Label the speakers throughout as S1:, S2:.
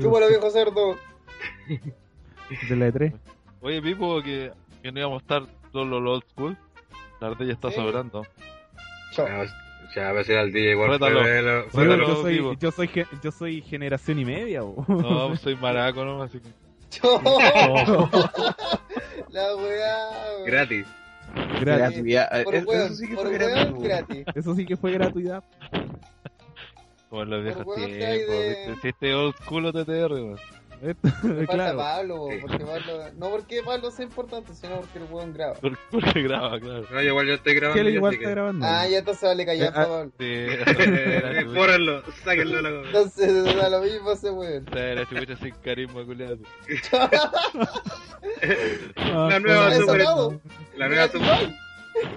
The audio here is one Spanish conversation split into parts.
S1: Chúpalo, viejo cerdo.
S2: De la E E3.
S3: Oye, Pipo, que, que no íbamos a estar todos los old school. La ardilla está
S1: Sí.
S3: sobrando.
S1: Chao.
S4: Ya, ya va a ser al DJ igual.
S3: Rétalo.
S4: Febelo.
S2: Sí,
S3: Bueno,
S2: yo, soy, yo, soy, yo soy generación y media. bo.
S3: No, pues soy maraco, ¿no? Así que.
S1: Chao. La weá. weón.
S4: Gratis.
S2: Gratis.
S5: Gratuidad.
S1: Por
S5: Eso-
S1: weón,
S5: eso sí que fue
S1: gratis.
S2: Eso sí que fue gratuidad.
S3: Como en los viejos
S1: weón,
S3: tiempos.
S1: de-
S3: este old school TTR, weón.
S1: Falta
S2: claro.
S1: Pablo, po, porque Pablo, no porque Pablo sea importante, sino porque el weón graba.
S3: Por- Porque graba, claro.
S4: No, igual yo estoy grabando.
S2: Él
S4: ya,
S2: igual está
S4: que-
S2: grabando.
S1: Ah, ya entonces vale callar,
S2: Eh, ah.
S1: Pablo.
S3: Sí,
S4: Bórrenlo, sáquenlo la cabeza.
S1: Entonces da lo mismo ese weón.
S3: la chupucha sin carisma, culiado.
S2: Ah,
S4: La nueva super, la nueva super,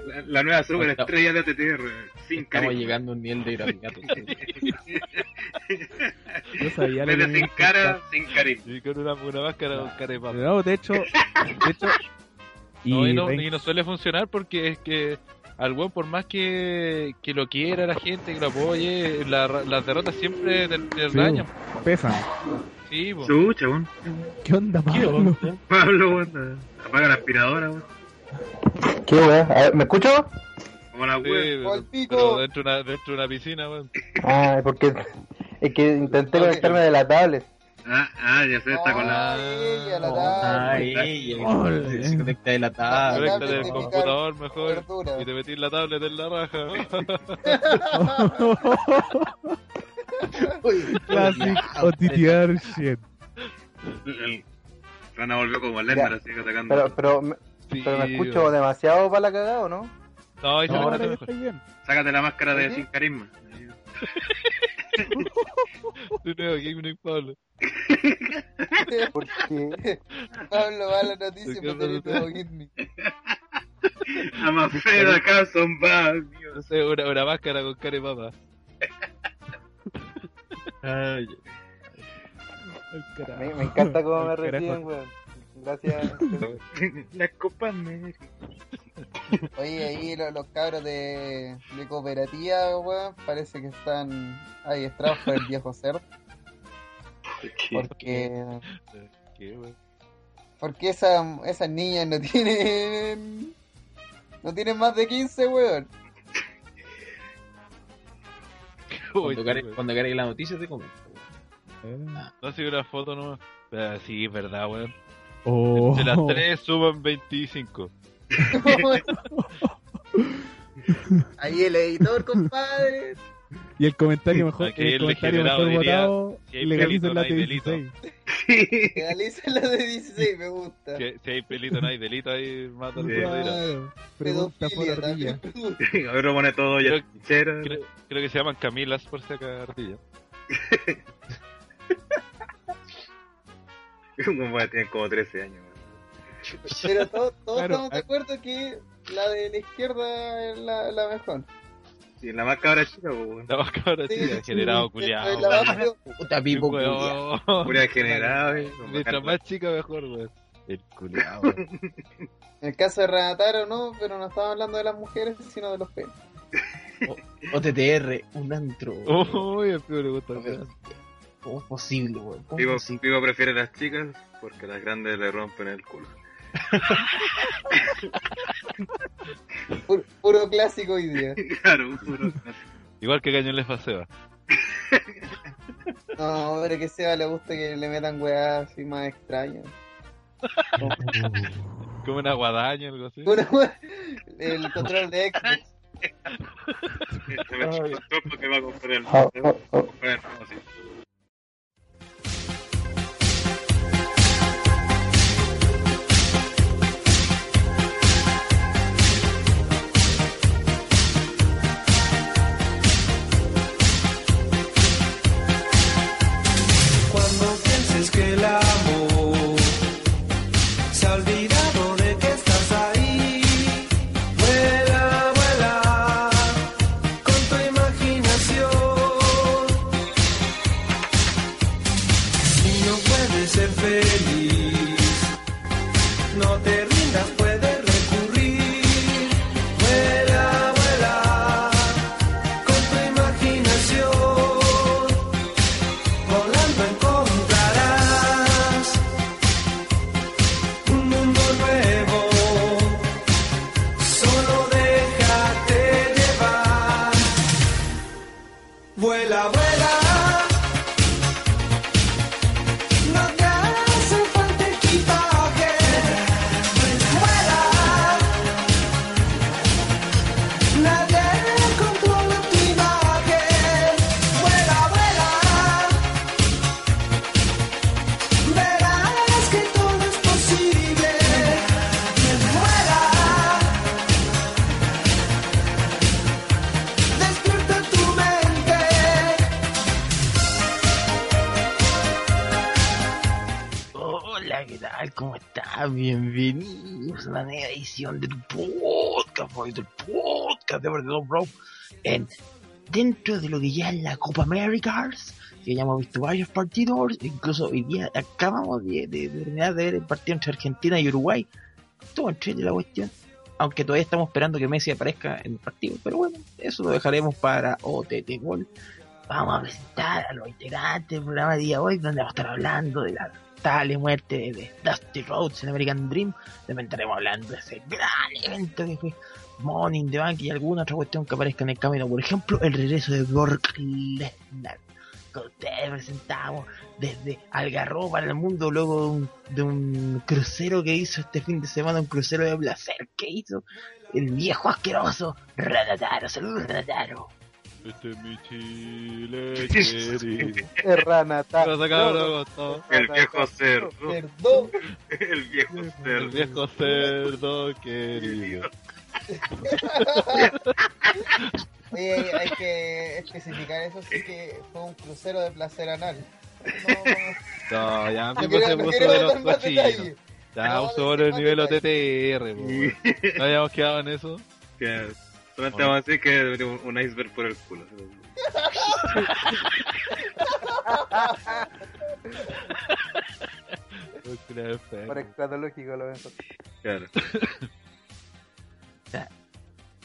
S4: la, la nueva super estrella de TTR, sin
S5: Estamos
S4: carisma.
S5: llegando a un nivel de gratuidad.
S2: Yo sabía lo
S4: En
S2: que
S4: vez de
S2: me
S4: sin cara, sin carisma.
S3: Y con una, una máscara con cara de papa.
S2: No, de hecho, de hecho,
S3: No, y, no,
S2: rein-
S3: y no suele funcionar porque es que al weón, por más que, que lo quiera la gente, que lo apoye, la- las derrotas siempre
S2: Sí,
S3: dañan.
S2: pesan.
S3: Sí.
S4: Chucha.
S2: ¿Qué onda, Pablo?
S4: Pablo, weón. Apaga la aspiradora, weón.
S6: ¿Qué ver, ¿Me escucho?
S4: Como la
S3: Sí,
S4: weón.
S3: pero, dentro de una, dentro de una piscina, weón.
S6: Ah, porque es que intenté conectarme de la tablet.
S4: Ah, ah, ya sé, está con la.
S1: La
S5: Ah, ella, se- se conecta de la tablet.
S3: Conéctate
S1: tablet
S3: el
S1: de
S3: computador mejor
S1: Verdura.
S3: y te metís la tablet en la raja.
S2: Classic OTTR shit.
S4: El- Rana volvió como Lerner, así que atacando.
S6: Pero,
S3: Sí,
S6: pero me escucho demasiado para la cagada, ¿o no?
S3: No, ahí
S2: No,
S3: mejor.
S2: bien.
S4: Sácate la máscara de
S1: ¿Sí?
S4: sin carisma.
S3: De nuevo, Gaming Pablo.
S6: Porque
S1: Pablo va a la noticia
S3: ¿Qué
S1: por
S3: pasa?
S1: nuevo Gitme.
S4: Amafeda acá son.
S3: No sé, una, una máscara con cara de papa.
S5: Ay,
S6: me, me encanta cómo me reciben, weón. Gracias.
S4: Las copas negras.
S1: Oye, ahí los, los cabros de, de cooperativa, weón, parece que están adiestrados por el viejo cerdo. Porque,
S3: ¿Qué, weón?
S1: porque esa, esas niñas no tienen. No tienen más de 15, weón.
S5: Cuando cargue,
S3: weón.
S5: cuando cargue la noticia te comento.
S2: Eh.
S3: No sé una foto nomás. Ah, sí, es verdad, weón.
S2: Oh.
S3: De las tres suman 25.
S1: Ahí el editor, compadre.
S2: Y el comentario mejor,
S3: Aquí
S2: el
S3: el
S2: comentario mejor
S3: diría,
S2: votado,
S3: si hay
S2: legalicen
S3: pelito,
S2: la
S3: no hay delito.
S2: T16.
S1: Realiza la de 16, me gusta.
S3: Si, si hay pelito, no hay delito ahí, mata
S4: Sí.
S2: Claro. Pregunta por ardilla.
S1: también.
S4: A ver, lo pone todo ya
S3: Creo-
S4: chinchero.
S3: Creo, creo que se llaman Camilas por si acá ardilla.
S4: Como que tienen como 13 años.
S1: Pero todos, todos
S2: Claro,
S1: estamos de acuerdo que la de la izquierda es la, la mejor.
S4: Y la más cabra chica, pues, weón.
S3: La más cabra
S1: Sí,
S3: chica,
S1: sí,
S3: generado culiado.
S1: la más.
S5: Puta pipo, culiao.
S4: Pura degenerada, eh.
S3: Mientras más chica, mejor, weón. El culiado.
S1: En el caso de Renataro no, pero no estamos hablando de las mujeres, sino de los penes.
S5: OTTR, un antro.
S3: Uy, el pibe le gusta.
S5: ¿Cómo es posible, weón? ¿Cómo
S4: Vivo? Vivo prefiere las chicas porque las grandes le rompen el culo.
S1: Puro, puro clásico hoy día.
S4: Claro, puro.
S3: Igual que Cañón le Faceba.
S1: No, pero que a Seba le gusta que le metan weas así más extrañas.
S3: Como una guadaña, algo así.
S1: Una el control de Xbox.
S4: Se me echó el tropo que va a comprar el.
S6: Ah,
S4: va a
S6: ah, ah.
S4: comprar el
S5: edición de tu podcast, favorito, el podcast de Verdad Bro. En, dentro de lo que ya es la Copa Americas, que ya hemos visto varios partidos, incluso hoy día acabamos de, de- de terminar de ver el partido entre Argentina y Uruguay. Todo entre la cuestión. Aunque todavía estamos esperando que Messi aparezca en el partido, pero bueno, eso lo dejaremos para OTT Gol. Vamos a presentar a los integrantes del programa de día de hoy, donde vamos a estar hablando de la lamentable muerte de Dusty Rhodes en American Dream. También estaremos hablando de ese gran evento que fue in the Bank y alguna otra cuestión que aparezca en el camino. Por ejemplo, el regreso de Brock Lesnar. Ustedes presentamos desde Algarroba el mundo, luego de un, de un crucero que hizo este fin de semana, un crucero de placer que hizo el viejo asqueroso Radataro. Saludos, Radataro.
S3: Este es mi Chile querido.
S4: El viejo cerdo.
S1: Perdón.
S4: El viejo
S3: El
S4: cerdo.
S3: viejo cerdo querido.
S1: Oye, hay que especificar eso sí que fue un crucero de placer anal. No,
S3: No, ya
S1: no
S3: mismo se
S1: quiero, no
S3: puso
S1: quiero
S3: de los cochinos. Ya
S1: No,
S3: sobre el nivel. OTTR. ¿No habíamos quedado en eso?
S4: Que solamente vamos a decir que un iceberg por el culo.
S1: Por escatológico lo mejor.
S4: Claro.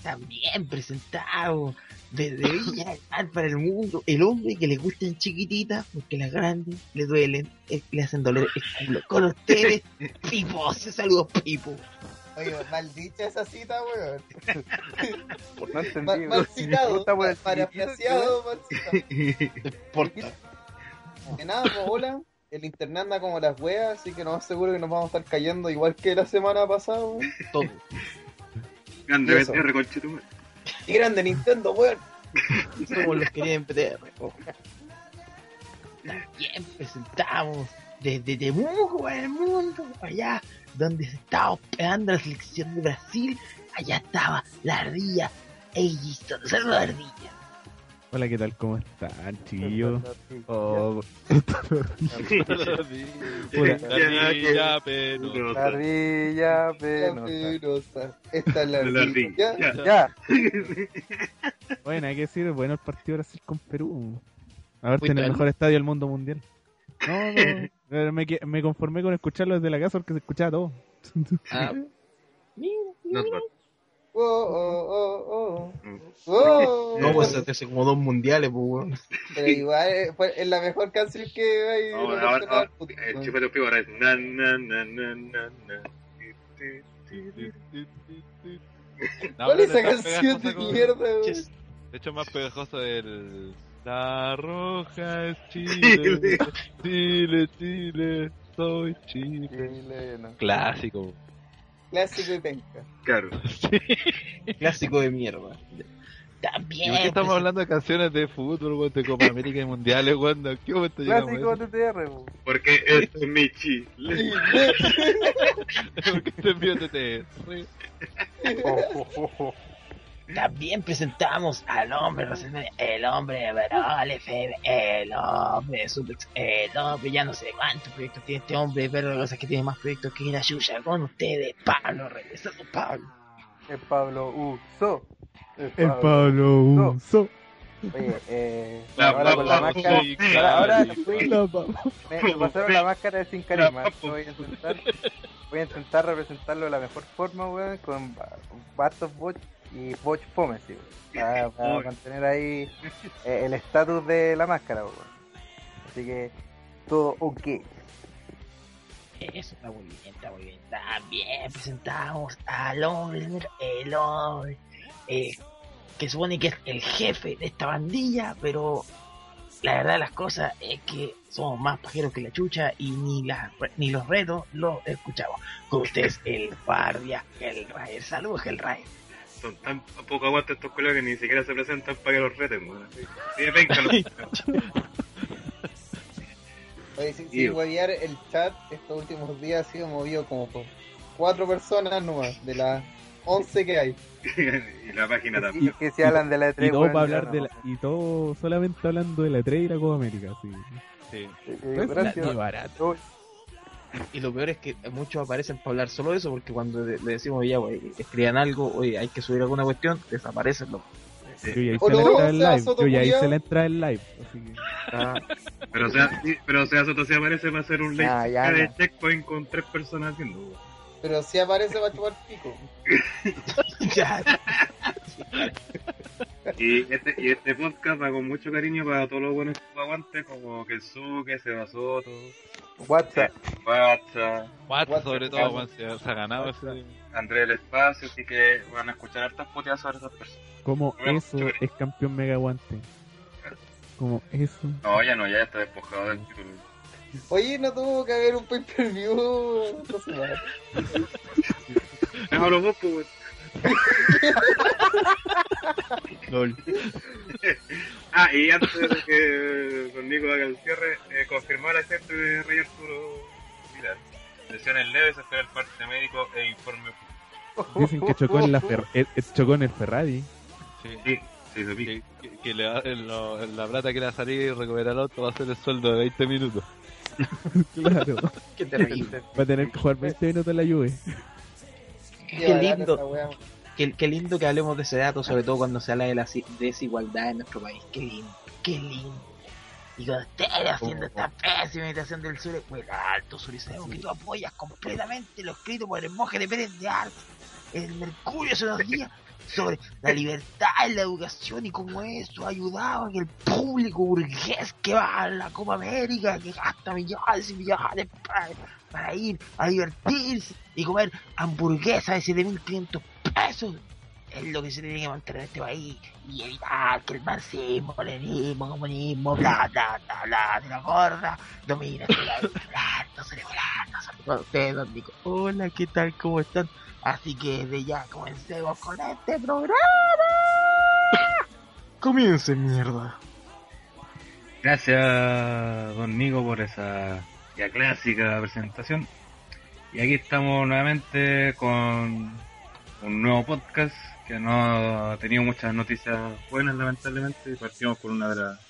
S5: También presentado desde Villa del Mar para el mundo. El hombre que le gustan chiquititas porque las grandes le duelen, eh, le hacen doler el culo. Con ustedes, Pipo. Se saludos, Pipo.
S1: Oye, maldicha esa cita, weón.
S6: No entendí.
S1: Mal, mal citado,
S6: weón,
S1: parafraseado, mal citado.
S5: Por
S1: Que nada, pues, hola. El internet anda como las weas, así que no más seguro que nos vamos a estar cayendo igual que la semana pasada, weón.
S5: todo.
S4: Grande. BTR, conchetumare.
S1: Y grande Nintendo, weón.
S5: Somos los que vienen PTR. También presentamos desde Temuco para el mundo, allá donde se estaba hospedando la selección de Brasil. Allá estaba la ardilla Egiston. Saludos, ardilla.
S2: Hola, ¿qué tal? ¿Cómo están, chiquillos?
S6: Oh.
S2: Pura-
S3: La niña penosa.
S6: La ardilla
S1: La
S6: penosa.
S1: Esta es la
S4: La
S1: ardilla.
S4: ardilla.
S1: Ya.
S6: Ya.
S2: bueno, hay que decir, bueno el partido Brasil con Perú. A ver, tiene el
S5: al-
S2: mejor estadio del mundo mundial. No, no, me, me conformé con escucharlo desde la casa porque se escuchaba todo.
S5: Ah.
S1: Oh, oh, oh, oh.
S4: Mm.
S1: Oh.
S5: no, pues hace como dos mundiales, pues, weón.
S1: Pero igual eh, fue- es la mejor canción que hay.
S4: Ahora,
S1: relacionada
S4: ahora, ahora es na na na na na na.
S1: ¿Cuál es esa canción de mierda, weón?
S3: De hecho, más pegajoso el. La roja es Chile. Chile, Chile, soy Chile.
S6: Chileno.
S3: Clásico.
S1: Clásico y penca.
S4: Claro.
S5: Clásico de mierda.
S3: ¿Y
S5: También.
S3: por qué estamos
S5: presentamos
S3: hablando de canciones de fútbol, weón, de Copa América y mundiales, weón? ¿En qué momento
S6: Clásico
S3: eso?
S6: TTR, po.
S4: Porque esto es mi Chile.
S3: ¿Por qué te envío TT?
S5: También presentamos al hombre, el hombre de Verón, FM, el hombre de Suplex, el hombre, ya no sé cuántos proyectos tiene este hombre, pero la cosa es que tiene más proyectos que la Yuya con ustedes, Pablo Reyes, Saludos, Pablo.
S6: El Pablo Uso.
S2: El Pablo. Uso.
S6: Oye, eh,
S4: La
S6: ahora con la máscara. Ahora, ahora fui- me, me pasaron la máscara de sin carisma. Voy a intentar, voy a intentar representarlo de la mejor forma, weón, con ba- hartos bots y sí, weón, para, para mantener ahí eh, el estatus de la máscara, weón. Así que todo ok.
S5: Eso está muy bien, está muy bien. También presentamos al hombre, el eh, que supone que es el jefe de esta bandilla, pero la verdad de las cosas es que somos más pajeros que la chucha y ni, la, ni los retos los escuchamos. Con ustedes, el guardia, el. Saludos, el Rael.
S4: Son tan poco aguantes estos colegas que ni siquiera se presentan para que los reten, weón. Sí, venga, los-
S1: Oye, sin,
S4: Sí.
S1: sin huevear, el chat estos últimos días ha sido movido como por cuatro personas nomás, de las 11 que hay.
S4: y la página
S6: Y
S4: también.
S6: que se hablan de la
S2: Y
S6: E3,
S2: todo
S6: weón,
S2: para hablar
S6: no.
S2: de la, y todo solamente hablando de la E3 y la Copa América, sí.
S3: Sí.
S6: Eh,
S2: Pues,
S6: gracias.
S2: barato.
S5: Y lo peor es que muchos aparecen para hablar solo de eso, porque cuando le, le decimos ya, wey, escriban algo, oye, hay que subir alguna cuestión, desaparecen los.
S2: Yo ya hice la
S1: no,
S2: entrada
S1: o
S2: en
S1: sea,
S2: live.
S1: Soto
S2: Yo ya hice
S1: culiao.
S2: la entrada en live. Así que...
S5: Ah,
S7: Pero o sea, sí, pero o sea, Soto se aparece para hacer un
S6: Ah,
S7: late
S6: ya,
S7: de
S6: no.
S7: checkpoint con tres personas haciendo.
S1: Pero si aparece va a chupar pico.
S5: ya,
S7: Y este, y este podcast va con mucho cariño para todos los buenos aguantes como Kensuke, Seba Soto,
S6: WhatsApp.
S7: WhatsApp,
S3: Watts, sobre todo, se, se ha ganado ese.
S7: Andrés del Espacio, así que van a escuchar hartas puteadas sobre esas personas.
S2: Como eso es campeón mega guante. Como eso.
S7: No, ya no, ya está despojado del título.
S1: Oye, no tuvo que haber un entonces, madre.
S7: Déjalo vos, pues, weón. Ah, y antes de que Don Nico haga el cierre, eh, confirmar a gente de Rey Arturo Vidal. Lesiones leves, espera el parte médico e informe.
S2: Dicen que chocó en, la Fer- eh, eh, chocó en el Ferrari.
S3: Sí.
S7: Sí, sí.
S3: Que, que- que le va- en lo- en la plata que le va a salir y recuperar el auto va a ser el sueldo de 20 minutos.
S2: Claro.
S5: Qué terrible.
S2: Va a tener que jugar 20 minutos en la lluvia.
S5: Qué
S1: bacana
S5: lindo. Qué, qué lindo que hablemos de ese dato, sobre todo cuando se habla de la si- desigualdad en nuestro país. Qué lindo, qué lindo. Y cuando estés haciendo esta pésima imitación del sur, pues alto sur, y sabemos que tú apoyas completamente lo escrito por el monje de Pérez de Arte, el Mercurio hace unos días, sobre la libertad en la educación y cómo eso ha ayudado a que el público burgués que va a la Copa América, que gasta millones y millones para, para ir a divertirse y comer hamburguesas de 7.500 pesos es lo que se tiene que mantener en este país y evitar que el marxismo, leninismo, comunismo, bla, bla, bla, bla, de la gorda domine este país. Con ustedes, don Nico. Hola, ¿qué tal? ¿Cómo están? Así que desde ya comencemos con este programa. Comiencen, mierda.
S7: Gracias, Don Nico, por esa ya clásica presentación. Y aquí estamos nuevamente con un nuevo podcast que no ha tenido muchas noticias buenas, lamentablemente. Y partimos con una de las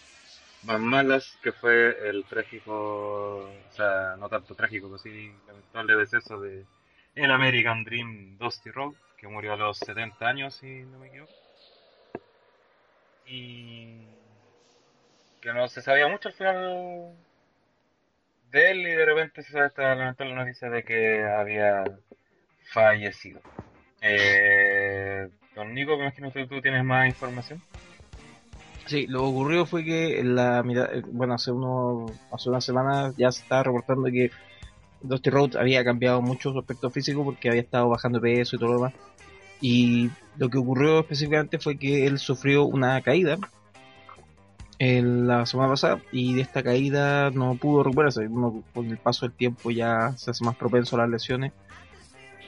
S7: más malas, que fue el trágico, o sea, no tanto trágico, pero sí lamentable deceso de el American Dream Dusty Road, que murió a los 70 años, si no me equivoco. Y que no se sabía mucho al final de él y de repente se sabe esta lamentable noticia de que había fallecido. Eh, don Nico, me imagino que tú tienes más información.
S5: Sí, lo que ocurrió fue que la eh, bueno, hace uno, hace una semana ya se estaba reportando que Dusty Rhodes había cambiado mucho su aspecto físico porque había estado bajando peso y todo lo demás. Y lo que ocurrió específicamente fue que él sufrió una caída en la semana pasada y de esta caída no pudo recuperarse. Uno, con el paso del tiempo ya se hace más propenso a las lesiones.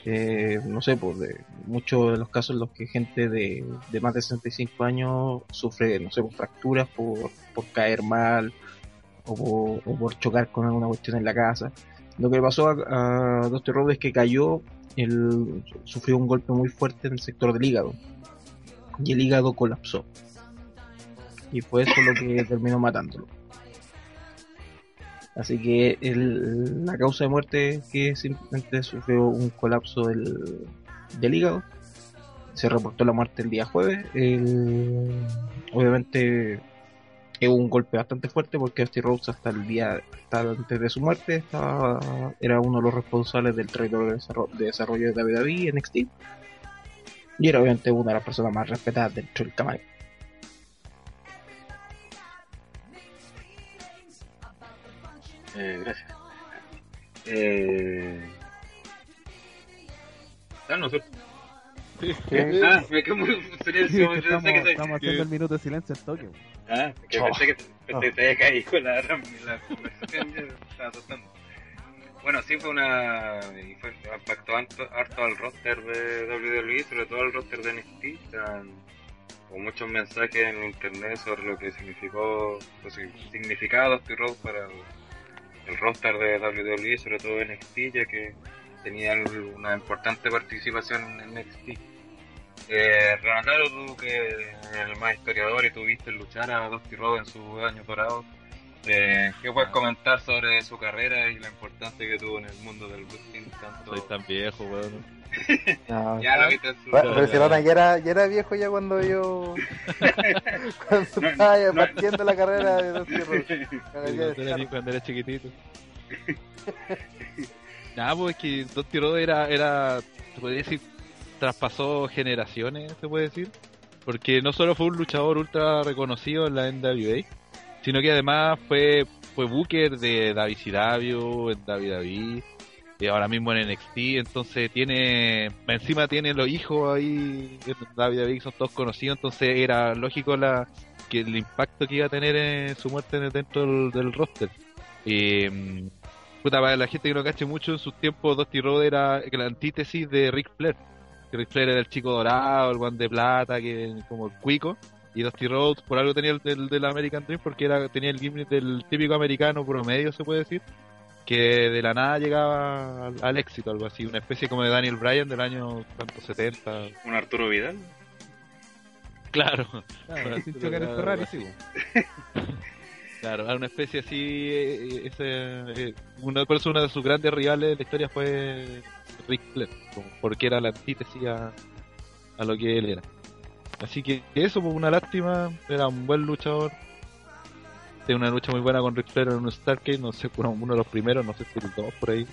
S5: Eh, no sé, pues de muchos de los casos en los que gente de, de más de 65 años sufre, no sé, por fracturas, por, por caer mal o por, o por chocar con alguna cuestión en la casa. Lo que pasó a, a es que cayó, él sufrió un golpe muy fuerte en el sector del hígado y el hígado colapsó. Y fue eso lo que terminó matándolo. Así que la causa de muerte que simplemente sufrió un colapso del, hígado. Se reportó la muerte el día jueves. Obviamente es un golpe bastante fuerte porque Dusty Rhodes hasta el día hasta antes de su muerte estaba, era uno de los responsables del trailer de desarrollo, de desarrollo de WWE NXT. Y era obviamente una de las personas más respetadas dentro del camarín.
S7: Eh, gracias. Eh... Ah, no sé. Me quedé muy
S2: Sí,
S7: silencio.
S2: es que
S7: pensé
S2: estamos,
S7: que se-
S2: estamos haciendo el minuto de silencio en Toque.
S7: Ah, que pensé que te, te, te había caído con la, la conversación. ya estaba asustando. Bueno, sí fue una... y fue, impactó harto, harto al roster de WWE, sobre todo al roster de NXT. tan- con muchos mensajes en internet sobre lo que significó, lo que significaba Dusty Rhodes para el, el roster de WWE, sobre todo NXT, ya que tenía una importante participación en NXT. Eh, Renataro, tú que eres el más historiador y tuviste luchar a Dusty Rhodes en sus años dorados,
S4: Eh, ¿Qué puedes comentar sobre su carrera y la importancia que tuvo en el mundo del wrestling? Tanto...
S3: Soy tan viejo, weón.
S6: No,
S4: Ya lo viste en su...
S6: Bueno, pero si Rona ya era, ya era viejo ya cuando yo cuando
S4: No,
S6: estaba
S4: no.
S6: partiendo la carrera de Dusty Rhodes.
S3: Cuando era, cuando era chiquitito. Nada, pues es que Dusty Rhodes era, era, se podría decir, traspasó generaciones, se puede decir. Porque no solo fue un luchador ultra reconocido en la NWA, sino que además fue, fue booker de David CW, en WWE, y ahora mismo en NXT, entonces tiene, encima tiene los hijos ahí, en WWE son todos conocidos, entonces era lógico la, que el impacto que iba a tener en su muerte en- dentro del, roster. Eh, puta, para la gente que no cache mucho, en sus tiempos Dusty Rhodes era la antítesis de Ric Flair. Que Ric Flair era el chico dorado, el guante de plata, que como el cuico. Y Dusty Rhodes por algo tenía el del, del American Dream porque era tenía el gimmick del típico americano promedio, se puede decir. Que de la nada llegaba al, al éxito, algo así. Una especie como de Daniel Bryan del año ¿cuánto? 70.
S4: ¿Un Arturo Vidal?
S3: Claro.
S2: Claro, sin chocar el Ferrari, sí.
S3: Claro, era una especie así. eh, ese, eh, una, por eso una de sus grandes rivales de la historia fue Ric Flair, porque era la antítesis a, a lo que él era. Así que eso, pues una lástima, era un buen luchador. Tiene una lucha muy buena con Ric Flair en un Starcade, no sé, uno, uno de los primeros, no sé si el dos por ahí.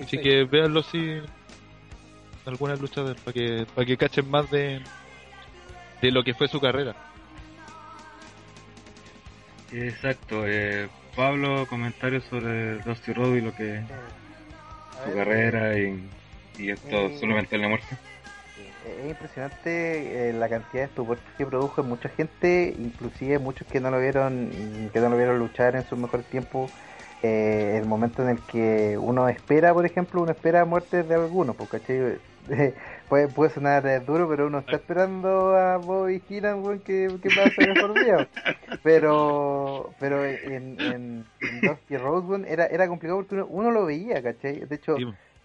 S3: Así que véanlo si algunas luchas de- para que, para que cachen más de, de lo que fue su carrera.
S4: Exacto. Eh, Pablo, comentarios sobre Dusty Rhodes y lo que
S6: A
S4: su carrera y, y esto
S6: Eh,
S4: su lamentable muerte.
S6: Es impresionante eh, la cantidad de estupores que produjo en mucha gente, inclusive muchos que no lo vieron, que no lo vieron luchar en sus mejores tiempos. eh, el momento en el que uno espera, por ejemplo, uno espera muerte de alguno, porque puede, puede sonar eh, duro, pero uno está esperando a Bobby Heenan, weón, que, que pase mejor día. Pero, pero en, en, en Dusty Rhodes, weón, era, era complicado porque uno, uno lo veía, ¿cachai? De hecho,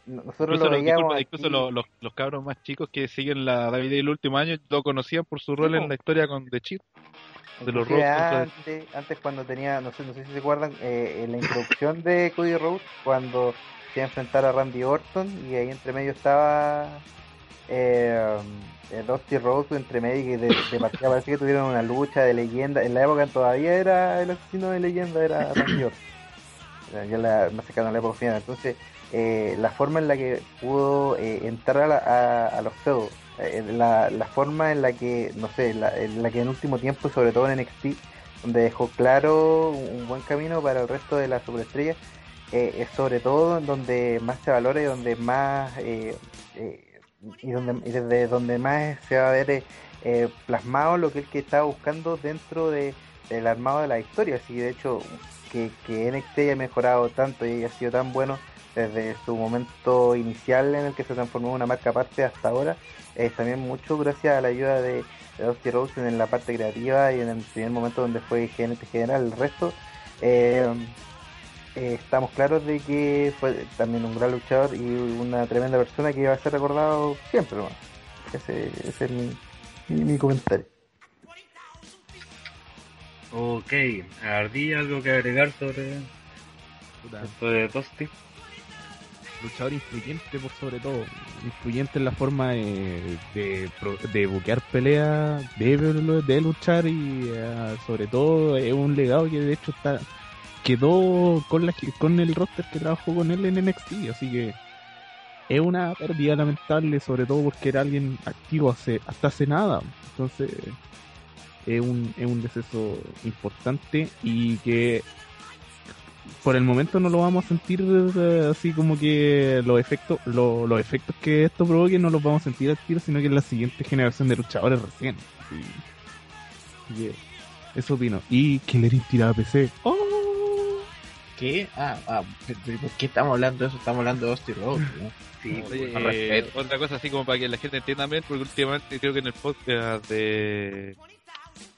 S6: nosotros lo veíamos.
S3: incluso los, los, los cabros más chicos que siguen la David el último año lo conocían por su rol en la historia con The Cheat. de los contra-
S6: antes, antes cuando tenía, no sé, no sé si se acuerdan, eh, en la introducción de Cody Rhodes, cuando se iba a enfrentar a Randy Orton y ahí entre medio estaba eh, eh, Dusty Rhodes entre medio y de, de partida parece que tuvieron una lucha de leyenda, en la época todavía era el asesino de leyenda, era Randy Orton, ya la, más cercano a la época final, entonces eh, la forma en la que pudo eh, entrar a, a, los feudos, eh, la, la forma en la que, no sé, la, en la que en último tiempo, sobre todo en NXT, donde dejó claro un, buen camino para el resto de las superestrellas, eh, es sobre todo en donde más se valora y donde más eh, y donde y desde donde más se va a ver eh, plasmado lo que él que estaba buscando dentro de, del armado de la historia. Así de hecho que, que NXT haya mejorado tanto y haya sido tan bueno desde su momento inicial en el que se transformó en una marca aparte hasta ahora, es también mucho gracias a la ayuda de, de Dusty Rhodes en la parte creativa y en el primer momento donde fue gerente general. El resto, eh, eh, estamos claros de que fue también un gran luchador y una tremenda persona que va a ser recordado siempre. Ese, ese es mi, mi, comentario.
S4: Ok, Ardí, ¿algo que agregar sobre esto de Dusty?
S2: Luchador influyente por sobre todo. Influyente en la forma de, de, de buquear pelea, de, de luchar y eh, sobre todo es un legado que de hecho está quedó con la con el roster que trabajó con él en NXT, así que es una pérdida lamentable, sobre todo porque era alguien activo hace hasta hace nada. Entonces es un, es un deceso importante y que por el momento no lo vamos a sentir eh, así como que los efectos lo- los efectos que esto provoque no los vamos a sentir al tiro, sino que en la siguiente generación de luchadores recién. Eso opino. Y Killer tiraba PC. ¡Oh!
S5: ¿Qué? Ah, ah, ¿por qué estamos hablando de eso? Estamos hablando de Dusty Rhodes, ¿no?
S4: Sí,
S3: Oye,
S5: Con
S3: eh,
S5: respeto.
S3: otra cosa así como para que la gente entienda bien, porque últimamente creo que en el podcast de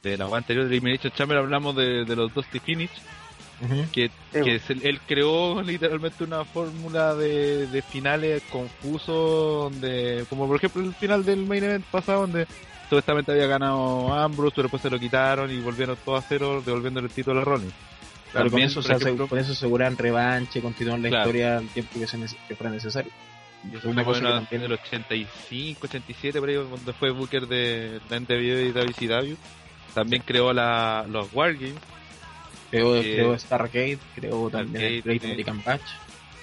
S3: de la web anterior de Elimination Chamber hablamos de, de los Dusty Finish, que, se- él creó literalmente una fórmula de, de finales confusos, donde como por ejemplo el final del main event pasado, donde supuestamente había ganado Ambrose, pero después se lo quitaron y volvieron todos a cero, devolviendo el título a Rollins.
S5: Claro, con eso,
S3: ejemplo,
S5: con eso aseguran revanche, continúan la
S3: Claro.
S5: historia al tiempo que, se que fuera necesario. Y eso es una cosa que también
S3: del 85, 87, por ahí, cuando fue Booker de la NWA y WCW. También creó la, los Wargames,
S5: creó,
S3: que-
S5: creó Stargate, creó también el Great
S3: eh,
S5: American Batch.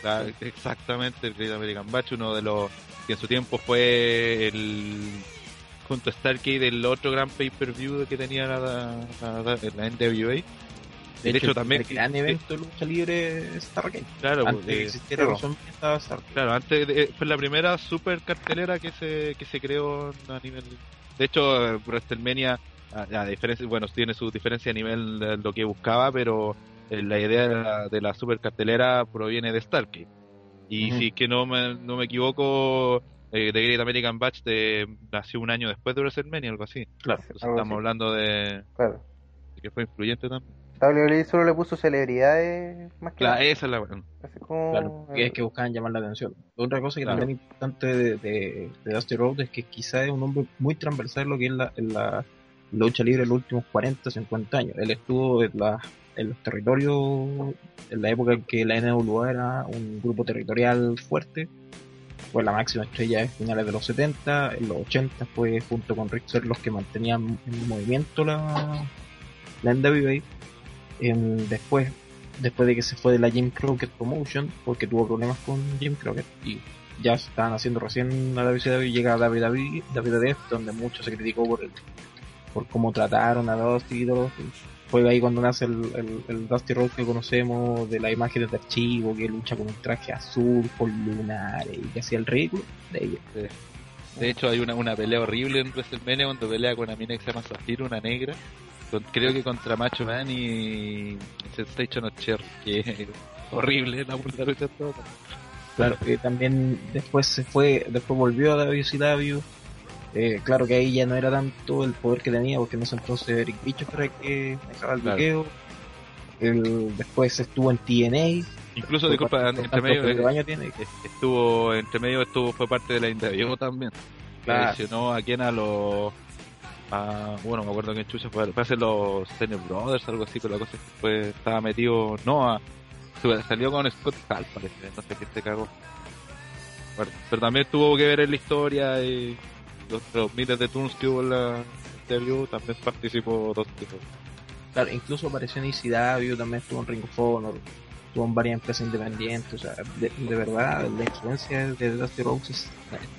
S3: la- exactamente, el Great American Batch, uno de los que en su tiempo fue el junto a Stargate el otro gran pay-per-view que tenía la, la, la- la NWA. De hecho,
S5: el
S3: también-
S5: primer gran evento de lucha libre es Stargate.
S3: Claro,
S5: Antes de que
S3: eh,
S5: existiera estaba Stargate.
S3: Claro, antes de- fue la primera super cartelera que se, que se creó a nivel. De hecho, eh, WrestleMania, a, a diferencia, bueno, tiene su diferencia a nivel de lo que buscaba, pero eh, la idea de la, de la super cartelera proviene de Stargate. Y
S5: Ujú.
S3: si es que no me, no me equivoco, eh, The Great American Batch de, nació un año después de WrestleMania, algo así.
S5: Claro.
S3: Entonces
S6: Algo
S3: estamos
S6: así.
S3: hablando de,
S6: Claro.
S3: de que fue influyente también.
S6: WWE solo le puso celebridades más que
S3: Claro,
S6: nada.
S3: esa es la bueno,
S6: como...
S5: Claro, que es que buscaban llamar la atención. Otra cosa que
S3: Claro.
S5: también es importante de, de, de Dusty Rhodes es que quizás es un hombre muy transversal lo que es la, en la lucha libre en los últimos 40, 50 años. Él estuvo en, en los territorios, en la época en que la NWA era un grupo territorial fuerte. Fue la máxima estrella de finales de los 70, en los 80 fue junto con Flair los que mantenían en movimiento la, la NWA. Em, después después de que se fue de la Jim Crockett Promotion, porque tuvo problemas con Jim Crockett y ya estaban haciendo recién la WCW llega a WWE, WWF, donde mucho se criticó por el, por cómo trataron a Dusty y todo. Fue ahí cuando nace el, el, el Dusty Rhodes que conocemos, de las imágenes de archivo, que lucha con un traje azul, con lunares y que hacía el ridículo. De ahí.
S3: De hecho, hay una, una pelea horrible en WrestleMania cuando pelea con una mina que se llama Zafiro, una negra. Con- creo que contra Macho Man y Sensation of Cher, que es horrible la lucha toda.
S5: Claro, que también después se fue, después volvió a WCW. Eh, claro que ahí ya no era tanto el poder que tenía, porque en ese entonces Eric Bischoff era el que dejaba el
S3: Claro.
S5: bloqueo. El, después estuvo en TNA.
S3: Incluso, disculpa, entre medio,
S5: tiene que-
S3: estuvo, entre medio estuvo, fue parte de la NWO también.
S5: Claro.
S3: A quien a los, a, bueno, me acuerdo que Chucha fue, parece los Steiner Brothers, algo así, pero la cosa es que fue, estaba metido, no, a, salió con Scott Hall, parece, no sé qué se cagó. Bueno, pero también tuvo que ver en la historia y los, los miles de tunes que hubo en la NWO, también participó dos tipos.
S5: Claro, incluso apareció en ECW, también estuvo en Ring of Honor, estuvo en varias empresas independientes. O sea, de, de verdad, la influencia de Dusty Rhodes es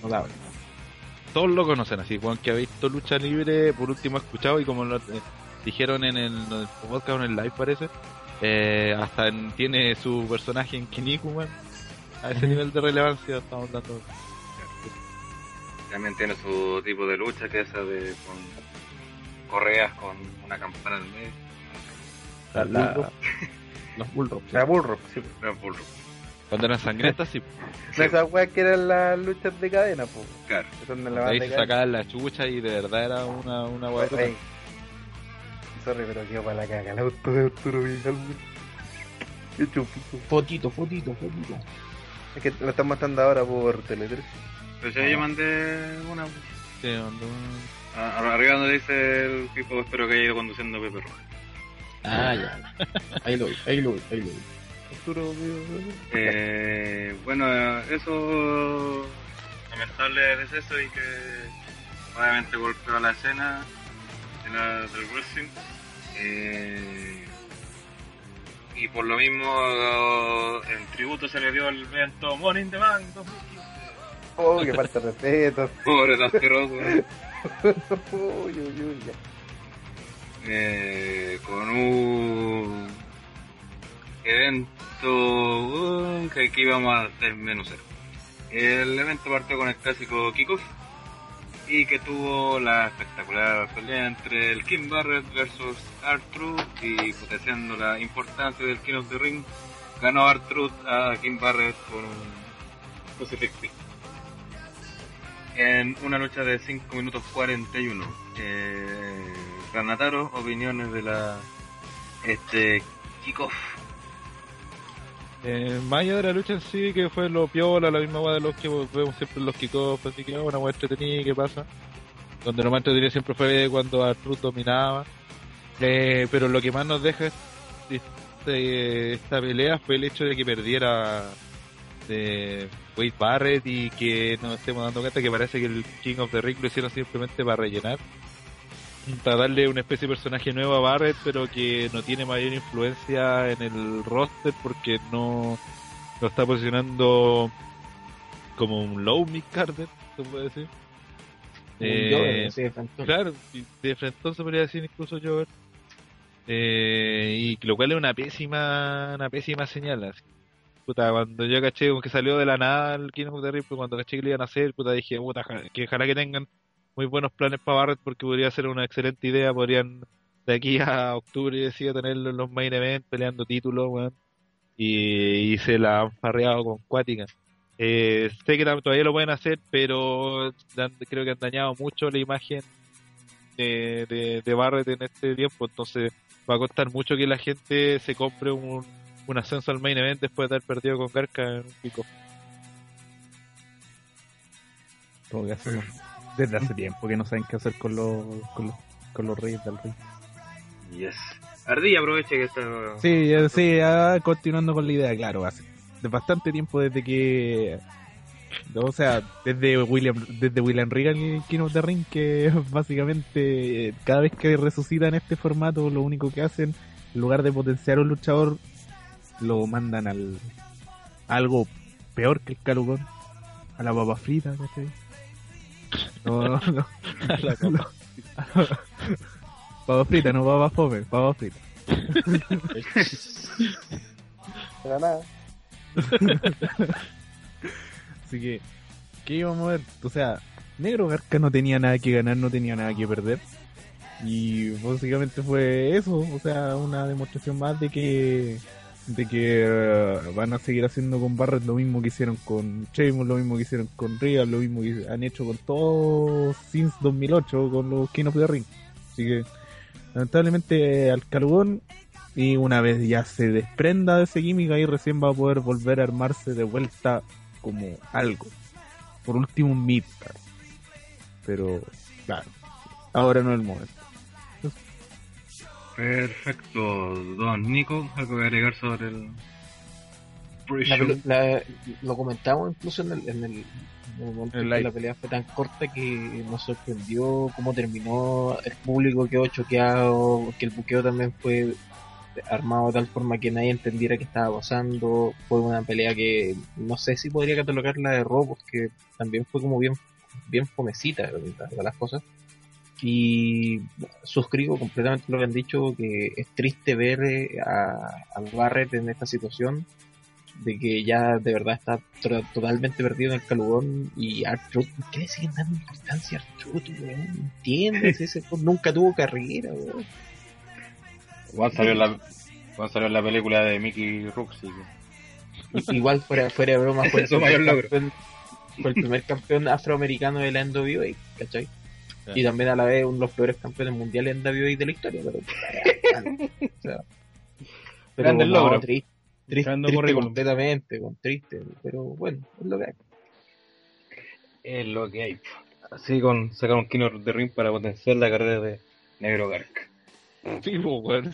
S5: notable.
S3: todos lo conocen así, Juan que ha visto lucha libre, por último ha escuchado y como lo eh, dijeron en el, en el podcast o en el live parece, eh, hasta en- tiene su personaje en Kinnikuman, a ese nivel de relevancia estamos dando.
S7: También tiene su tipo de lucha, que es esa de con correas con una campana en el medio.
S5: La- la- los Bulldogs.
S6: La Bullrock, sí.
S7: Era burro.
S3: Cuando eran sangrientas, sí,
S6: No, esas weas que eran las luchas de cadena, pues.
S7: Claro.
S6: Donde la
S3: ahí se sacaban la chucha y de verdad era una, una hueá brutal.
S6: Sorry, pero quedó para la caga el auto de Arturo chupito.
S5: Fotito, fotito, fotito.
S6: Es que lo están matando ahora por Tele 13.
S7: Pero si yo mandé una.
S3: Sí, onda.
S7: a- a- Arriba donde dice el tipo, espero que haya ido conduciendo Pepe Roja.
S5: Ah, ya. Ahí lo vi, ahí lo vi, ahí lo vi.
S7: Eh, bueno, eso lamentable es eso y que obviamente golpeó la escena de la- del wrestling. Eh, y por lo mismo en tributo se le dio el evento in the Bank 2015.
S6: Oh, que falta de respeto.
S7: Pobre Rhodes, weón.
S6: Uy, uy, uy, ya.
S7: eh, con un evento que aquí vamos a desmenuzar. El evento partió con el clásico Kickoff y que tuvo la espectacular pelea entre el Kim Barrett versus R-Truth y potenciando la importancia del King of the Ring ganó R-Truth a Kim Barrett con un Crucifix. En una lucha de 5 minutos 41. Eh, Granataro, opiniones de la este kickoff.
S3: Eh, más allá de la lucha en sí, que fue lo piola, la misma hueá de los que vemos siempre en los kickoffs, así que una hueá entretenida, ¿qué pasa? Donde lo más entretenido siempre fue cuando Artruth dominaba. Eh, pero lo que más nos deja es, es este, esta pelea fue el hecho de que perdiera de Wade Barrett y que nos estemos dando cuenta que parece que el King of the Ring lo hicieron simplemente para rellenar. Para darle una especie de personaje nuevo a Barrett, pero que no tiene mayor influencia en el roster porque no lo está posicionando como un low mid Carter, se puede decir. Eh,
S5: sí, de.
S3: Claro, de frente se podría decir incluso Jover. Eh, y lo cual es una pésima, una pésima señal. así. Puta, cuando yo caché como que salió de la nada el King of the cuando caché que lo iban a hacer, puta, dije, puta, que ojalá que tengan muy buenos planes para Barrett porque podría ser una excelente idea, podrían de aquí a octubre decía tenerlo en los main event peleando títulos. Y, y se la han farreado con Cuática. Eh, sé que todavía lo pueden hacer, pero creo que han dañado mucho la imagen de, de, de Barrett en este tiempo, entonces va a costar mucho que la gente se compre un, un ascenso al main event después de haber perdido con Garca en un pico.
S2: Todo caso, desde hace tiempo que no saben qué hacer con los, con los, con los reyes del ring.
S4: Yes. Ardilla, aproveche que está.
S2: Sí, ya- sí, ya continuando con la idea, claro, hace de bastante tiempo desde que o sea, desde William desde William Regal y King of the Ring que básicamente eh, cada vez que resucitan este formato lo único que hacen en lugar de potenciar a un luchador lo mandan al a algo peor que el calugón a la papa frita ¿cachai? no, no, no. No. papa frita no papa fome papa frita
S6: Pero nada.
S2: Así que, ¿qué íbamos a ver? O sea, Negro Garca no tenía nada que ganar, no tenía nada que perder. Y básicamente fue eso, o sea, una demostración más de que de que eh, van a seguir haciendo con Barrett lo mismo que hicieron con Sheamus, lo mismo que hicieron con Real, lo mismo que han hecho con todos since 2008 con los King of the Ring. Así que, lamentablemente, al Calugón y una vez ya se desprenda de ese gimmick ahí recién va a poder volver a armarse de vuelta como algo. Por último un midcard. Pero, claro, ahora no es el momento.
S4: Perfecto, don Nico, algo que agregar sobre el.
S5: La la- lo comentamos incluso en el, en el, en el momento
S2: El
S5: en que la pelea fue tan corta que nos sorprendió cómo terminó, el público quedó choqueado, que el buqueo también fue armado de tal forma que nadie entendiera qué estaba pasando, fue una pelea que no sé si podría catalogarla de robo, porque también fue como bien, bien fomecita las cosas. Y suscribo completamente lo que han dicho, que es triste ver eh, a, a Barrett en esta situación, de que ya de verdad está to- totalmente perdido en el calugón y Artruth, ¿por qué le siguen dando importancia a Artruth, weón? Entiendes, ese nunca tuvo carrera, weón.
S4: Juan salió en la, Juan salió la película de Mickey Rook, sí.
S5: Igual fuera, fuera de broma fue el,
S4: mayor
S5: campeón, fue el primer campeón afroamericano de la NWA, ¿cachai? Y también a la vez uno de los peores campeones mundiales en NWA de la historia, pero... o sea, pero
S4: Grande
S5: no,
S4: logro.
S5: triste, triste,
S4: Grande
S5: triste completamente, con triste, pero bueno, es lo que hay.
S4: Es lo que hay. Así con sacar un King of the Ring para potenciar la carrera de Negro Garca.
S3: Sí, po, weón.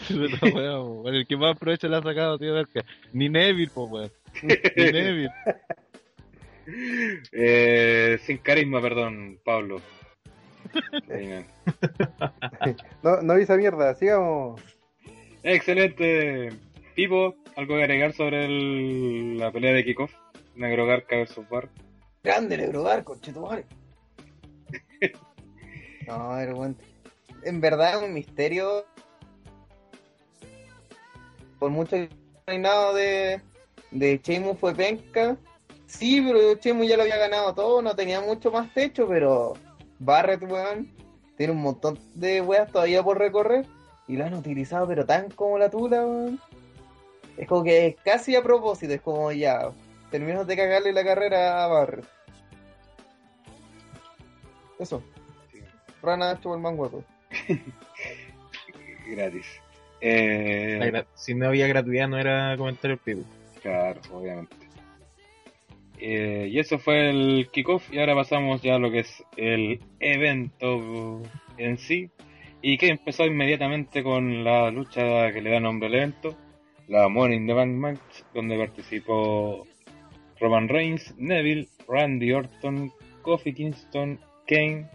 S3: El que más aprovecha la ha sacado, tío Garca. Ni Neville, po, weón. Ni Neville.
S4: Eh, sin carisma, perdón, Pablo.
S6: No, no vi esa mierda, sigamos.
S4: Excelente. Pipo, ¿algo que agregar sobre el- la pelea de kickoff? Negro Garca versus Bar.
S1: Grande negro barco, chetumare. No, era bueno. En verdad es un misterio. Por mucho que nada de, de Sheamus fue penca. Sí, pero Sheamus ya lo había ganado todo, no tenía mucho más techo, pero Barrett, weón, tiene un montón de weas todavía por recorrer y lo han utilizado, pero tan como la tula, weón. Es como que es casi a propósito, es como ya, terminas de cagarle la carrera a Barrett. Eso. Rana hecho el man.
S4: Gratis. Eh,
S5: si no había gratuidad no era comentario pido.
S4: claro, obviamente. Eh, y eso fue el kickoff y ahora pasamos ya a lo que es el evento en sí y que empezó inmediatamente con la lucha que le da nombre al evento,
S7: la in the Bank Match, donde participó Roman Reigns, Neville, Randy Orton, Kofi Kingston, Kane,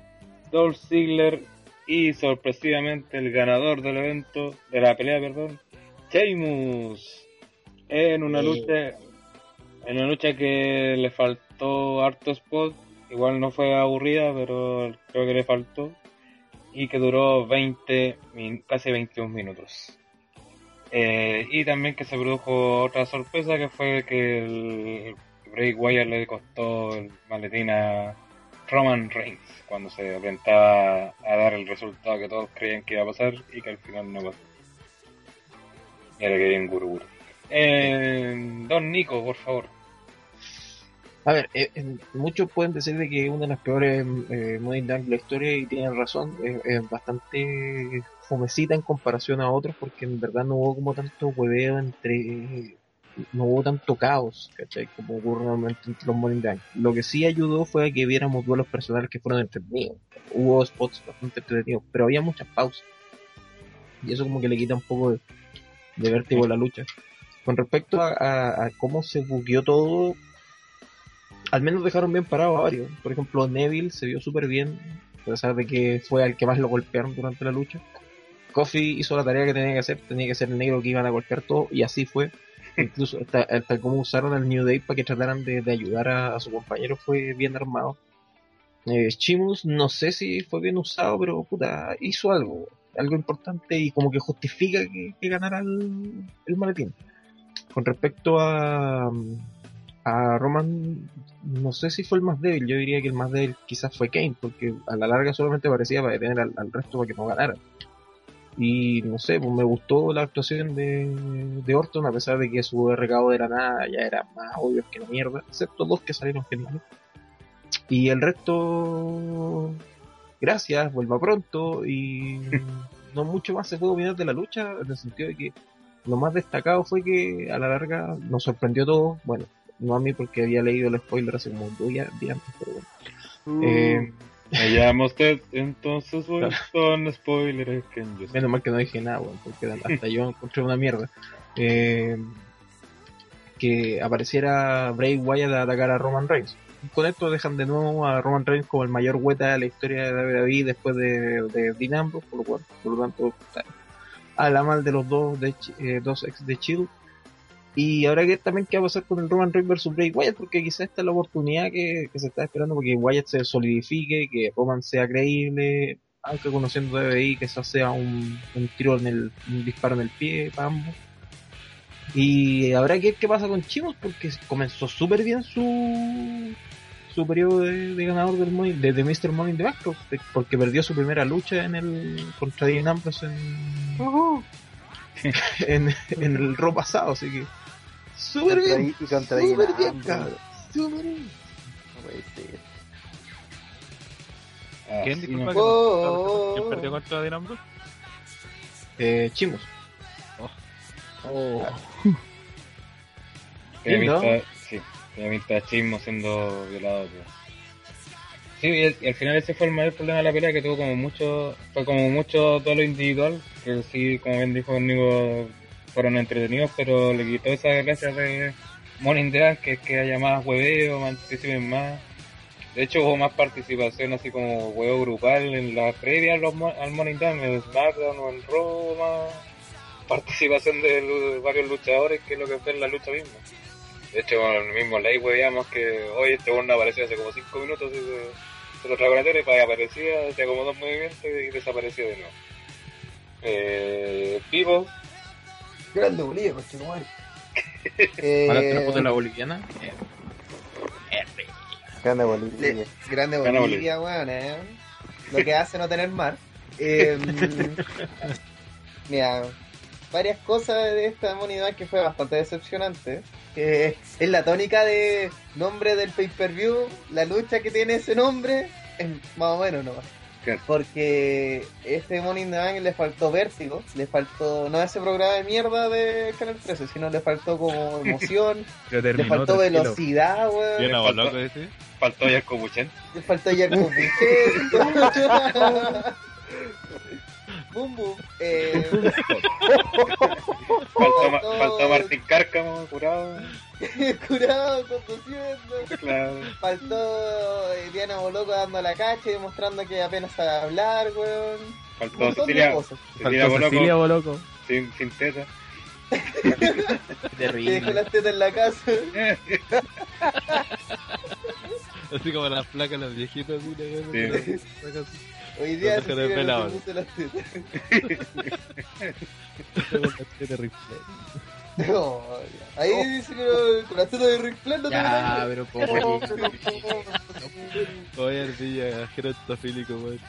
S7: Dolph Ziggler y sorpresivamente el ganador del evento, de la pelea, perdón, Sheamus, en una lucha, en una lucha que le faltó harto spot, igual no fue aburrida, pero creo que le faltó, y que duró 20, min- casi 21 minutos. Eh, y también que se produjo otra sorpresa que fue que el Bray Wyatt le costó el maletín a Roman Reigns cuando se enfrentaba a dar el resultado que todos creían que iba a pasar y que al final no pasó. Y ahora que bien guruguru. Eh, don Nico, por favor.
S5: A ver, eh, eh, muchos pueden decir de que una de las peores eh, Money de la historia y tienen razón, es, es bastante fomecita en comparación a otros porque en verdad no hubo como tanto hueveo entre... no hubo tanto caos, ¿cachai? Como ocurre normalmente entre los the Bank. Lo que sí ayudó fue a que viéramos duelos personales que fueron entretenidos. Hubo spots bastante entretenidos, pero había muchas pausas. Y eso como que le quita un poco de, de vértigo a la lucha. Con respecto a, a- a cómo se bugueó todo, al menos dejaron bien parado a varios. Por ejemplo, Neville se vio súper bien, a pesar de que fue al que más lo golpearon durante la lucha. Kofi hizo la tarea que tenía que hacer, tenía que ser el negro que iban a golpear todo, y así fue. Incluso hasta, hasta cómo usaron al New Day para que trataran de, de ayudar a, a su compañero fue bien armado. Eh, Chimus no sé si fue bien usado, pero puta, hizo algo, algo importante y como que justifica que, que ganara el, el maletín. Con respecto a, a Roman, no sé si fue el más débil, yo diría que el más débil quizás fue Kane, porque a la larga solamente parecía para detener al, al resto para que no ganara. Y no sé, pues me gustó la actuación de, de Orton, a pesar de que su recado de la nada ya era más obvio que la mierda, excepto dos que salieron geniales. Y el resto, gracias, vuelva pronto y no mucho más se puede opinar de la lucha, en el sentido de que lo más destacado fue que a la larga nos sorprendió todo, bueno, no a mí porque había leído el spoiler hace como dos días antes, pero bueno. Eh,
S7: Me llama usted, entonces con spoilers que yo
S5: Menos mal que no dije nada, weón, porque hasta yo encontré una mierda. Eh, que apareciera Bray Wyatt a atacar a Roman Reigns. Con esto dejan de nuevo a Roman Reigns como el mayor hueta de la historia de WWE después de, de por lo, cual, por lo tanto, a la mal de los dos, de, eh, dos ex de Shield. Y ahora que también qué va a pasar con el Roman Reigns versus Bray Wyatt, porque quizás esta es la oportunidad que, que se está esperando porque Wyatt se solidifique, que Roman sea creíble, aunque conociendo que eso sea un, un tiro en el, un disparo en el pie para ambos. Y habrá que ver qué pasa con Chivos porque comenzó súper bien su su periodo de, de ganador del Money, de, de Mr. Money in the Bank porque- perdió su primera lucha en el contra Dean Ambrose en, en, en el Raw pasado, así que súper bien, súper bien, cabrón, súper bien.
S6: No-
S1: Oh.
S3: ¿Quién perdió contra Dean Ambrose?
S5: Eh, ¿no?
S7: pinta, sí, tiene de chismo siendo violado. tío. Sí, y, al- al final ese fue el mayor problema de la pelea, que tuvo como mucho, fue como mucho todo lo individual, que sí, como bien dijo Nico, fueron entretenidos, pero le quitó esa gracia de the Bank, que es que haya más hueveo, participen más. De hecho hubo más participación así como huevo grupal en la previa al in the Bank, en SmackDown o en más participación de varios luchadores que lo que fue en la lucha misma. De hecho, con el mismo ley veíamos que hoy este no apareció hace como 5 minutos y se, se lo trajo a la tele, para aparecía, hacía como dos movimientos y desapareció de nuevo. Eh, Pivo,
S1: Grande Bolivia, coche.
S5: Para
S1: Eh,
S5: de la boliviana.
S6: Grande Bolivia.
S1: le- grande
S7: Gana
S1: Bolivia, weón, eh. Lo que hace no tener mar. Eh, mira, varias cosas de esta moneda que fue bastante decepcionante. Que es la tónica de nombre del pay-per-view, la lucha que tiene ese nombre, es más o menos nomás.
S7: Claro.
S1: Porque este Money in the Bank le faltó vértigo, le faltó, no ese programa de mierda de Canal 13, sino le faltó como emoción, le faltó
S2: tranquilo.
S1: velocidad, weón.
S3: Bien
S7: faltó-
S3: ese.
S7: faltó ya Cobuchen.
S1: Le faltó ya Boom. Eh,
S4: Faltó, Ma- faltó Martín Cárcamo, curado.
S1: curado, conduciendo.
S4: Claro.
S1: Faltó eh, Diana Boloco dando la cacha y demostrando que apenas sabe hablar, weón.
S4: Faltó Cecilia. Cecilia Boloco
S2: Cecilia Boloco.
S4: sin, sin teta.
S1: Que dejó
S5: Terrible.
S1: las tetas en la casa.
S3: Así como las placas, las viejitas. La-
S4: Sí.
S1: Hoy día no se puso las tetas. No, ahí dice que con las tetas de Rick Flair no te
S5: Ya,
S1: metas.
S5: pero poco.
S3: Oye, ardilla, gerontofílico, weón.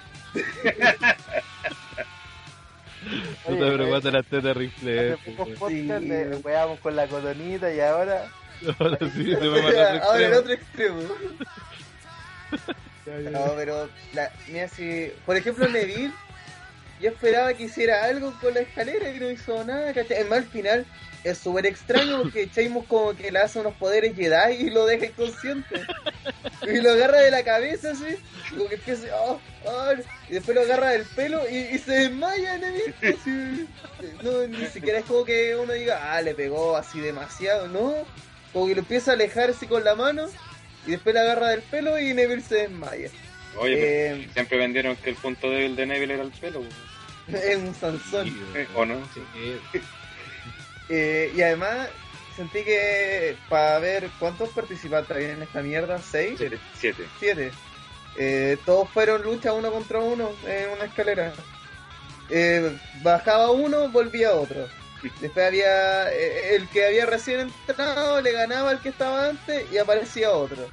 S3: No te de las tetas de Ric
S6: Hace
S3: Flair,
S6: pocos
S3: weón.
S6: podcasts le weamos con la cotonita y ahora.
S3: Ahora sí, se me manda Ric
S1: Ahora el
S3: Flair.
S1: otro extremo. No, pero, la, mira, si, por ejemplo, Neville, yo esperaba que hiciera algo con la escalera y no hizo nada, ¿cachai? Es más, al final es súper extraño porque Sheamus como que le hace unos poderes Jedi y lo deja inconsciente. Y lo agarra de la cabeza así, y como que empieza, oh, oh, y después lo agarra del pelo y, y se desmaya Neville. así. no, ni siquiera es como que uno diga, ah, le pegó así demasiado, no. Como que lo empieza a alejar así con la mano y después le agarra del pelo y Neville se desmaya.
S4: Oye, pero
S1: Eh,
S4: siempre vendieron que el punto débil de Neville era el pelo.
S1: es un Sansón.
S4: ¿O no?
S1: Eh, y además sentí que para ver cuántos participantes había en esta mierda, seis,
S4: Siete. Siete.
S1: siete, eh, todos fueron lucha uno contra uno en una escalera. Eh, bajaba uno, volvía otro. Después había eh, el que había recién entrado, le ganaba al que estaba antes y aparecía otro.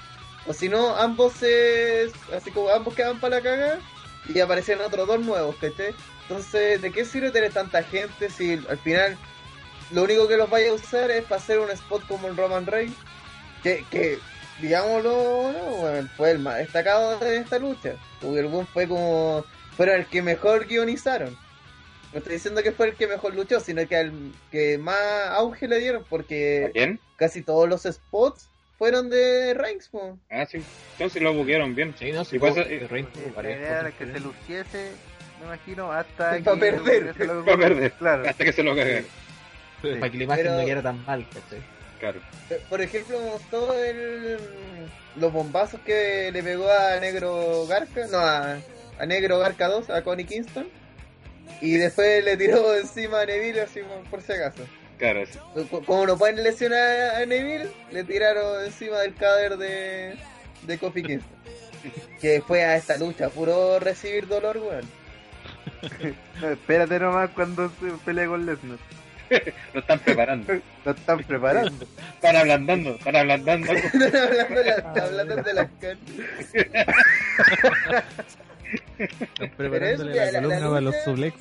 S1: O si no, ambos se, así como ambos quedaban para la caga y aparecían otros dos nuevos, ¿cachai? Entonces, ¿de qué sirve tener tanta gente si al final lo único que los vaya a usar es para hacer un spot como el Roman Reigns? Que, que digámoslo, fue el más destacado de esta lucha. Porque el buen fue como, fuera el que mejor guionizaron. No estoy diciendo que fue el que mejor luchó, sino que al que más auge le dieron,
S4: ¿A
S1: porque
S4: quién?
S1: casi todos los spots fueron de Reigns. po.
S4: Ah, sí. Entonces lo buquearon bien.
S5: Sí, no, sí,
S4: Y pasa-
S5: puedo-
S4: eh,
S5: de Reigns,
S6: La idea era que se luciese, me imagino, hasta
S1: Pa'
S6: que
S1: perder.
S6: se lo-
S4: Pa' perder.
S6: Claro.
S4: Hasta que se lo cagan.
S5: Para que la imagen
S1: Pero-
S5: no quedara tan mal, ¿cachai?
S4: Claro.
S1: Por ejemplo, gustó el, los bombazos que le pegó a Negro Garca, no, a, a Negro Garca 2, a Connie Kingston. Y después le tiró encima a Neville, así por si acaso.
S4: Claro,
S1: Como no pueden lesionar a Neville, le tiraron encima del cadáver de, de Kofi Kingston. Que fue a esta lucha, puro recibir dolor, weón.
S6: No, espérate nomás cuando se pelea con Lesnar.
S4: Lo están preparando.
S6: Lo están preparando.
S4: Están ablandando, están ablandando.
S1: hablando, de la- hablando de las carnes.
S2: Están preparándole la columna
S1: la
S2: para los suplex.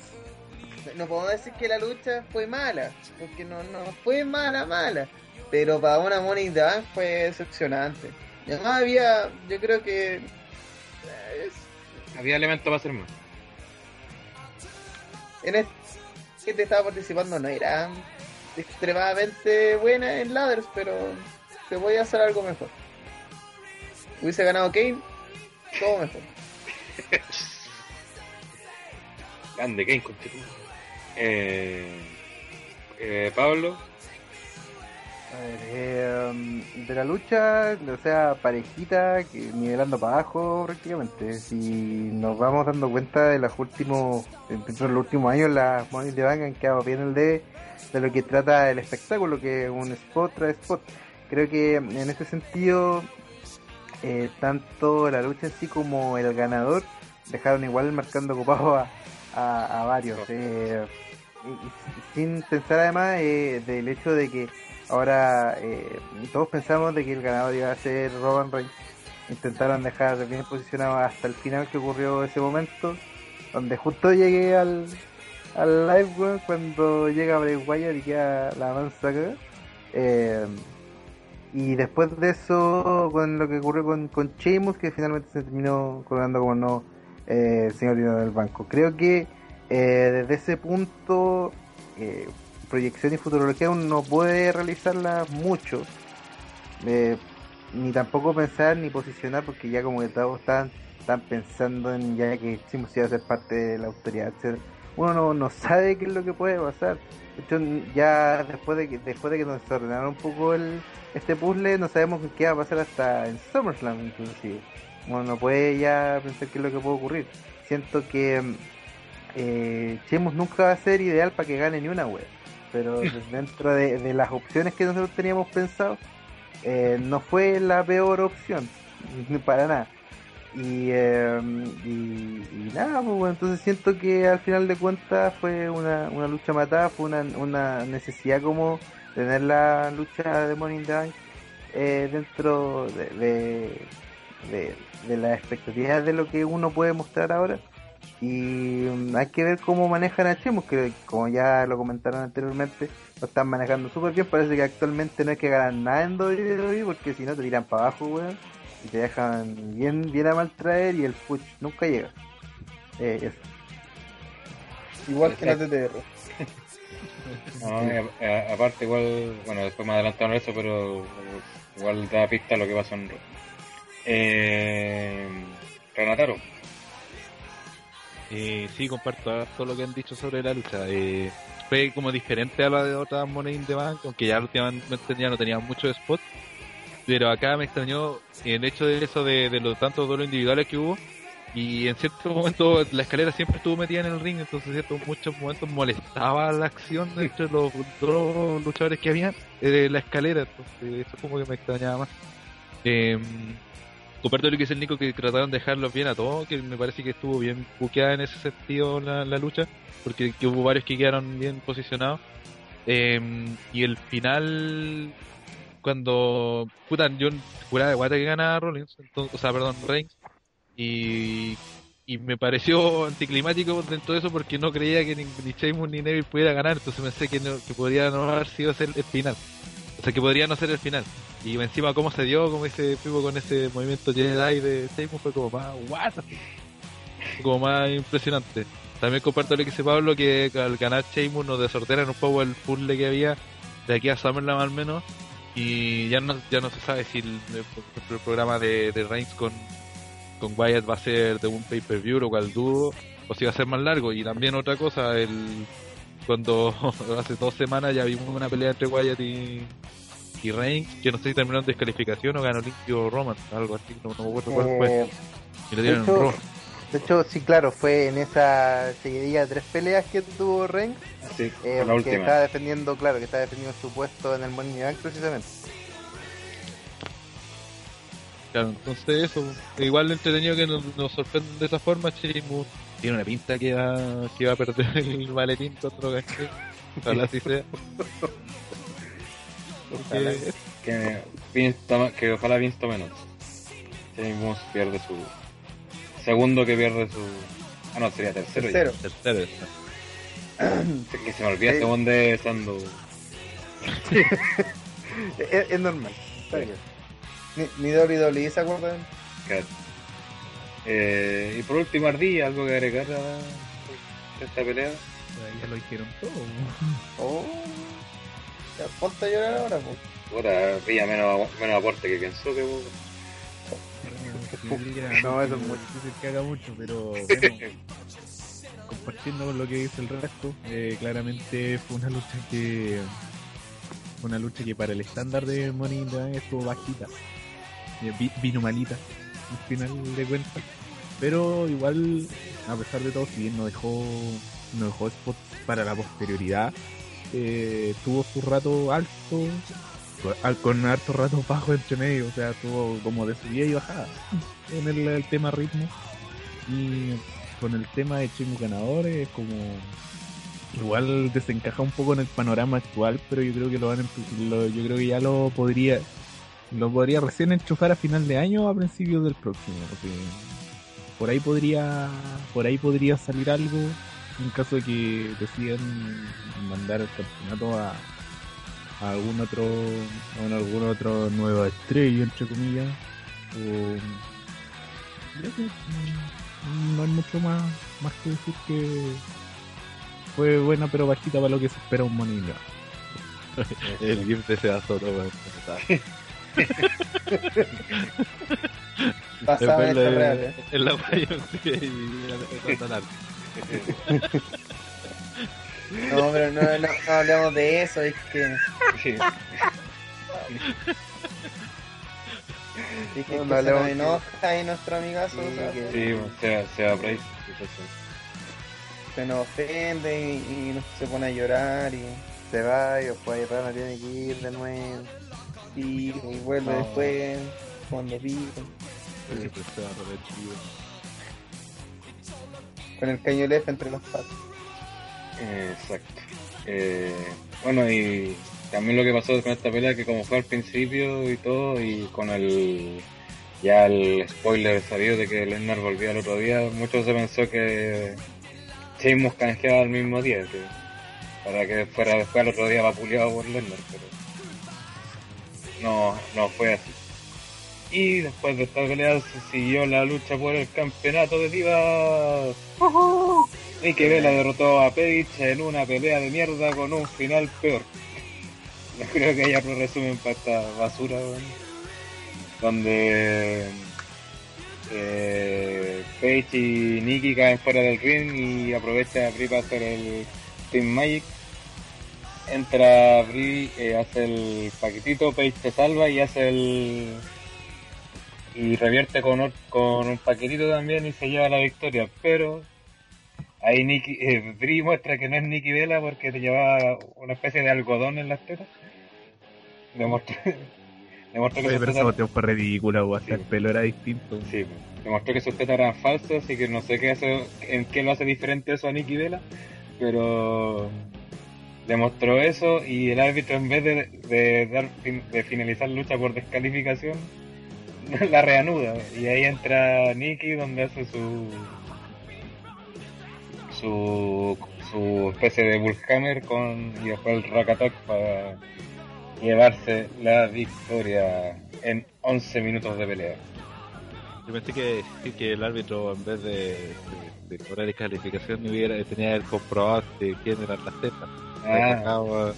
S1: no podemos decir que la lucha fue mala, porque no, no fue mala, mala, pero para una Money in the Bank fue decepcionante. Y además había, yo creo que es-
S4: Había elementos para hacer más.
S1: en este que te estaba participando no era extremadamente buena en ladders, pero se podía hacer algo mejor. Hubiese ganado Kane, todo mejor.
S4: Grande, Kane. Eh, eh, Pablo,
S6: A ver, eh, de la lucha, o sea, parejita, que nivelando para abajo prácticamente. Si nos vamos dando cuenta de los últimos, dentro de los últimos años, las Money de Bank han quedado bien el de, de lo que trata el espectáculo, que es un spot tras spot. Creo que en ese sentido, eh, tanto la lucha en sí como el ganador dejaron igual marcando ocupado a, a, a varios. eh, sin pensar además eh, del hecho de que ahora eh, todos pensamos de que el ganador iba a ser Roman Reigns. Intentaron dejar bien posicionado hasta el final que ocurrió ese momento, donde justo llegué al, al live cuando llega Bray Wyatt y queda la mansa cagada. Eh, y después de eso, con lo que ocurrió con, con Sheamus, que finalmente se terminó colgando como no eh, señor dinero del banco. Creo que eh, desde ese punto, eh, proyección y futurología aún no puede realizarla mucho, eh, ni tampoco pensar ni posicionar, porque ya como que todos están, están pensando en ya que Sheamus iba a ser parte de la autoridad, etcétera. uno no, no sabe qué es lo que puede pasar. Ya después de que, después de que nos ordenaron un poco el, este puzzle, no sabemos qué va a pasar hasta en SummerSlam, inclusive. Uno no puede ya pensar qué es lo que puede ocurrir. Siento que eh, Sheamus nunca va a ser ideal para que gane ni una web. Pero dentro de, de las opciones que nosotros teníamos pensado, eh, no fue la peor opción, para nada. Y, eh, y, nada, pues, bueno, entonces siento que al final de cuentas fue una, una lucha matada, fue una, una necesidad como tener la lucha de the Bank, eh, dentro de, de, de, las expectativas de lo que uno puede mostrar ahora. Y mm, hay que ver cómo manejan a Chemos, que como ya lo comentaron anteriormente, lo están manejando súper bien. Parece que actualmente no hay que ganar nada en WWE porque si no te tiran para abajo, weón. Y te dejan bien, bien a mal traer y el push nunca llega. Eh, eso.
S1: Igual que la TTR.
S4: No, a- a- aparte igual, bueno, después me adelantaron eso, pero igual da pista a lo que pasó en. Eh, Renataro,
S3: Eh, sí, comparto todo lo que han dicho sobre la lucha. Eh, fue como diferente a la de otras Money in the Bank, aunque ya últimamente ya no tenían mucho spot. Pero acá me extrañó el hecho de eso de, de los tantos duelos individuales que hubo. Y en ciertos momentos la escalera siempre estuvo metida en el ring, entonces en ciertos muchos momentos molestaba la acción de entre los dos luchadores que habían eh, la escalera, entonces eso como que me extrañaba más. Eh, comparto lo que dice el Nico que trataron de dejarlos bien a todos, que me parece que estuvo bien buqueada en ese sentido la, la lucha, porque que hubo varios que quedaron bien posicionados. Eh, y el final, cuando, puta, yo juraba de guata que ganaba Rollins, o sea, perdón, Reigns, y, y me pareció anticlimático dentro de eso porque no creía que ni, ni Sheamus ni Neville pudiera ganar, entonces pensé que, que podría no haber sido ese el, final. O sea, que podría no ser el final. Y encima cómo se dio, como ese Pipo con ese movimiento Jedi de Sheamus fue como más, what? Como más impresionante. También comparto lo que dice Pablo, que al ganar Sheamus nos desordenan un poco el puzzle que había de aquí a Summerland al menos. Y ya no, ya no se sabe si el, ejemplo, el programa de, de Reigns con, con Wyatt va a ser de un pay-per-view, lo cual dudo, o si va a ser más largo. Y también otra cosa, el cuando hace dos semanas ya vimos una pelea entre Wyatt y, y Reigns, que no sé si terminó en descalificación o ganó limpio Roman, algo así, no, no me acuerdo cuál fue.
S6: Eh,
S3: Y lo
S6: de
S3: dieron Raw.
S6: De hecho, sí, claro, fue en esa seguidilla de tres peleas que tuvo Reigns,
S4: sí,
S6: eh,
S4: la
S6: que
S4: última.
S6: estaba defendiendo, claro, que estaba defendiendo su puesto en el Money Bank precisamente.
S3: Claro, entonces eso, igual entretenido que nos, nos sorprenden de esa forma, Sheamus tiene una pinta que va, que va a perder el maletín contra Gangsté, ojalá así sea.
S6: Ojalá.
S3: Porque
S4: Que, Vince que ojalá Vince tome nota. Sheamus pierde su. Segundo que pierde su. Ah, no, sería tercero. ya.
S1: Tercero.
S3: tercero está.
S4: Que se me olvida
S6: Sí.
S4: segundo de Sandu.
S6: Es, es normal, está bien.
S1: Ni, ni WWE se acuerdan.
S4: Claro. Eh, y por último, Ardilla, algo que agregar a esta pelea.
S2: Ya lo dijeron todo.
S1: Oh. Ya, ponte a llorar ahora, pues.
S4: Puta, Ardilla menos, menos aporte que pensó que vos.
S6: No, eso es mucho.
S2: que haga mucho, pero bueno, compartiendo con lo que dice el resto, eh, claramente fue una lucha que fue una lucha que para el estándar de Money in the Bank estuvo bajita, Eh, vi- vino malita al final de cuentas, pero igual a pesar de todo, si bien no dejó no dejó spot para la posterioridad, eh, tuvo su rato alto al- con harto rato bajo entre medio, o sea, tuvo como de subida y bajada en el, tema ritmo. Y con el tema de Chimo ganadores es como igual desencaja un poco en el panorama actual pero yo creo que lo van a lo- yo creo que ya lo podría lo podría recién enchufar a final de año o a principios del próximo porque por ahí podría por ahí podría salir algo en caso de que decidan mandar el campeonato a, a algún otro a algún otro nueva estrella entre comillas o creo que no hay mucho más más que decir que fue buena pero bajita para lo que se espera un Bank.
S3: El GIF de ese solo, weón.
S1: Basada en reales.
S3: En la la- la- la- la-
S1: No, pero no, no, no hablemos de eso, es que,
S7: Sí.
S1: es que
S6: No,
S1: se
S6: no hablemos
S1: nos
S6: que-
S1: enoja ahí nuestro amigazo,
S6: Sí,
S1: o sea,
S6: que-
S7: Sí, sea, se va Price. sí, sí, sí.
S1: se nos ofende y, y nos- se pone a llorar y,
S6: Se va y después ahí Rana tiene que ir de nuevo.
S1: y, y vuelve
S6: No.
S1: después cuando
S3: se a repetir.
S1: con el cañolefa entre las patas.
S7: Exacto. Eh, bueno, y también lo que pasó con esta pelea, que como fue al principio y todo, y con el ya el spoiler sabido de que Lesnar volvía el otro día, mucho se pensó que Sheamus canjeaba el mismo día, que para que fuera después al otro día vapuleado por Lesnar, pero no, no fue así. Y después de esta pelea se siguió la lucha por el campeonato de divas. Nikki Vela derrotó a Page en una pelea de mierda con un final peor. No creo que haya otro resumen para esta basura. Donde eh, Page y Nikki caen fuera del ring y aprovecha a Brie para hacer el Team Magic. Entra Brie, eh, hace el paquetito, Page se salva y hace el... Y revierte con un paquetito también y se lleva la victoria, pero Ahí Nikki, eh, Brie muestra que no es Nikki Vela porque te llevaba una especie de algodón en las tetas. Demostró, que
S2: Oye,
S7: sus
S2: pero esa
S7: tetas,
S2: cuestión fue ridícula, weón. Hasta
S7: Sí.
S2: el pelo era distinto.
S7: sí, demostró que sus tetas eran falsas y que no sé qué hace, en qué lo hace diferente eso a Nikki Vela, pero demostró eso y el árbitro en vez de, de dar fin- de finalizar lucha por descalificación la reanuda y ahí entra Nikki donde hace su su, su especie de Bullhammer con y después el Rakatok para llevarse la victoria en 11 minutos de pelea.
S3: Yo pensé que, que el árbitro, en vez de, de, de cobrar descalificación, hubiera, tenía que haber comprobado de quién eran las tetas.
S7: Ah,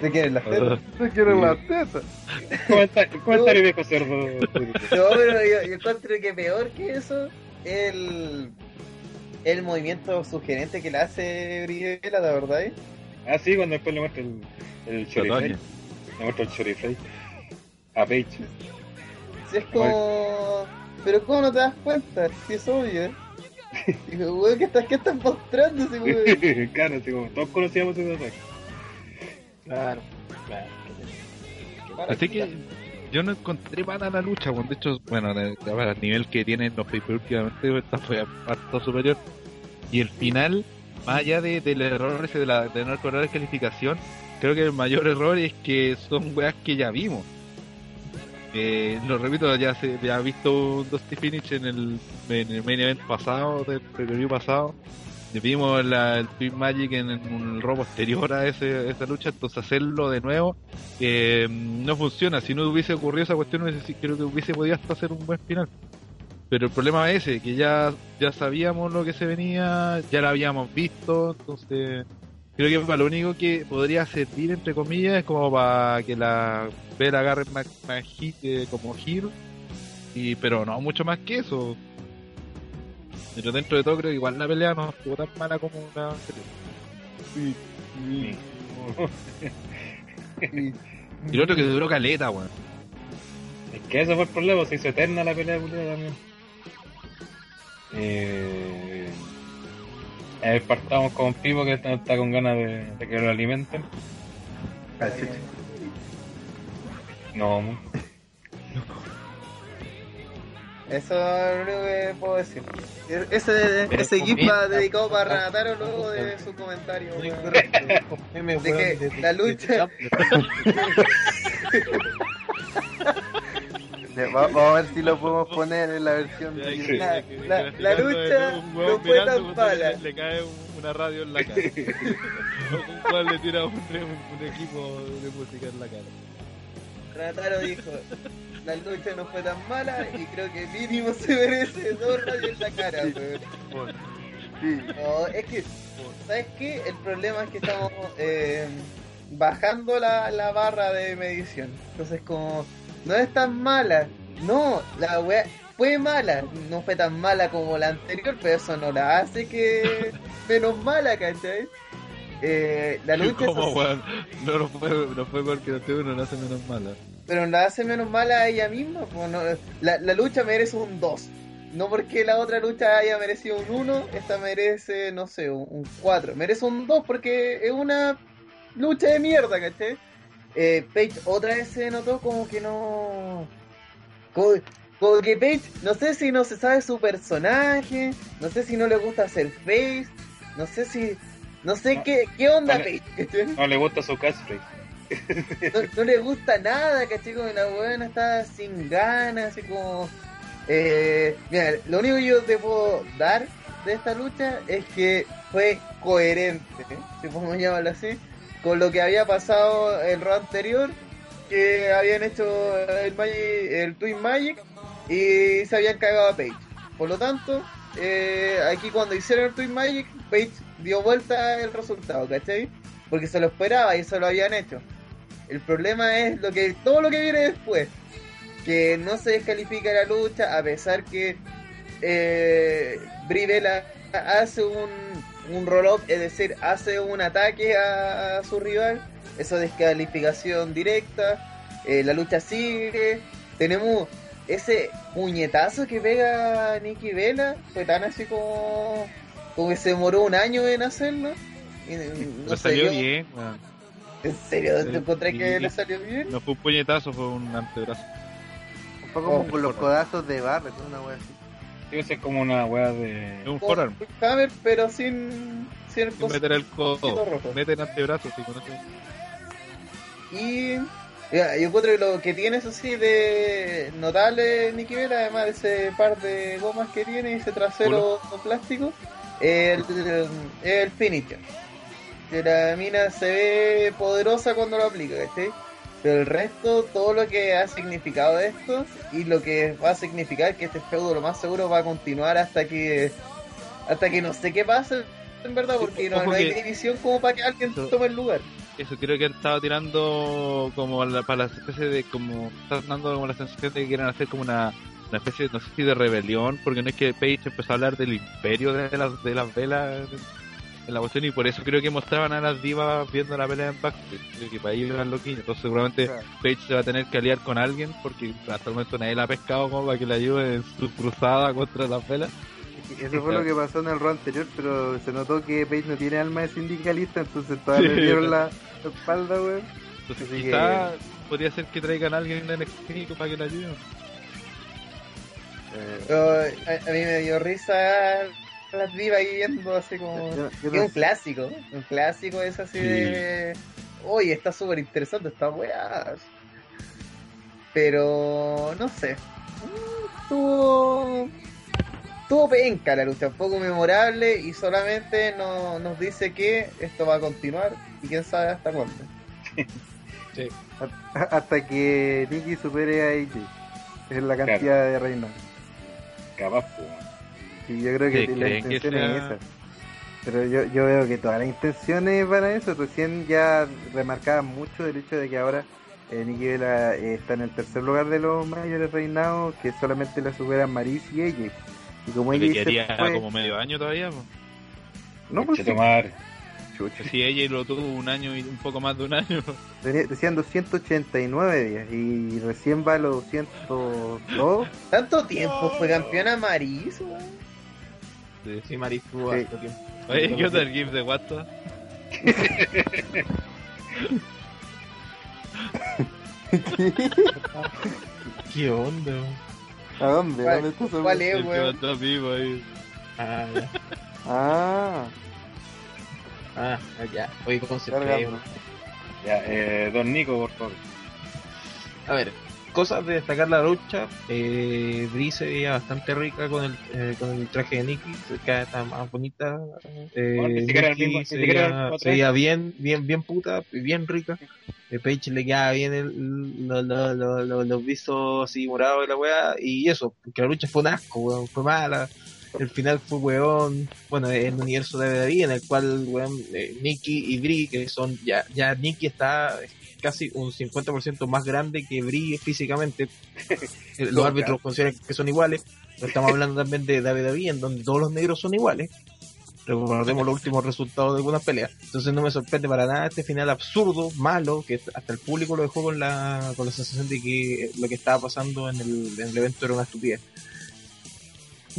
S1: ¿De quién es la teta?
S6: No quiero
S3: Sí.
S6: la teta.
S7: comentario, comentario viejo cerdo.
S1: No, pero yo, yo encuentro que peor que eso el, el movimiento sugerente que le hace Briela, la verdad. ¿eh?
S7: Ah, sí, cuando después le muestra el, el. Le muestra el Choriflay. A Paige.
S1: Si es como. Pero ¿cómo no te das cuenta? Si es obvio. ¿eh? Digo, weón, ¿qué estás, qué estás mostrando ese weón?
S7: claro, así como todos conocíamos ese ataque.
S6: Claro, claro.
S3: Así que yo no encontré para la lucha, bueno, de hecho, bueno, de- de- a el nivel que tienen los pay últimamente, esta fue harto superior. Y el final, más allá de, del error ese de, la, de no cobrar calificación, creo que el mayor error es que son weas que ya vimos. Eh, lo repito, ya se ya he visto un Dusty Finish en el, en el main event pasado, del preview pasado. Vimos la, el Team Magic en, en un robo posterior a ese, esa lucha, entonces hacerlo de nuevo eh, no funciona. Si no hubiese ocurrido esa cuestión, creo que hubiese podido hasta hacer un buen final. Pero el problema es ese, que ya, ya sabíamos lo que se venía, ya lo habíamos visto, entonces creo que lo único que podría servir, entre comillas, es como para que la Vera agarre más, eh, como heel, y, pero no mucho más que eso. Pero dentro de todo creo que igual la pelea no estuvo tan mala como la anterior. Y lo otro que duró caleta, weón.
S7: Es que ese fue el problema, se hizo eterna la pelea culiada también. Eh, a ver, partamos con Pipo que está, está con ganas de, de que lo alimenten. No,
S1: Eso es lo único que puedo decir. E- Ese,
S5: Pero
S1: ese GIF va dedicado para. Renataro luego de su comentario. De que la lucha-
S6: Vamos a ver si lo podemos poner en la versión de
S7: Sí.
S1: La- la- la lucha no fue tan mala.
S3: Le, le cae un- una radio en la cara. un cual le tira un, un, un equipo de música en la cara.
S1: Renataro dijo, la lucha no fue tan mala y creo que mínimo se merece dos rayos en la cara, weón. No, es que, ¿sabes qué? El problema es que estamos eh, bajando la, la barra de medición. Entonces, como, no es tan mala. No, la wea fue mala. No fue tan mala como la anterior, pero eso no la hace que menos mala, ¿cachai? eh, la lucha es
S3: ¿Cómo, weón? No, no fue, no fue porque tuvo uno no hace menos mala.
S1: Pero la hace menos mala a ella misma. pues, no- la, la lucha merece un 2. No porque la otra lucha haya merecido un 1, esta merece, no sé, un, un 4. Merece un 2 porque es una lucha de mierda, ¿cachai? Eh, Paige otra vez se notó como que no... Como, como que Paige, no sé si no se sabe su personaje, no sé si no le gusta hacer face, no sé si... No sé
S7: No.
S1: qué, qué onda
S7: No le-
S1: ¿cachai?
S7: No le gusta su catchphrase.
S1: No, le gusta nada, ¿cachai? Como la buena está sin ganas, así como... Eh, mira, lo único que yo te puedo dar de esta lucha es que fue coherente, ¿eh? si podemos llamarlo así, con lo que había pasado el round anterior, que habían hecho el, Magic, el Twin Magic y se habían cagado a Page. Por lo tanto, eh, aquí cuando hicieron el Twin Magic, Page dio vuelta el resultado, ¿cachai? Porque se lo esperaba y eso lo habían hecho. El problema es lo que todo lo que viene después. Que no se descalifica la lucha a pesar que eh, Brie Bella hace un, un roll-up, es decir, hace un ataque a, a su rival. Eso es descalificación directa. Eh, la lucha sigue. Tenemos ese puñetazo que pega Nikki Vela. Fue tan así como, como que se demoró un año en hacerlo. Y, no sé,
S3: salió
S1: yo-
S3: bien.
S1: ¿En serio? ¿Te
S3: Sí,
S1: encontré que
S3: sí.
S1: le salió bien?
S3: No fue un puñetazo, fue un antebrazo.
S6: Fue como
S1: Oh,
S6: con los codazos de Barrett, una wea así.
S7: Debe ser como una weá de.
S3: Es un
S1: Como
S3: forearm.
S1: Hammer, pero sin, sin el
S3: Sin
S1: cos-
S3: meter el codo.
S1: rojo.
S3: Mete el antebrazo, sí, con eso.
S1: Y ya, yo encuentro que lo que tiene eso sí de notable Nicky Vela, además de ese par de gomas que tiene y ese trasero plástico, el, el finisher. Que la mina se ve poderosa cuando lo aplica, ¿cachai? Pero el resto, todo lo que ha significado esto y lo que va a significar que este feudo lo más seguro va a continuar hasta que hasta que no sé qué pase en verdad, porque no, hay división como para que alguien tome el lugar.
S3: Eso creo que han estado tirando como la- para la especie de como están dando como la sensación de que quieren hacer como una, una especie no sé si de rebelión porque no es que Page empezó a hablar del imperio de las de las velas en la cuestión y por eso creo que mostraban a las divas viendo la pelea en backstage creo que para ellos eran loquillos entonces seguramente
S6: Claro.
S3: Page se va a tener que aliar con alguien porque hasta el momento nadie la ha pescado como para que la ayude en su cruzada contra las velas
S6: Eso fue lo que pasó en el round anterior, pero se notó que Page no tiene alma de sindicalista, entonces todas
S3: Sí.
S6: le dieron la, la espalda, weón.
S3: entonces
S6: Así
S3: quizá podría ser que traigan a alguien en NXT para que la ayude
S6: Eh,
S1: Yo- a, a mí me dio risa las divas ahí viendo así como...
S6: yo- yo
S1: Es
S6: no
S1: un clásico, un clásico es así
S3: Sí.
S1: de... Oye, está súper interesante esta weá. Pero... no sé. Mm, Estuvo... Estuvo penca la lucha, poco memorable y solamente no- nos dice que esto va a continuar y quién sabe hasta cuándo.
S6: hasta que Nikki supere a AJ. Es la cantidad de reinas.
S7: Capaz,
S6: Y yo creo que
S3: ¿Qué
S6: la
S3: que
S6: intención es esa. Pero yo, yo veo que todas las intenciones van a eso. Recién ya remarcaba mucho el hecho de que ahora eh, Nikki Bella eh, está en el tercer lugar de los mayores reinados, que solamente la superan Maris y ella. Y como ella
S3: quedaría
S6: fue-
S3: como medio año todavía pues.
S6: No, pues sí, chucha.
S3: Si ella lo tuvo un año y un poco más de un año.
S6: Decían 289 días y recién va a los 202.
S1: ¿Tanto tiempo fue campeona Maris?
S3: Sí.
S5: Sí, Maris tuvo
S6: Sí.
S3: Oye, ¿qué onda el GIF de WhatsApp?
S5: ¿Qué onda? weón?
S6: ¿A dónde?
S1: ¿Cuál-
S6: ¿Dónde está
S1: cuál es? Weón.
S3: mandó vivo ahí.
S5: Ah, ya.
S6: Ah,
S5: Ah, ya. Oye, ¿cómo se?
S7: Ya, eh, don Nico, por favor.
S5: A ver, cosas de destacar la lucha. Eh, Brie se veía bastante rica con el, eh, con el traje de Nikki, se cada está más bonita. Eh,
S7: Bueno,
S5: Nikki
S7: mismo-
S5: se, veía, se veía bien, bien, bien puta, y bien rica. De Paige le quedaba bien el, lo- lo- lo- lo- los visos así morados de la weá, y eso, porque la lucha fue un asco, weón, fue mala. El final fue weón, bueno, el universo de WWE en el cual weón, eh, Nikki y Brie, que son ya, ya Nikki está casi un 50% más grande que Brie físicamente. Eh, Los árbitros consideran que son iguales. Pero estamos hablando también de WWE, en donde todos los negros son iguales. recordemos los últimos resultados de algunas peleas. Entonces no me sorprende para nada este final absurdo, malo, que hasta el público lo dejó con la, con la sensación de que lo que estaba pasando en el, en el evento era una estupidez.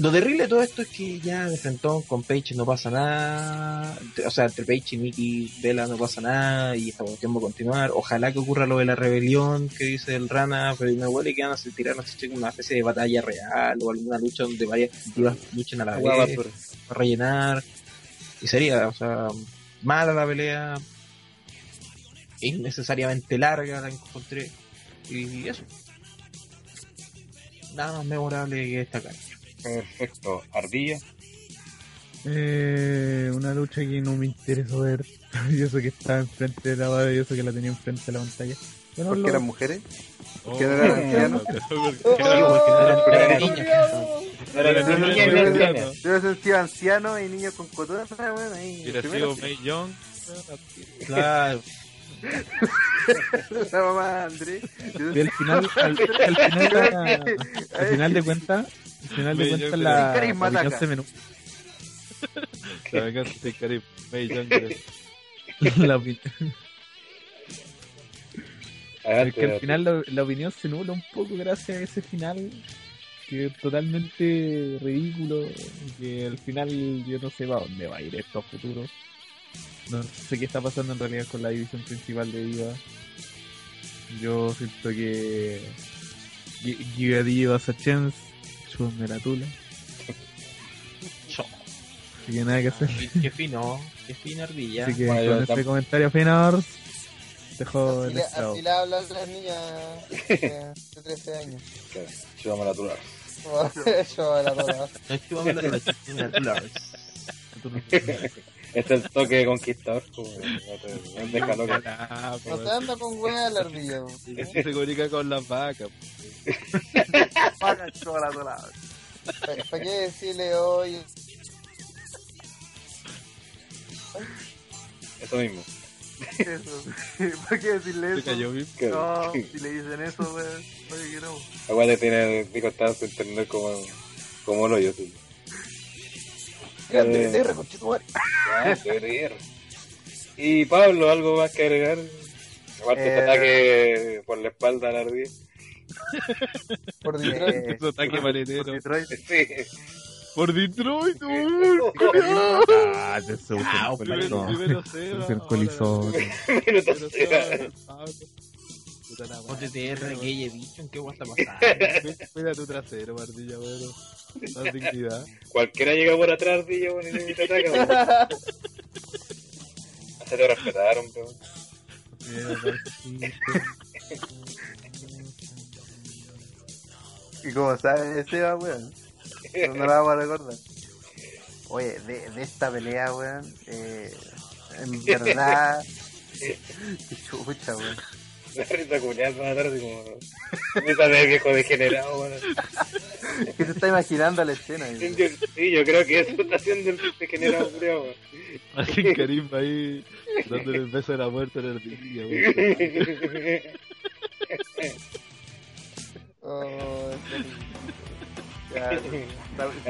S5: Lo terrible de todo esto es que ya de frentón con Page no pasa nada, o sea, entre Page y Nikki Vela no pasa nada y esta cuestión va a continuar. Ojalá que ocurra lo de la rebelión que dice el Rana, pero me huele que van a tirar no sé, una especie de batalla real o alguna lucha donde varias luchen a la
S4: Agua
S5: vez para rellenar. Y sería, o sea, mala la pelea, innecesariamente larga la encontré. Y eso. Nada más memorable que destacar.
S4: Perfecto. Ardilla.
S2: Eh, una lucha que no me interesó ver. y eso que estaba enfrente de la barra y eso que la tenía enfrente de la pantalla. Bueno,
S6: ¿Por
S2: lo-
S6: qué eran mujeres?
S3: Oh,
S6: ¿Que no eran ancianos? Yo no
S4: niña
S6: sé,
S4: y la
S6: yo-
S4: anciana.
S6: Yo he sentido ancianos y niños con cotonas, weón, ahí.
S3: Hubiera
S6: primero,
S3: sido May Young.
S5: Claro.
S6: La mamá de Andrés. Yo-
S2: Y al final, al, al final, la- al final de cuentas, al final de cuentas la, la se menú.
S3: La venganza de Karim. May.
S2: La opinión- Es que al final la, la opinión se nubla un poco gracias a ese final que es totalmente ridículo, que al final yo no sé para dónde va a ir esto a futuro. No sé qué está pasando en realidad con la división principal de Diva. Yo siento que Gi- Giga Divas a chúpame la tula.
S5: Cho.
S2: Así que nada que hacer.
S5: Qué, qué fino, qué fina ardilla.
S2: Así que
S4: Bueno, yo
S2: con ese
S4: tam-
S2: comentario Finors, dejo
S1: Así
S2: el estado.
S1: así le hablan las niñas de, de 13 años.
S4: Claro, Chúpame la tula.
S1: Yo la toda.
S5: No es que vamos a hablar de la tula.
S4: Este es el toque conquistador. Como, no te, no te deja loca.
S1: No
S3: pues,
S1: se anda con wea la ardilla.
S3: Este se comunica con las vacas.
S6: Paga toda la tola.
S1: ¿Para qué decirle hoy?
S4: Eso mismo.
S6: Eso. ¿Por qué decirle
S3: Se
S6: eso?
S3: cayó
S6: No, si le dicen eso, weón. Oye, que no.
S4: Aguante tiene el pico tanto internet como, como lo yo. Sí.
S1: Grande,
S4: Eh,
S1: TR, conchetumare.
S4: Ya, TR. Y Pablo, ¿algo más que agregar? Aparte de
S6: Eh,
S4: este ataque por la espalda a la ardilla.
S1: Por Detroit.
S6: Eh,
S3: Su ataque
S6: por
S3: maletero.
S6: Detroit.
S4: Sí.
S3: Por Detroit,
S2: Ah, te subo
S5: Ah,
S2: el
S3: Primero, Puta la madre.
S5: OTTR, bicho, ¿en qué guay está pasando?
S3: Cuida tu trasero, Mardilla, bueno. Más dignidad.
S4: Cualquiera llega por atrás, ardilla, bueno, y te ataca. bueno. Se te respetaron, pero.
S6: Y como sabe Seba, weón. No, no la vamos a recordar. Oye, de, de esta pelea, weón. Eh, en verdad. Chucha, weón.
S4: La risa culiada van a dar así como. De viejo degenerado, bueno.
S6: ¿Qué se está imaginando la escena? weón?
S4: Yo- Sí, yo creo que eso está haciendo el degenerado, creo, weón.
S3: Así Karim ahí dándole el beso de la muerte a la ardilla, güey.
S1: Oh,
S6: Ya,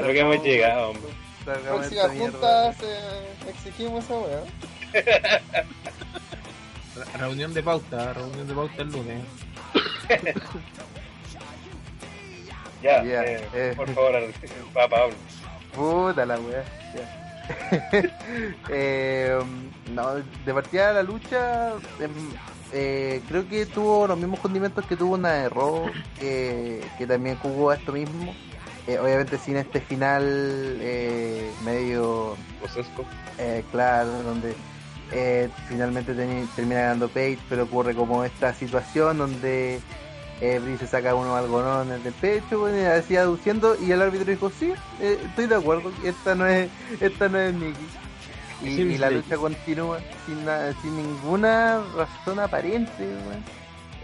S4: lo que hemos llegado, hombre.
S1: próxima junta se exigimos esa wea.
S5: Re- Reunión de pauta, reunión de pauta el lunes.
S4: Ya,
S6: Ya,
S4: eh,
S6: eh.
S4: por favor, va Pablo.
S6: Puta la weá. ya. Eh, no, de partida la lucha, em, eh, creo que tuvo los mismos condimentos que tuvo una de Raw, que, que también jugó a esto mismo. Eh, obviamente sin este final eh, medio
S4: Posesco.
S6: eh, claro, donde eh, finalmente termina ganando Page, pero ocurre como esta situación donde eh, se saca unos algodones del pecho, bueno, y así aduciendo, y el árbitro dijo, sí, eh, estoy de acuerdo, esta no es, esta no es Nikki. Y,
S5: Sí,
S6: y la
S5: sí.
S6: lucha continúa sin, sin ninguna razón aparente.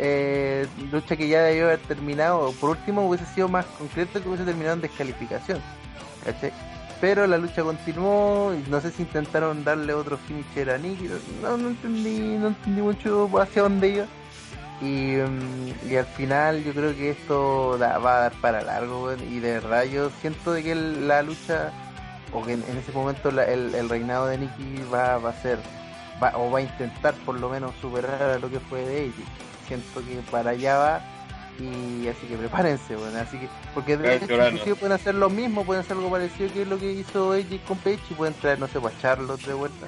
S6: Eh, lucha que ya debió haber terminado, por último hubiese sido más concreto que hubiese terminado en descalificación, ¿cachai? Pero la lucha continuó, y no sé si intentaron darle otro finisher a Nikki, no, no entendí, no entendí mucho hacia dónde iba. Y, mm, al final yo creo que esto va a dar para largo, y de verdad yo siento que la lucha o que en, ese momento la- el, reinado de Nikki va, va a ser, va, o va a intentar por lo menos superar a lo que fue de AJ. Siento que para allá va y así que prepárense, bueno, así que, porque de hecho, inclusive pueden hacer lo mismo, pueden hacer algo parecido que lo que hizo AJ con Page y pueden traer, no sé, pues Charlotte de vuelta,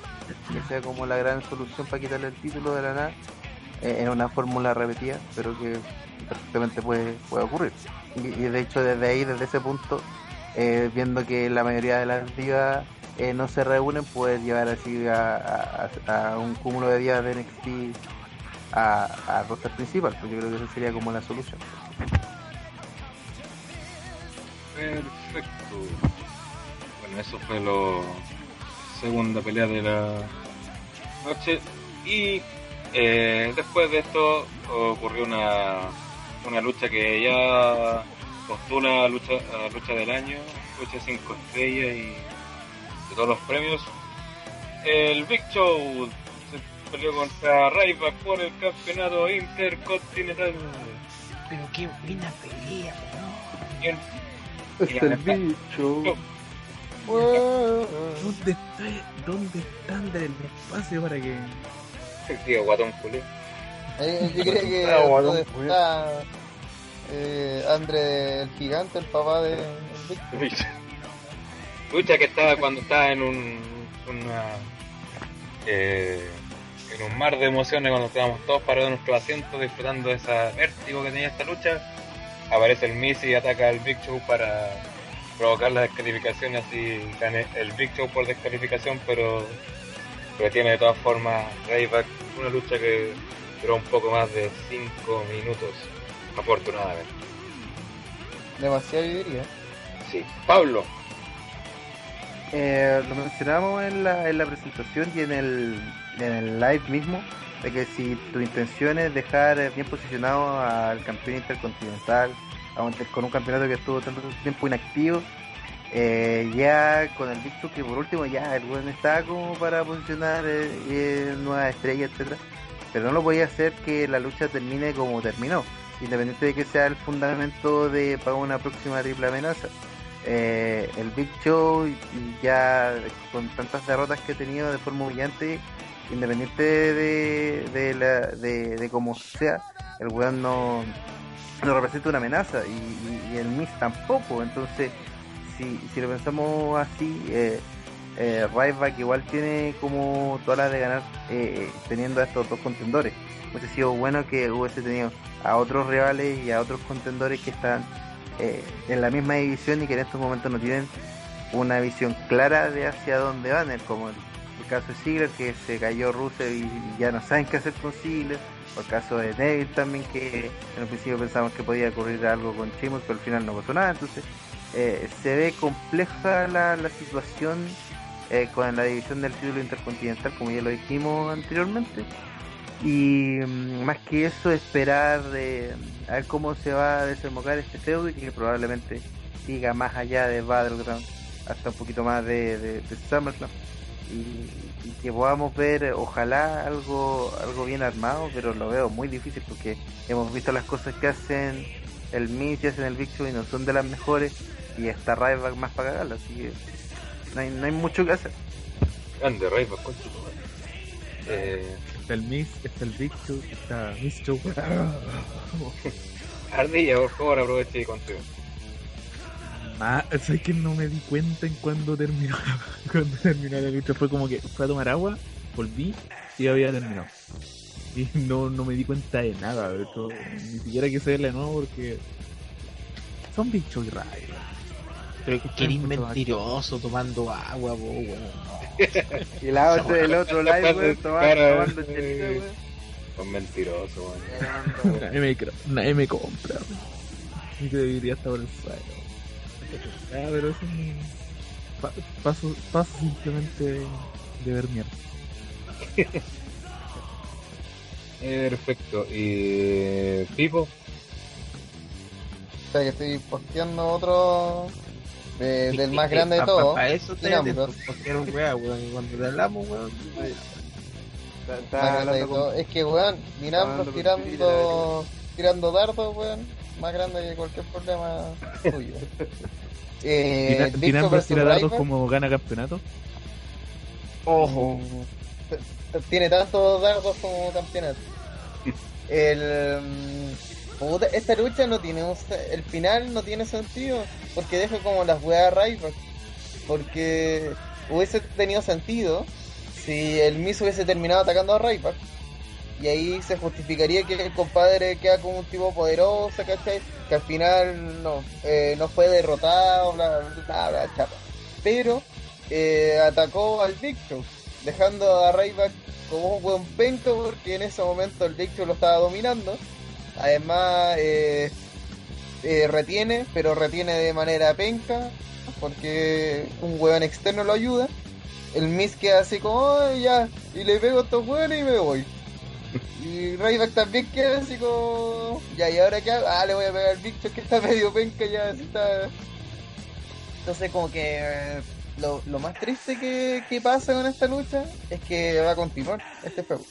S6: que sea como la gran solución para quitarle el título de la nada, eh, en una fórmula repetida, pero que perfectamente puede, puede ocurrir. Y, y de hecho desde ahí, desde ese punto, eh, viendo que la mayoría de las divas eh, no se reúnen, puede llevar así a, a- un cúmulo de divas de NXT a, a roster principal, pues yo creo que esa sería como la solución.
S7: Perfecto. Bueno, eso fue la segunda pelea de la noche. Y eh, después de esto ocurrió una, una lucha que ya postula lucha, lucha del año, lucha 5 estrellas y de todos los premios. El Big Show peleó contra Ryback por el campeonato intercontinental.
S5: Pero qué buena pelea,
S7: el-
S6: Es
S7: el
S6: bicho.
S2: ¿Dónde está, dónde está André el espacio para que
S7: Tío, guatón culé.
S1: Eh, yo creo que
S6: Ah,
S1: está eh, André el gigante, el papá de el Víctor.
S7: Lucha que estaba cuando estaba en un una, eh, en un mar de emociones cuando estábamos todos parados en nuestros asientos disfrutando de ese vértigo que tenía esta lucha. Aparece el Miz y ataca al Big Show para provocar la descalificación así gane el Big Show por descalificación pero pero tiene de todas formas Ryback una lucha que duró un poco más de 5 minutos afortunadamente.
S1: Demasiado yo diría.
S7: sí. Pablo.
S6: Eh, lo mencionamos en la, en la presentación y en el, en el live mismo, de que si tu intención es dejar bien posicionado al campeón intercontinental, con un campeonato que estuvo tanto tiempo inactivo, eh, ya con el Victor que por último ya el buen está como para posicionar eh, eh, nuevas estrellas, etcétera. Pero no lo podía hacer que la lucha termine como terminó, independiente de que sea el fundamento de para una próxima triple amenaza. Eh, el Big Show ya con tantas derrotas que ha tenido de forma humillante, independiente de, de, la, de, de cómo sea, el weón no, no representa una amenaza y, el Miz tampoco. Entonces, si, si lo pensamos así, eh, eh, igual tiene como todas las de ganar eh, teniendo a estos dos contendores. Hubiese sido bueno que hubiese tenido a otros rivales y a otros contendores que están eh, en la misma división y que en estos momentos no tienen una visión clara de hacia dónde van, como el, el caso de Ziggler que se cayó Rusev y, ya no saben qué hacer con Ziggler, o el caso de Neville también que en un principio pensamos que podía ocurrir algo con Sheamus pero al final no pasó nada, entonces eh, se ve compleja la, la situación eh, con la división del título intercontinental como ya lo dijimos anteriormente. Y mm, más que eso esperar eh, a ver cómo se va a desembocar este feudo y que probablemente siga más allá de Battleground hasta un poquito más de, de, de y, y que podamos ver ojalá algo algo bien armado pero lo veo muy difícil porque hemos visto las cosas que hacen el Miz y hacen el Big Show y no son de las mejores y está Ryback más para cagarla así que no hay, no hay mucho que hacer.
S7: Grande Ryback con eh,
S2: está el Miss, está el Big Show, está Miss Show.
S7: Ardilla por favor aproveche y continúe
S2: Ah, ¿sabes que no me di cuenta en cuando terminó? cuando terminó la lucha fue como que fue a tomar agua, volví y había terminado. Y no, no me di cuenta de nada, de hecho, ni siquiera quise verla de nuevo porque son Big Show y Ryback.
S5: Pero que eres mentiroso tomando agua, po, weón.
S6: y la otra, el otro live weón, tomando, chelita, weón.
S7: son mentirosos weón.
S2: Nadie me, cro- nadie me compra. Y que debería estar por el suelo. Ah, pero eso es mi- pa- paso, paso simplemente de, ver mierda.
S7: Eh, perfecto y Pipo
S1: O sea que estoy posteando otro de- del más grande de todos.
S5: Para eso te postearon weón. Y cuando te hablamos, weón.
S1: Es que weón,
S6: con
S1: tirando, tirando dardos, weón, más grande que cualquier problema tuyo. Eh, versus
S2: tiradardos como gana campeonato.
S1: Ojo. Tiene tantos dardos como campeonato. El, mm, puta, esta lucha no tiene un se- el final no tiene sentido porque deja como las weas a Ryback. Porque hubiese tenido sentido si el Miz hubiese terminado atacando a Ryback. Y ahí se justificaría que el compadre queda como un tipo poderoso, ¿cachai? Que al final no, eh, no fue derrotado, bla, bla, bla, chapa. Pero eh, atacó al Big dejando a Ryback como un buen penco porque en ese momento el Big lo estaba dominando. Además, eh, retiene, pero retiene de manera penca porque un hueón externo lo ayuda. El Miz queda así como, "Ay, ya, y le pego a estos hueones y me voy. Y Ryback también queda así como, ya, y ahora qué hago? Ah, le voy a pegar al Show que está medio penca ya, está. Entonces, como que eh, lo, lo más triste que, que pasa con esta lucha es que va a continuar este juego.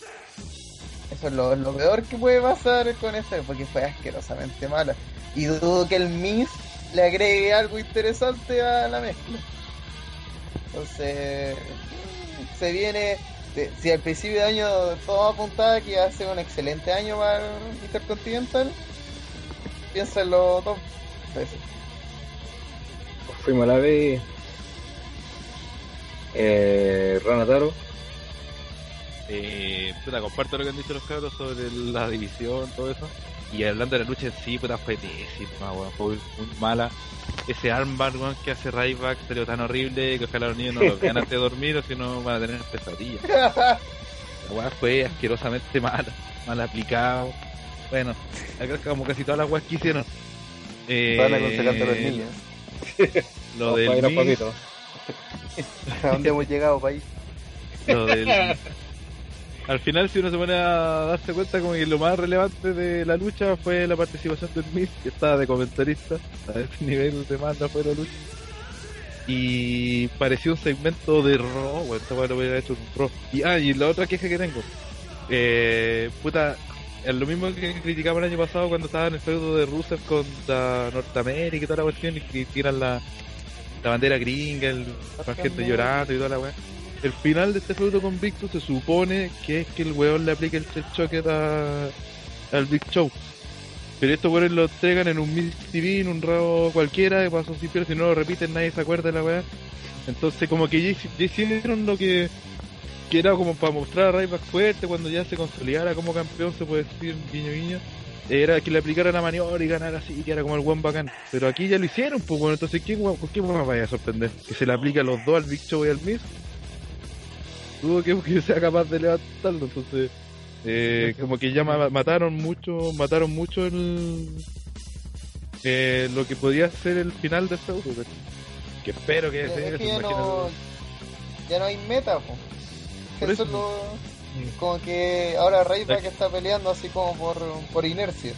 S1: Eso es lo, lo peor que puede pasar con este, porque fue asquerosamente mala. Y dudo que el Miz le agregue algo interesante a la mezcla. Entonces, se viene. Si al principio de año todo apuntaba que iba a ser un excelente año para el Intercontinental, piénsalo dos veces.
S8: Fuimos a la vez. Eh, Ranataro.
S3: Eh, puta, comparto lo que han dicho los cabros sobre la división, todo eso. Y hablando de la lucha en sí, puta, fue pésima, weón, fue muy, mala. Ese armbar, weón, que hace Ryback salió tan horrible que ojalá los niños no lo vean antes de dormir o si no van a tener pesadillas. La weá fue asquerosamente mala, mal aplicado. Bueno, como casi todas las weas que hicieron. Eh,
S6: Van a los niños.
S3: Lo del.
S8: ¿A
S6: dónde hemos llegado, país?
S3: lo del... Al final, si uno se pone a darse cuenta, como que lo más relevante de la lucha fue la participación del Miz, que estaba de comentarista. A ese nivel de manda fue la lucha. Y pareció un segmento de Raw, bueno, esta lo hubiera hecho un Raw. Y, ah, y la otra queja que tengo. Eh, puta, es lo mismo que criticamos el año pasado cuando estaba en el feudo de Rusev contra Norteamérica y toda la cuestión, y que tiran la, la bandera gringa, el, la gente llorando y toda la weá. El final de este feudo con Big se supone que es que el weón le aplique el Chest Choker a, al Big Show. Pero estos weones lo entregan en un Miss TV, en un rabo cualquiera, de paso sin si no lo repiten nadie se acuerda de la weá. Entonces como que ya, hici- ya hicieron lo que, era como para mostrar a Ryback fuerte cuando ya se consolidara como campeón, se puede decir, guiño guiño. Era que le aplicaran la maniobra y ganara así, que era como el buen bacán. Pero aquí ya lo hicieron, pues bueno, entonces ¿quién, weón- ¿con qué weón vaya a sorprender? ¿Que se le aplica a los dos, al Big Show y al Miz? Dudo que, que sea capaz de levantarlo, entonces... Eh, como que ya ma- mataron mucho, mataron mucho el eh, lo que podía ser el final del feudo, ¿cachai? que espero que
S1: Es
S3: sea,
S1: que
S3: se
S1: ya no, ya no hay meta, po.
S3: Por
S1: Eso
S3: eso.
S1: es lo- como que ahora Ryback está peleando así como por, por inercia.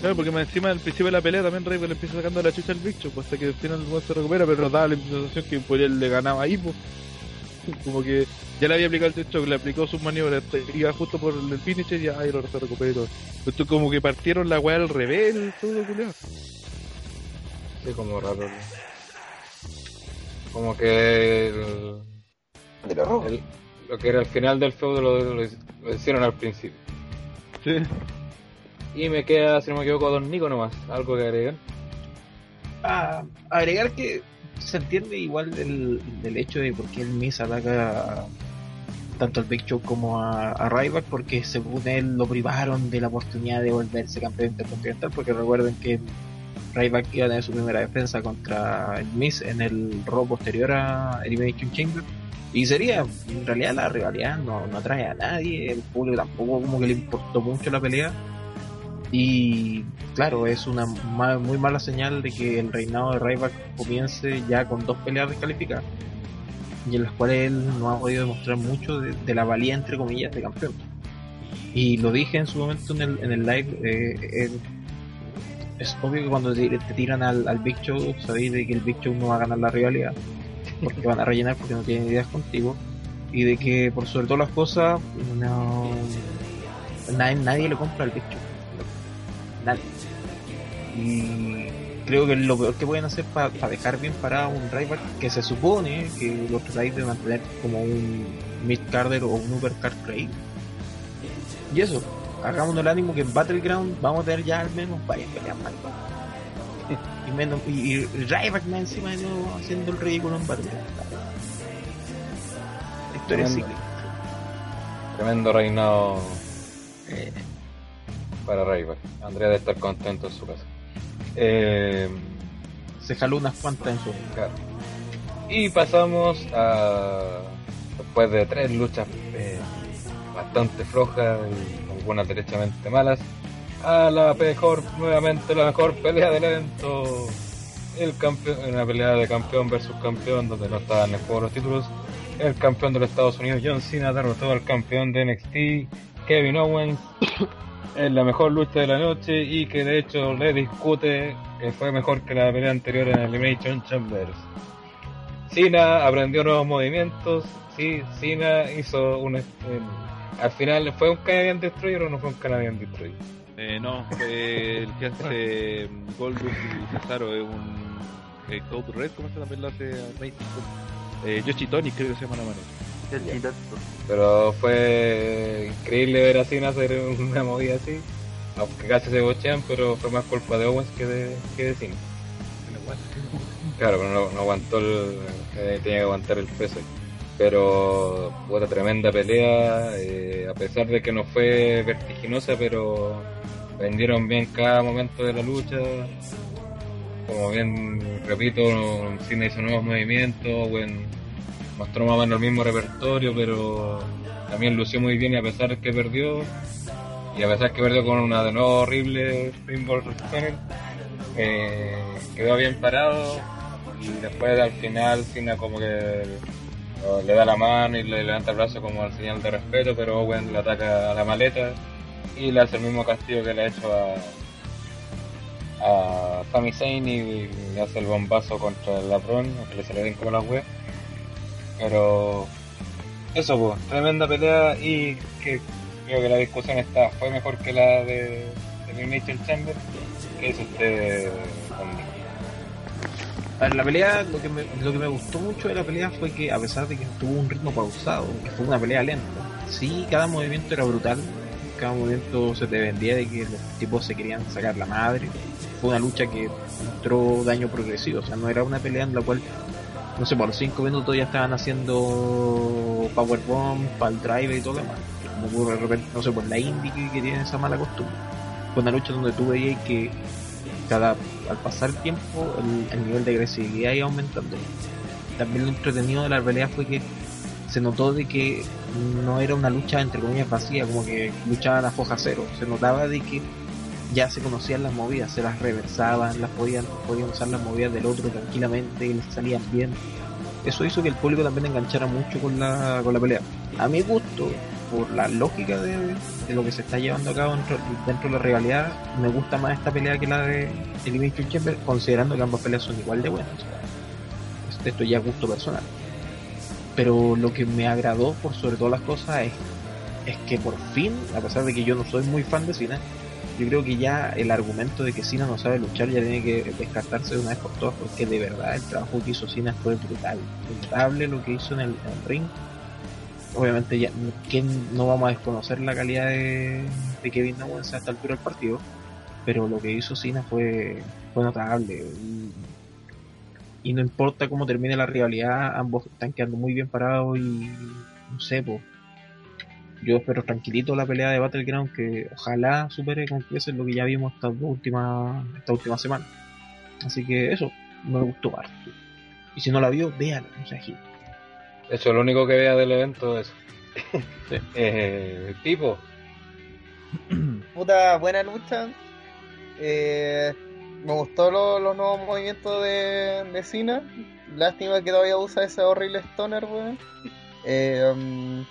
S3: Claro, porque más encima al principio de la pelea también Rey le empieza sacando la chucha al bicho, pues hasta que al final el se recupera, pero daba la sensación que por él le ganaba ahí, pues. Como que ya le había aplicado el techo, le aplicó sus maniobras, iba justo por el finisher y ya ahí lo se recuperó y todo. Tú como que partieron la weá al revés, el feudo culiao.
S8: Sí, como raro. Como que el- el- lo que era el final del feudo lo, lo- lo hicieron al principio.
S3: Sí.
S8: Y me queda, si no me equivoco, Don Nico nomás. Algo que agregar.
S5: a agregar que se entiende igual del, del hecho de por qué el Miz ataca tanto al Big Show como a, a Ryback porque según él lo privaron de la oportunidad de volverse campeón intercontinental porque recuerden que Ryback iba a tener su primera defensa contra el Miz en el Raw posterior a Elimination Chamber y sería en realidad la rivalidad no, no atrae a nadie el público tampoco como que le importó mucho la pelea y claro, es una ma- muy mala señal de que el reinado de Ryback comience ya con dos peleas descalificadas y en las cuales él no ha podido demostrar mucho de, la valía entre comillas de campeón. Y lo dije en su momento en el, en el live, eh, es obvio que cuando te, te tiran al, al Big Show, sabéis de que el Big Show no va a ganar la rivalidad, porque van a rellenar porque no tienen ideas contigo, y de que por sobre todas las cosas, no, nadie, nadie le compra al Big Show nadie. Y creo que es lo peor que pueden hacer para dejar bien parado un Ryback que se supone que lo tratáis de mantener como un mid carder o un upper card creíble. Y eso, hagámonos el ánimo que en Battleground vamos a tener ya al menos varias peleas más. Y menos, y, y Ryback más encima de nuevo haciendo el ridículo en Battleground. Historia
S7: Tremendo.
S5: cíclica.
S7: Tremendo reinado
S5: Eh,
S7: para Ryback. Andrea debe estar contento en su casa. Eh,
S5: se jaló unas cuantas en su
S7: claro. Y pasamos a. Después de tres luchas eh, bastante flojas y algunas derechamente malas, a la mejor, nuevamente la mejor pelea del evento. El campeón, una pelea de campeón versus campeón donde no estaban en juego los títulos. El campeón de los Estados Unidos, John Cena, derrotó al campeón de NXT, Kevin Owens, en la mejor lucha de la noche y que de hecho le discute que fue mejor que la pelea anterior en Elimination Chambers. Cena aprendió nuevos movimientos, sí, Cena hizo un... un- al final, ¿fue un Canadian Destroyer o no fue un Canadian Destroyer?
S3: Eh, no, fue el que hace Goldust y Cesaro es un eh, Code Red, ¿cómo se también lo hace Amazing? Eh, Yoshi Tony creo que se llama la mano.
S6: Chito.
S7: Pero fue increíble ver a Cena hacer una movida así. Aunque casi se bochean, pero fue más culpa de Owens que de, que de Cena. Claro, pero no, no aguantó el. eh, tenía que aguantar el peso. Pero, puta, tremenda pelea. eh, a pesar de que no fue vertiginosa, pero vendieron bien cada momento de la lucha. Como bien, repito, Cena hizo nuevos movimientos. Bueno, mostró más o menos el mismo repertorio, pero también lució muy bien y a pesar que perdió, y a pesar que perdió con una de nuevo horrible Stunner, eh, quedó bien parado y después al final Cena como que le da la mano y le levanta el brazo como al señal de respeto, pero Owen le ataca a la maleta y le hace el mismo castigo que le ha hecho a a Sami Zayn y le hace el bombazo contra el Labron, que le sale bien como la web. Pero eso pues, tremenda pelea y que creo que la discusión está fue mejor que la de, Elimination Chamber. ¿Qué es conmigo?
S5: A la pelea, lo que, me, lo que me gustó mucho de la pelea fue que, a pesar de que tuvo un ritmo pausado, que fue una pelea lenta, sí, cada movimiento era brutal, cada movimiento se te vendía de que los tipos se querían sacar la madre. Fue una lucha que mostró daño progresivo, o sea, no era una pelea en la cual, no sé, por los 5 minutos ya estaban haciendo powerbomb, para el drive y todo lo demás. Como ocurre de repente, no sé, por la indie que, tiene esa mala costumbre. Fue una lucha donde tú veías que cada al pasar el tiempo el, el nivel de agresividad iba aumentando. También lo entretenido de la pelea fue que se notó de que no era una lucha entre comillas vacía, como que luchaban a foja cero. Se notaba de que ya se conocían las movidas, se las reversaban, las podían, podían usar las movidas del otro tranquilamente y les salían bien. Eso hizo que el público también enganchara mucho con la, con la pelea. A mi gusto, por la lógica de, de lo que se está llevando a cabo dentro, dentro de la rivalidad, me gusta más esta pelea que la de Elimination Chamber, considerando que ambas peleas son igual de buenas. Esto- ya es gusto personal. Pero lo que me agradó por sobre todas las cosas es, es que por fin, a pesar de que yo no soy muy fan de Cena, yo creo que ya el argumento de que Cena no sabe luchar ya tiene que descartarse de una vez por todas, porque de verdad el trabajo que hizo Cena fue brutal. Notable lo que hizo en el, ring. Obviamente ya que no vamos a desconocer la calidad de, de Kevin Owens a esta altura del partido, pero lo que hizo Cena fue, fue notable. Y, y no importa cómo termine la rivalidad, ambos están quedando muy bien parados y no sé, pues yo espero tranquilito la pelea de Battleground que ojalá supere con creces lo que ya vimos esta última, esta última semana. Así que eso, me gustó harto. Y si no la vio, véala, no sea gil.
S7: De hecho, lo único que vea del evento es
S5: Sí.
S7: eh, tipo.
S1: Puta, buena lucha. Eh, me gustó lo- los nuevos movimientos de, de Cena. Lástima que todavía usa ese horrible stoner, weón. Eh, um,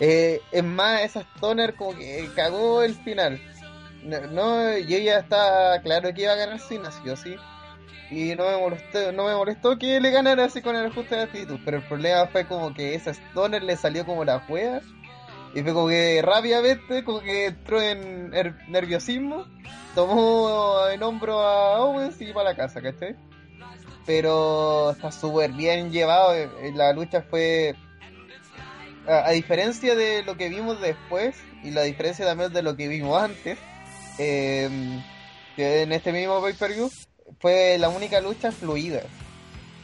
S1: eh, es más, esa stoner como que cagó el final. No, yo ya estaba claro que iba a ganar Cena, sí o sí. Y no me molestó, no me molestó que le ganara así con el ajuste de actitud. Pero el problema fue como que esa stoner le salió como la juega. Y fue como que rápidamente, como que entró en her- nerviosismo, tomó en hombro a Owens y para la casa, ¿cachai? Pero está súper bien llevado, eh, la lucha fue... A, a diferencia de lo que vimos después, y la diferencia también de lo que vimos antes, que en este mismo pay-per-view, fue la única lucha fluida.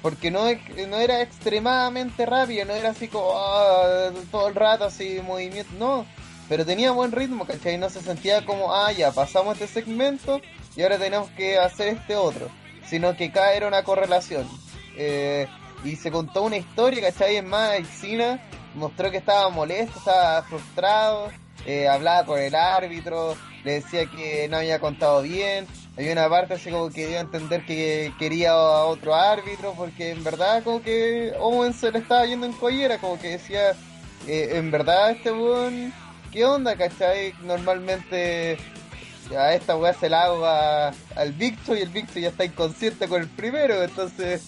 S1: Porque no, no era extremadamente rápido, no era así como ah, todo el rato así movimiento, no. Pero tenía buen ritmo, ¿cachai? No se sentía como, ah, ya, pasamos este segmento y ahora tenemos que hacer este otro. Sino que cada era una correlación. Eh, y se contó una historia, ¿cachai? Es más, Cena mostró que estaba molesto, estaba frustrado, eh, hablaba con el árbitro, le decía que no había contado bien. Hay una parte así como que dio a entender que quería a otro árbitro, porque en verdad como que Owen se le estaba yendo en collera, como que decía, eh, en verdad este weón, ¿qué onda, cachai? Normalmente a esta weá se la hago al Victor y el Victor ya está inconsciente con el primero, entonces...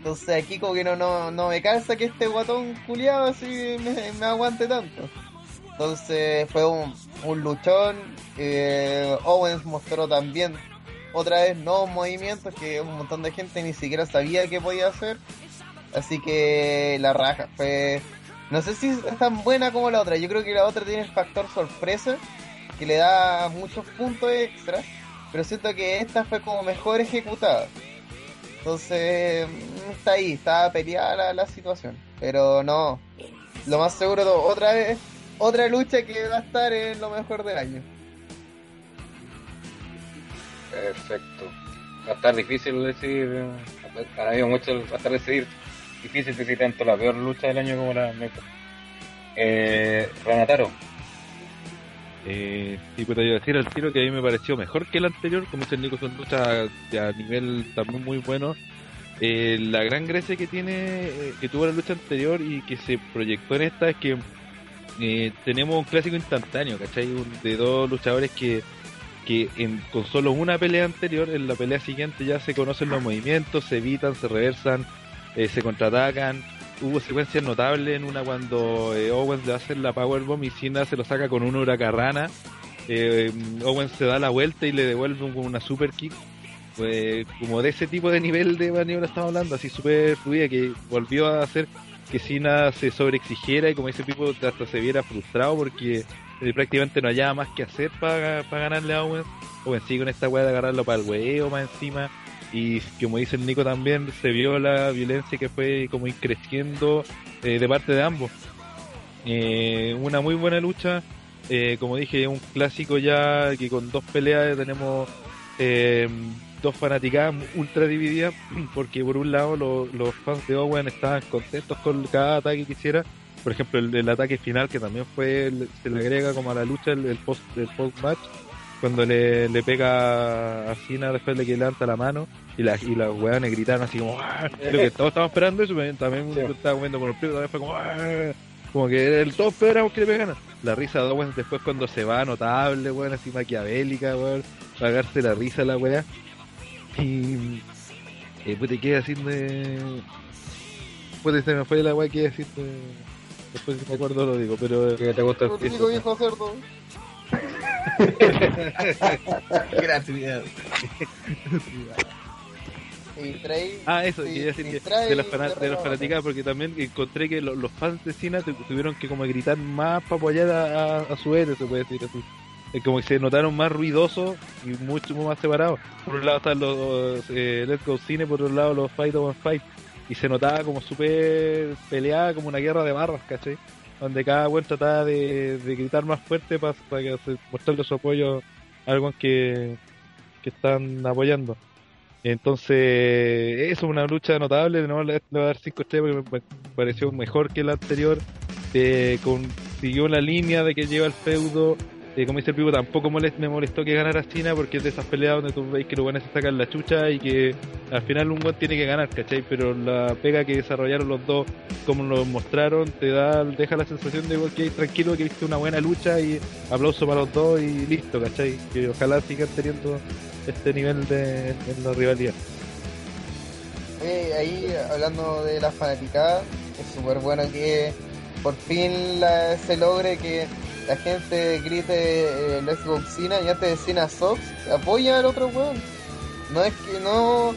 S1: Entonces aquí como que no, no, me calza que este guatón culiado así me, me aguante tanto. Entonces fue un, un luchón. eh, Owens mostró también otra vez nuevos movimientos que un montón de gente ni siquiera sabía que podía hacer. Así que la raja fue... No sé si es tan buena como la otra. Yo creo que la otra tiene el factor sorpresa que le da muchos puntos extra. Pero siento que esta fue como mejor ejecutada. Entonces, mm, está ahí, está peleada la, situación. Pero no, lo más seguro, otra vez, otra lucha que va a estar en lo mejor del año.
S7: Perfecto. Va a estar difícil decir, eh, para mí mucho va a estar decidir, difícil decir tanto la peor lucha del año como la mejor. Eh, Ranataro,
S3: Eh, sí, pues te a decir al tiro que a mí me pareció mejor que el anterior, como dice Nico, son luchas a nivel también muy bueno. Eh, la gran gracia que tiene, eh, que tuvo la lucha anterior y que se proyectó en esta es que eh, tenemos un clásico instantáneo, ¿cachai? De dos luchadores que, que con solo una pelea anterior, en la pelea siguiente ya se conocen los movimientos, se evitan, se reversan, eh, se contraatacan. Hubo secuencias notables en una cuando eh, Owens le hace la powerbomb y Cena se lo saca con una huracarrana. Eh, Owens se da la vuelta y le devuelve un- una super kick. Pues, como de ese tipo de nivel de maniobra estamos hablando, así súper fluida, que volvió a hacer que Cena se sobreexigiera y como ese tipo hasta se viera frustrado porque eh, prácticamente no hallaba más que hacer para ganarle a Owens. Owens sigue con esta weá de agarrarlo para el huevo más encima. Y como dice el Nico también, se vio la violencia que fue como increciendo eh, de parte de ambos. Eh, una muy buena lucha. Eh, como dije, un clásico ya que con dos peleas tenemos eh, dos fanaticadas ultra divididas. Porque por un lado lo- los fans de Owen estaban contentos con cada ataque que hiciera. Por ejemplo, el, ataque final que también fue, se le agrega como a la lucha el, el post el post match cuando le, le pega a Cena después de que levanta la mano y las y las weones gritaron así como "Ah". Creo que todos estaban esperando eso también
S7: Sí.
S3: estaba comiendo con el primo también fue como "Ah". como que el todos esperamos que le pegan la risa de Owens después cuando se va notable weón así maquiavélica weón pagarse la risa a la weá y eh, pues te queda así de pues se me fue la weá que iba a decir de- después si me acuerdo lo digo pero
S7: ¿qué te gusta?
S1: Lo típico viejo cerdo.
S2: Gratuidad.
S1: Y trae...
S3: Ah, eso,
S1: Sí,
S3: quería decir que
S1: trae
S3: de las, fana-
S1: de
S3: de las
S1: regalo.
S3: fanaticadas, porque también encontré que lo- los fans de Cena tu- tuvieron que como gritar más para apoyar a, a- a su héroe, se puede decir así. Como que se notaron más ruidosos y mucho más separados. Por un lado están los eh, Let's Go Cine, por otro lado los Fight Over Fight. Y se notaba como súper peleada, como una guerra de barras, ¿cachai? Donde cada uno trataba de, gritar más fuerte para, que se- mostrarle su apoyo a algo que, que están apoyando. Entonces, eso es una lucha notable. No le voy a dar 5 estrellas porque me pareció mejor que la anterior. Eh, consiguió la línea de que lleva el feudo. Como dice el pivo, tampoco me molestó que ganara China porque es de esas peleas donde tú veis que los buenos se sacan la chucha y que al final un buen tiene que ganar, ¿cachai? Pero la pega que desarrollaron los dos, como lo mostraron, te da deja la sensación de que tranquilo que viste una buena lucha y aplauso para los dos y listo, ¿cachai? Que ojalá sigan teniendo este nivel de en la rivalidad.
S1: Ahí hablando de la fanaticada, es súper bueno que por fin la- se logre que la gente grite eh, Let's Go Cena y antes de Cena Sox, apoya al otro weón. No es que no,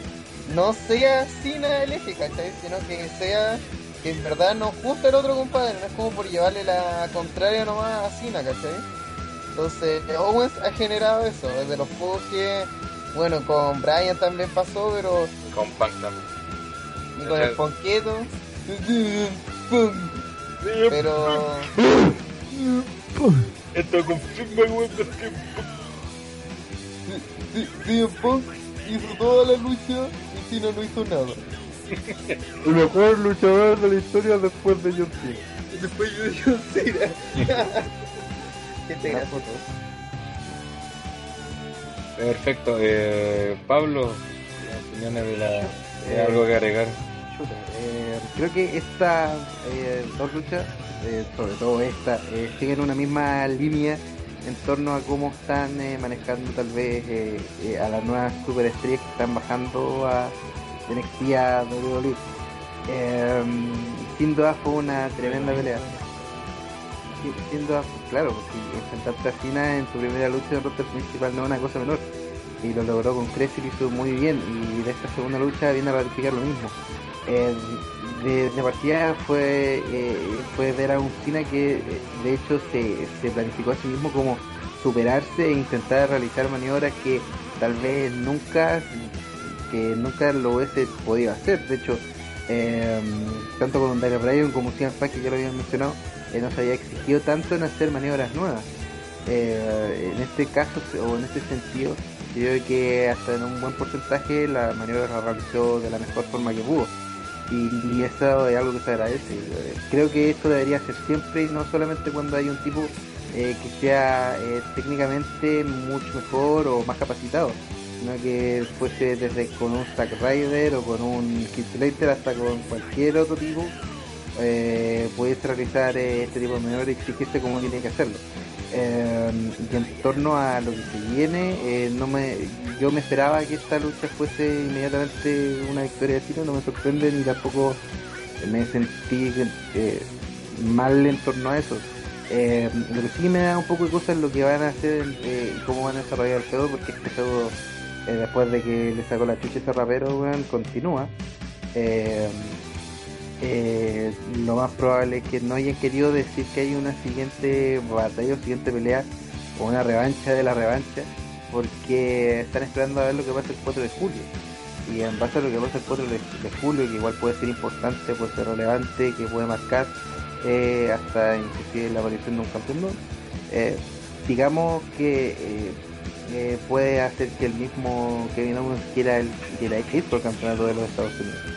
S1: no sea Cena el eje, ¿cachai? Sino que sea que en verdad nos gusta el otro compadre, no es como por llevarle la contraria nomás a Cena, ¿cachai? Entonces, Owens ha generado eso, desde los pocos que, bueno, con Brian también pasó, pero
S4: Con Punk también.
S1: y con el ponqueto. Pero
S4: Esto confirma, weón, que
S1: CM Punk hizo toda la lucha y Cena no hizo nada.
S6: El mejor luchador de la historia después de John Cena.
S1: Después yo John Cena. ¿Qué te
S6: La foto.
S7: Perfecto. Eh, Pablo, las opiniones de la... ¿hay algo que agregar?
S6: Chuta, eh, creo que estas eh, dos luchas, eh, sobre todo esta, siguen una misma línea en torno a cómo están manejando tal vez a las nuevas superestrellas que están bajando a de NXT a WWE. Eh, sin duda fue una tremenda pelea. Sin- duda, claro, porque enfrentarte a Cena en tu primera lucha en el roster principal no es una cosa menor. Y lo logró con Crest y lo hizo muy bien. Y de esta segunda lucha viene a ratificar lo mismo. Eh, de, partida fue, eh, fue ver a un que eh, de hecho se, se planificó a sí mismo como superarse e intentar realizar maniobras que tal vez nunca que nunca lo hubiese podido hacer. De hecho, eh, tanto con Daniel Bryan como CM Punk, que ya lo habían mencionado, eh, no se había exigido tanto en hacer maniobras nuevas. Eh, en este caso, o en este sentido, yo creo que hasta en un buen porcentaje la maniobra la realizó de la mejor forma que pudo. Y, y eso es algo que se agradece. Creo que esto debería ser siempre y no solamente cuando hay un tipo eh, que sea eh, técnicamente mucho mejor o más capacitado, sino que fuese desde con un Zack Ryder o con un Keith Slater hasta con cualquier otro tipo, eh, puedes realizar este tipo de maniobras y exigirse como tiene que hacerlo. Eh, y en torno a lo que se viene, eh, no me, yo me esperaba que esta lucha fuese inmediatamente una victoria de Cena, no me sorprende ni tampoco me sentí eh, mal en torno a eso. Eh, lo que sí me da un poco de cosas lo que van a hacer eh, y cómo van a desarrollar el feudo, porque este feudo, eh, después de que le sacó la chucha ese rapero, continúa. Eh, lo más probable es que no hayan querido decir que hay una siguiente batalla o siguiente pelea o una revancha de la revancha porque están esperando a ver lo que pasa el 4 de julio y en base a lo que pasa el 4 de, julio que igual puede ser importante, puede ser relevante, que puede marcar eh, hasta inclusive la aparición de un campeón nuevo, eh, digamos que eh, puede hacer que el mismo Kevin Owens quiera, el, quiera por el campeonato de los Estados Unidos.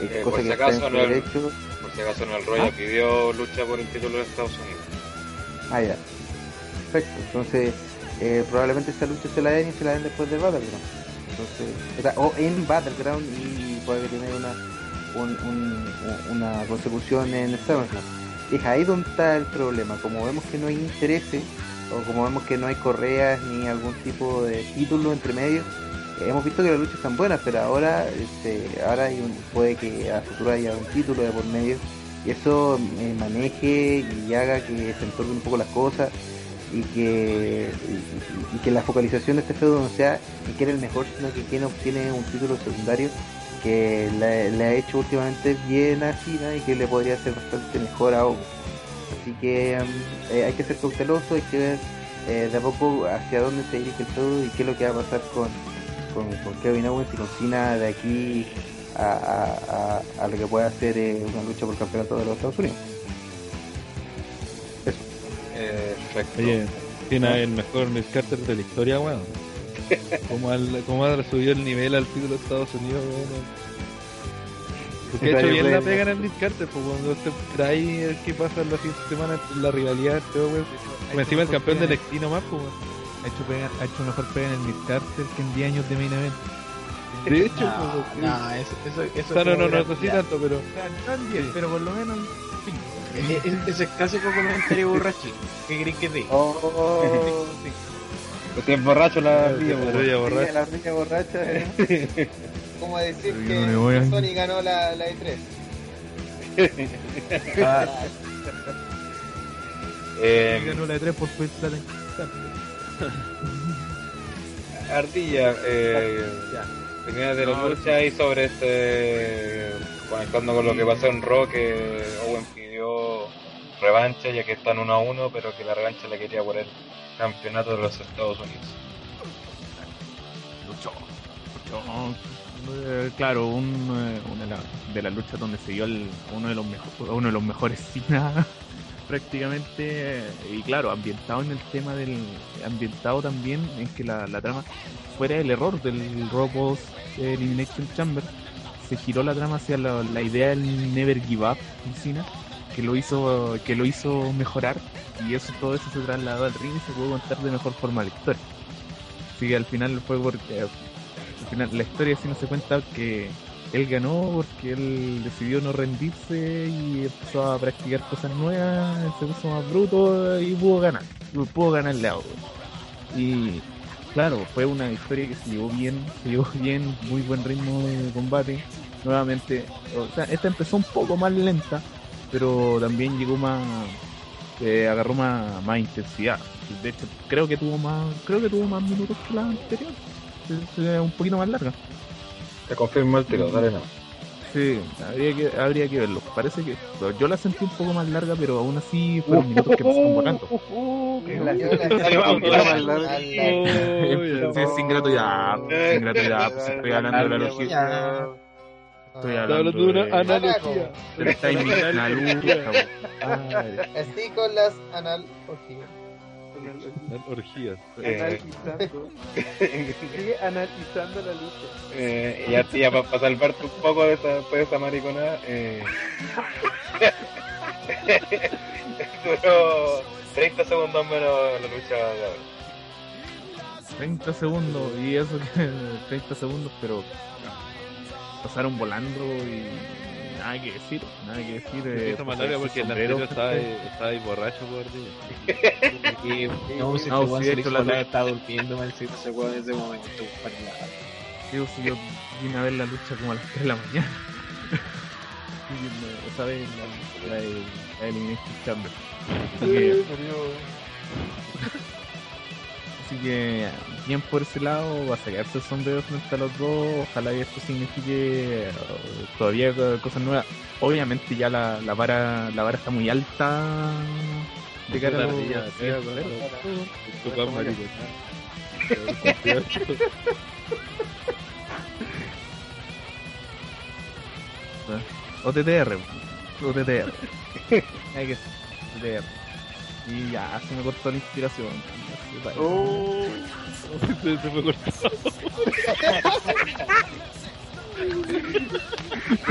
S6: Eh,
S4: por si acaso,
S6: en
S4: el-. Por si acaso no el rollo
S6: ¿Ah?
S4: pidió lucha por el título de Estados Unidos.
S6: Ah, ya. Perfecto. Entonces, eh, probablemente esta lucha se la den y se la den después de Battleground. Entonces, o en Battleground y puede tener una, un- un- una consecución en SummerSlam. Es ahí donde está el problema. Como vemos que no hay intereses, o como vemos que no hay correas ni algún tipo de título entre medio, hemos visto que las luchas están buenas, pero ahora, este, ahora hay un, puede que a futuro haya un título de por medio y eso eh, maneje y haga que se entornen un poco las cosas y que y, que la focalización de este feudo no sea en quién es el mejor sino que quién obtiene un título secundario que le, ha hecho últimamente bien a Cena y que le podría hacer bastante mejor a Owens así que mm, eh, hay que ser cauteloso hay que ver eh, de a poco hacia dónde se dirige el feudo y qué es lo que va a pasar con, con, con Kevin Owens y con Cena de aquí a, a, a, a lo que pueda hacer eh, una lucha por el campeonato de los Estados Unidos.
S3: Perfecto.
S2: Oye, tiene el mejor Miss Carter de la historia, weón. ¿Cómo, al- cómo ha subido el nivel al título de Estados Unidos, weón? Porque ha hecho bien la pega en el Miss Carter, pues cuando te trae el que pasa la siguiente semana la rivalidad, este weón. Encima el campeón del NXT nomás, pues weón.
S9: Ha hecho, pega- ha hecho mejor pega en el Mid Carter que en 10 años de main event.
S2: De hecho,
S5: No,
S2: pues, sí.
S5: no, eso, eso, eso
S2: no, no, no, no así
S5: ya.
S2: tanto, pero.
S9: O sea, no en 10, pero por lo menos en 5.
S5: E- e- Ese es clásico comentario borrachín. ¿Qué crees que te?
S6: Oh,
S7: Porque es borracho la
S1: Sí,
S2: borracha.
S1: la riña borracha. eh. Como decir que
S9: no
S1: Sony ganó la, la E E3.
S6: ah,
S7: Eh,
S2: Ganó la de 3 por.
S7: Ardilla, eh, de la
S2: No,
S7: lucha y sobre este, conectando con lo que pasó en Raw, que Owen pidió revancha ya que están uno a uno, pero que la revancha la quería por el campeonato de los Estados Unidos.
S2: luchó. luchó. Eh, Claro, un, eh, una de, la- de las luchas donde se dio el- uno, de los mejo- uno de los mejores prácticamente eh, y claro, ambientado en el tema del ambientado también en que la, la trama fuera el error del Robos Elimination Chamber. Se giró la trama hacia la, la idea del Never Give Up en Cena que lo hizo que lo hizo mejorar y eso todo eso se trasladó al ring y se pudo contar de mejor forma la historia. Así que al final fue porque al final la historia sí no se cuenta que él ganó porque él decidió no rendirse y empezó a practicar cosas nuevas, se puso más bruto y pudo ganar, pudo ganarle a. Y claro, fue una historia que se llevó bien, se llevó bien, muy buen ritmo de combate. Nuevamente, o sea, esta empezó un poco más lenta, pero también llegó más, eh, agarró más, más intensidad. De hecho, creo que tuvo más, creo que tuvo más minutos que la anterior, Es, eh, un poquito más larga.
S7: Te confirmo el tiro, dale no.
S2: Sí, habría que, habría que verlo. Parece que yo la sentí un poco más larga, pero aún así fueron minutos que pasaron volando. Sin gratuidad, sin gratuidad, pues estoy hablando de la logística. Estoy hablando
S3: de una analogía.
S2: timing de la pues.
S1: Así con las analogías.
S3: Orgías.
S7: Eh,
S6: Analizando. Sigue analizando la lucha.
S7: eh, y a ti, para salvarte un poco de esa, de esa mariconada, eh, duró 30 segundos menos la lucha de ahora.
S2: 30 segundos, y eso que 30 segundos, pero pasaron volando y nada que decir, nada que decir. eh,
S3: Hizo más
S2: pues,
S3: porque el
S2: sombrero,
S3: anterior estaba, estaba ahí borracho por día.
S5: Y no, si
S2: No,
S5: este
S2: sí,
S5: se
S2: de hecho,
S5: le
S2: la-
S5: la estaba durmiendo, man, si ese weón en ese momento, para nada.
S2: Digo, si yo vine a ver la lucha como a las 3 de la mañana. Y me- Esa vez la, la, la Elimination Chamber. Así que, bien por ese lado, va a sacarse el sombrero frente a los dos. Ojalá que esto signifique eh, todavía co- cosas nuevas. Obviamente ya la, la vara la vara está muy alta de cara a los-. OTTR, OTTR. Hay que OTTR. Y ya, se me cortó la inspiración.
S6: Oh,
S3: Se, se fue cortado.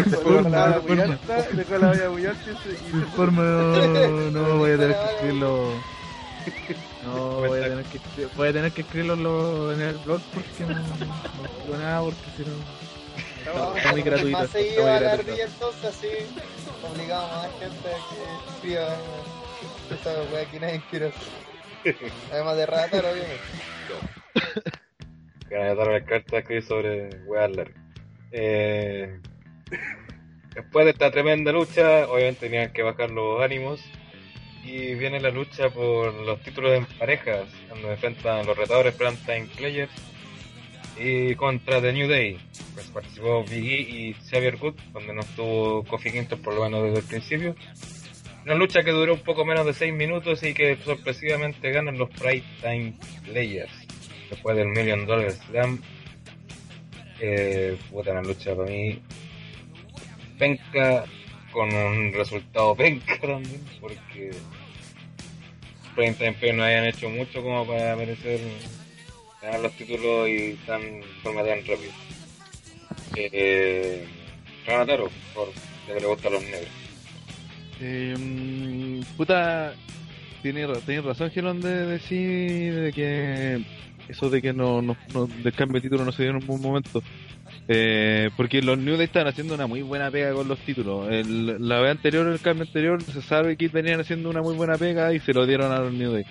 S6: dejó la olla dejó la alta y se- y
S2: De
S6: se
S2: forma no, no voy a tener que escribirlo. No, voy a tener que, voy a tener que escribirlo en lo- en el blog porque no, no digo nada porque si no.
S1: Vamos
S2: Está muy gratuito,
S1: Más seguido a la ardilla entonces así obligamos a más gente a que escriba esta wea que nadie quiere hacer. Además de ratar, obviamente.
S7: Ganas de dar la carta escribir sobre weas. Eh, después de esta tremenda lucha, obviamente tenían que bajar los ánimos. Y viene la lucha por los títulos en parejas, donde enfrentan los retadores Time Players y contra The New Day. Pues participó Big E y Xavier Good, donde no estuvo Kofi Kingston por lo menos desde el principio. Una lucha que duró un poco menos de 6 minutos y que sorpresivamente ganan los Pride Time Players después del Million Dollar Slam. Eh, una lucha para mí. Penca con un resultado penca también, porque Prime Time Players no hayan hecho mucho como para merecer ganar los títulos y tan forma tan rápida. Eh, Ranataro, por ya que le gustan los negros.
S3: Eh, puta, tiene, ra- tiene razón Gelón de decir de que eso de que no, no, no- del cambio de título no se dio en un buen momento. Eh, porque los New Day están haciendo una muy buena pega con los títulos. La vez anterior, el cambio anterior, se sabe que venían haciendo una muy buena pega y se lo dieron a los New Day.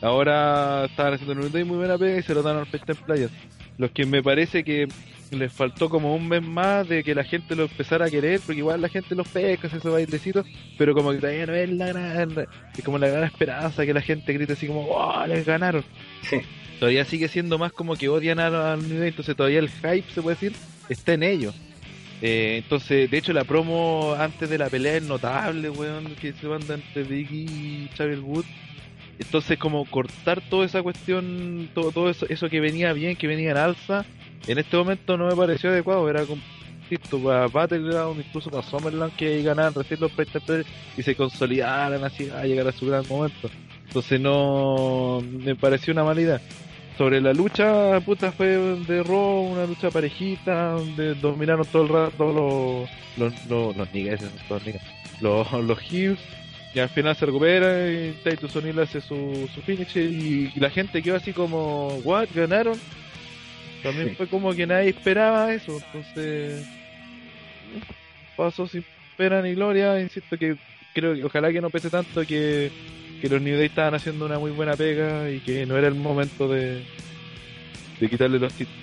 S3: Ahora estaban haciendo los New Day muy buena pega y se lo dan al Pet Players. Los que me parece que les faltó como un mes más de que la gente lo empezara a querer, porque igual la gente los pesca, esos bailecitos, pero como que todavía no es la gran, es como la gran esperanza que la gente grite así como, ¡oh, les ganaron!
S7: Sí.
S3: Todavía sigue siendo más como que odian a- al nivel, entonces todavía el hype, se puede decir, está en ellos. Eh, entonces, de hecho, la promo antes de la pelea es notable, weón, que se manda entre Vicky y Xavier Wood. Entonces, como cortar toda esa cuestión, todo, todo eso, eso que venía bien, que venía en alza, en este momento no me pareció adecuado. Era como insisto, para Battleground, incluso para Summerland, que ahí ganaran recién los Prestige y se consolidaran así a llegar a su gran momento. Entonces, no me pareció una mala idea. Sobre la lucha, puta, fue de Raw, una lucha parejita, donde dominaron todo el rato los, los, los, los niggas, todos niggas, los, los heels, y al final se recupera y Titus O'Neil hace su, su finish y, y la gente quedó así como, what, ganaron. También fue como que nadie esperaba eso, entonces pasó sin pena ni gloria, insisto que creo que ojalá que no pese tanto que, que los New Day estaban haciendo una muy buena pega y que no era el momento de, de quitarle los títulos.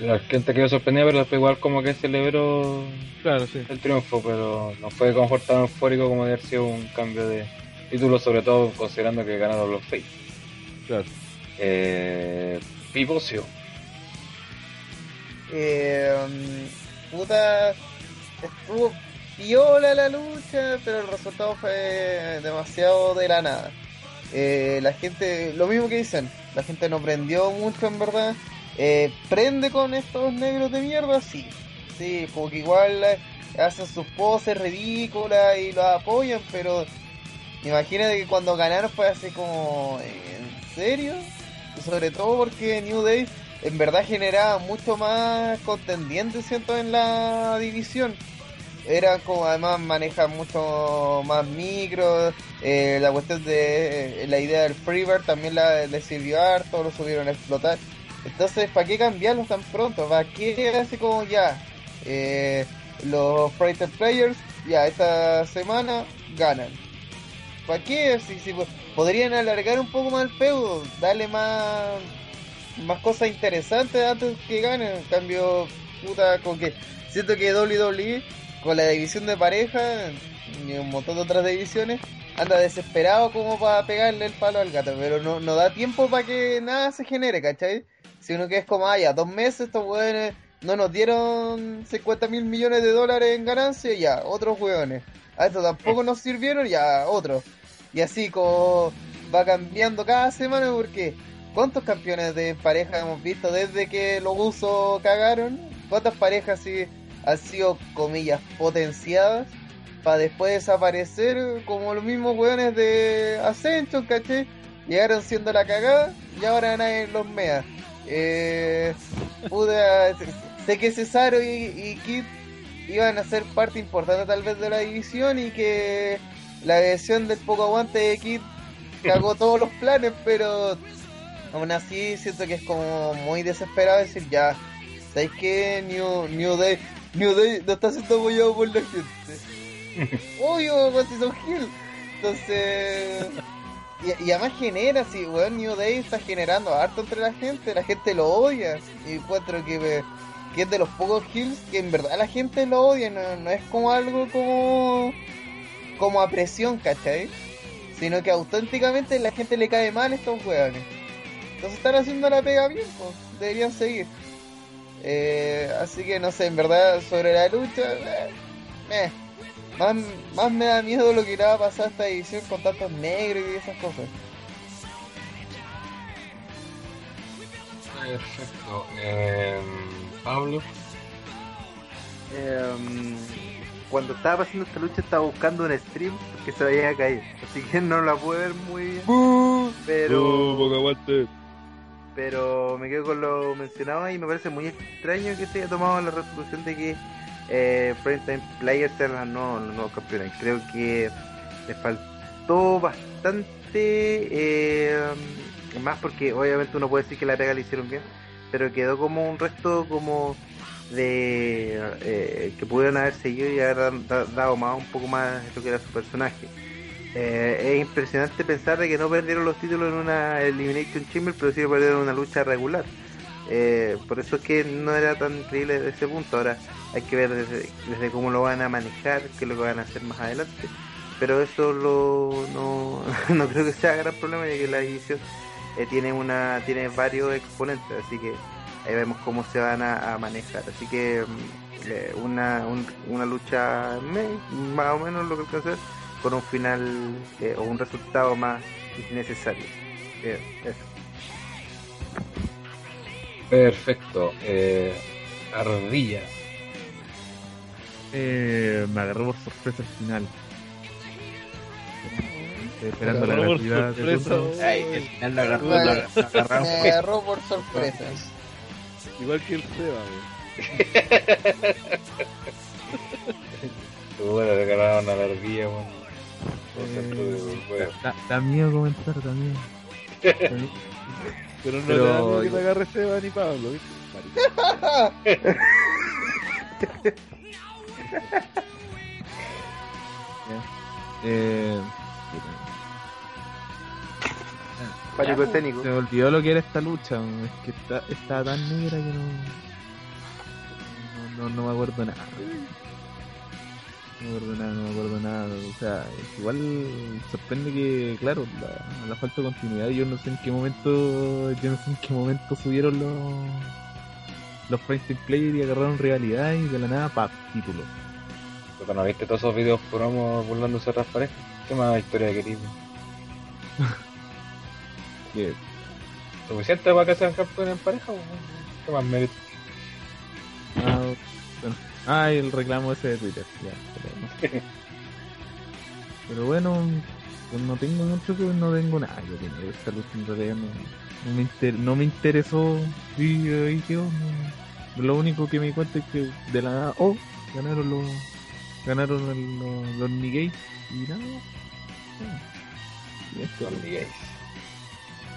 S7: La gente quedó sorprendida, pero después igual como que celebró
S3: Claro, sí.
S7: el triunfo, pero no fue como tan eufórico como de haber sido un cambio de título, sobre todo considerando que ganaron los Face.
S3: Claro.
S7: Eh, Pivocio.
S1: Eh, puta, estuvo piola la lucha, pero el resultado fue demasiado de la nada. Eh, la gente, lo mismo que dicen, la gente no prendió mucho en verdad. Eh, ¿Prende con estos negros de mierda? Sí, sí, como que igual hacen sus poses ridículas y los apoyan, pero imagínate que cuando ganaron fue así como, ¿en serio? Sobre todo porque New Day en verdad generaba mucho más contendientes, siento, en la división. Era como además maneja mucho más micros, eh, la cuestión de eh, la idea del freebird también la, le sirvió harto, lo subieron a explotar. Entonces, ¿para qué cambiarlos tan pronto? ¿Para qué así como ya? eh, los Frightened Players, ya esta semana ganan. ¿Para qué? Si, si podrían alargar un poco más el feudo, darle más más cosas interesantes antes que ganen. En cambio, puta, con que siento que WWE con la división de pareja y un montón de otras divisiones anda desesperado como para pegarle el palo al gato, pero no, no da tiempo para que nada se genere, ¿cachai? Sino que es como, ah, ya, dos meses estos weones no nos dieron 50 mil millones de dólares en ganancia, ya, otros weones. A esto tampoco nos sirvieron, ya, otros. Y así como va cambiando cada semana porque ¿cuántos campeones de pareja hemos visto desde que los usos cagaron? ¿Cuántas parejas sí han sido, comillas, potenciadas para después desaparecer como los mismos weones de Ascension, ¿caché? Llegaron siendo la cagada y ahora nadie los mea. Eh, sé que Cesaro y, y Kid iban a ser parte importante tal vez de la división y que la versión del poco aguante de Kid cagó todos los planes, pero aún así siento que es como muy desesperado decir ya, ¿sabes qué? New, New Day, New Day no está siendo apoyado por la gente. Obvio, pues si son Hill. Entonces, y, y además genera, si weón, New Day está generando harto entre la gente, la gente lo odia. Y encuentro que, eh, que es de los pocos Hills que en verdad la gente lo odia, no, no es como algo como, como a presión, ¿cachai? Sino que auténticamente la gente le cae mal a estos weones. Entonces están haciendo la pega bien, pues, deberían seguir. Eh, así que no sé, en verdad, sobre la lucha, eh, eh, más, más me da miedo lo que le va a pasar a esta edición con tantos negros y esas cosas.
S7: Perfecto. Eh, Pablo.
S6: Em, cuando estaba pasando esta lucha estaba buscando un stream que se había caído. Así que no la pude ver muy bien. Pero, pero me quedo con lo mencionado y me parece muy extraño que se haya tomado la resolución de que eh, Primetime Players sean los nuevos, los nuevos campeones. Creo que le faltó bastante eh, más porque obviamente uno puede decir que la pega le hicieron bien, pero quedó como un resto como de eh, que pudieron haber seguido y haber da- dado más un poco más lo que era su personaje. Eh, es impresionante pensar de que no perdieron los títulos en una Elimination Chamber, pero sí perdieron una lucha regular. Eh, por eso es que no era tan increíble desde ese punto. Ahora hay que ver desde, desde cómo lo van a manejar, qué es lo que van a hacer más adelante. Pero eso lo, no, no creo que sea gran problema, ya que la división tiene una tiene varios exponentes, así que ahí vemos cómo se van a, a manejar. Así que mm, eh, una, un- una lucha me- más o menos lo que alcanza a ver, con un final eh, o un resultado más innecesario. Eh, eso.
S7: Perfecto. Eh, Ardilla.
S2: Eh, me agarró por sorpresa el final. Estoy esperando la gratuidad de
S3: sorpresa,
S2: turno.
S5: Ay, el final lo agarró,
S1: Vale.
S5: lo agarraron
S1: Me agarró por sorpresa.
S3: Igual que el Seba, weón.
S7: Bueno, le ganaron a la ardilla, weón.
S2: Eh, da, da miedo comentar también.
S3: Pero no
S2: Pero
S3: te da miedo que te agarre Seba ni Pablo, ¿viste?
S2: Eh,
S6: Pánico escénico.
S2: se me olvidó lo que era esta lucha. Es que está, estaba tan negra que no, no, no, no me acuerdo nada. No me acuerdo nada, no me acuerdo nada. O sea, es igual sorprende que, claro, la, la falta de continuidad. Yo no sé en qué momento, yo no sé en qué momento subieron los los Prime Player y agarraron rivalidad y de la nada, pa, título.
S7: Puta, ¿No viste todos esos videos promo burlándose de parejas? ¿Qué más historia querís?
S2: Que
S7: ¿Suficiente para que sean campeones en pareja? weón? ¿Qué más mérito?
S2: Ah, bueno. Ah, y el reclamo ese de Twitter. Ya, pero, no. Pero bueno, pues no tengo mucho que no tengo nada que de esta lucha en realidad no, no me, inter- no me interesó y ahí quedó. no. Lo único que me di cuenta es que de la nada, oh, ganaron los ganaron el- los, los Nikkei y nada. Y esto,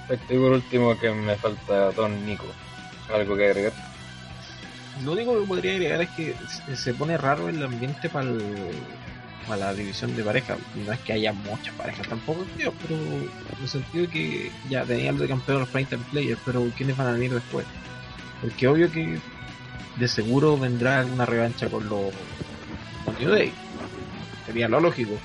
S7: Perfecto, y por último que me falta Don Nico. ¿Algo que agregar?
S5: Lo único que podría agregar es que se- pone raro el ambiente para la división de pareja. No es que haya muchas parejas tampoco, tío, pero en el sentido de que ya tenían de campeón los Prime Players, pero ¿quiénes van a venir después? Porque obvio que de seguro vendrá alguna revancha con los con New Day. Sería lo lógico.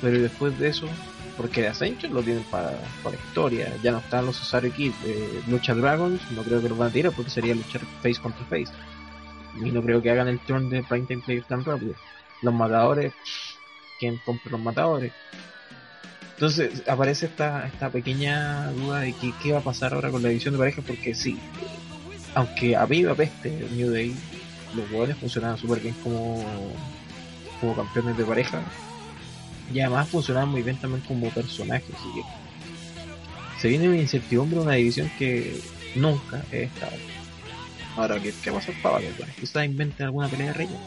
S5: Pero ¿y después de eso, porque de Ascension lo tienen para, para historia, ya no están los Cesaro Kid, eh, Lucha Dragons, no creo que los van a tirar porque sería luchar face contra face. Y no creo que hagan el turn de Prime Time Players tan rápido. Los matadores, ¿quién compra los matadores? Entonces aparece esta, esta pequeña duda de que, qué va a pasar ahora con la división de parejas porque sí, aunque a viva peste New Day, los jugadores funcionaban súper bien como, como campeones de pareja y además funcionaban muy bien también como personajes. Así que se viene una incertidumbre, una división que nunca he estado. Ahora, ¿qué, qué va a hacer Pablo? Quizás inventen alguna pelea de reyes.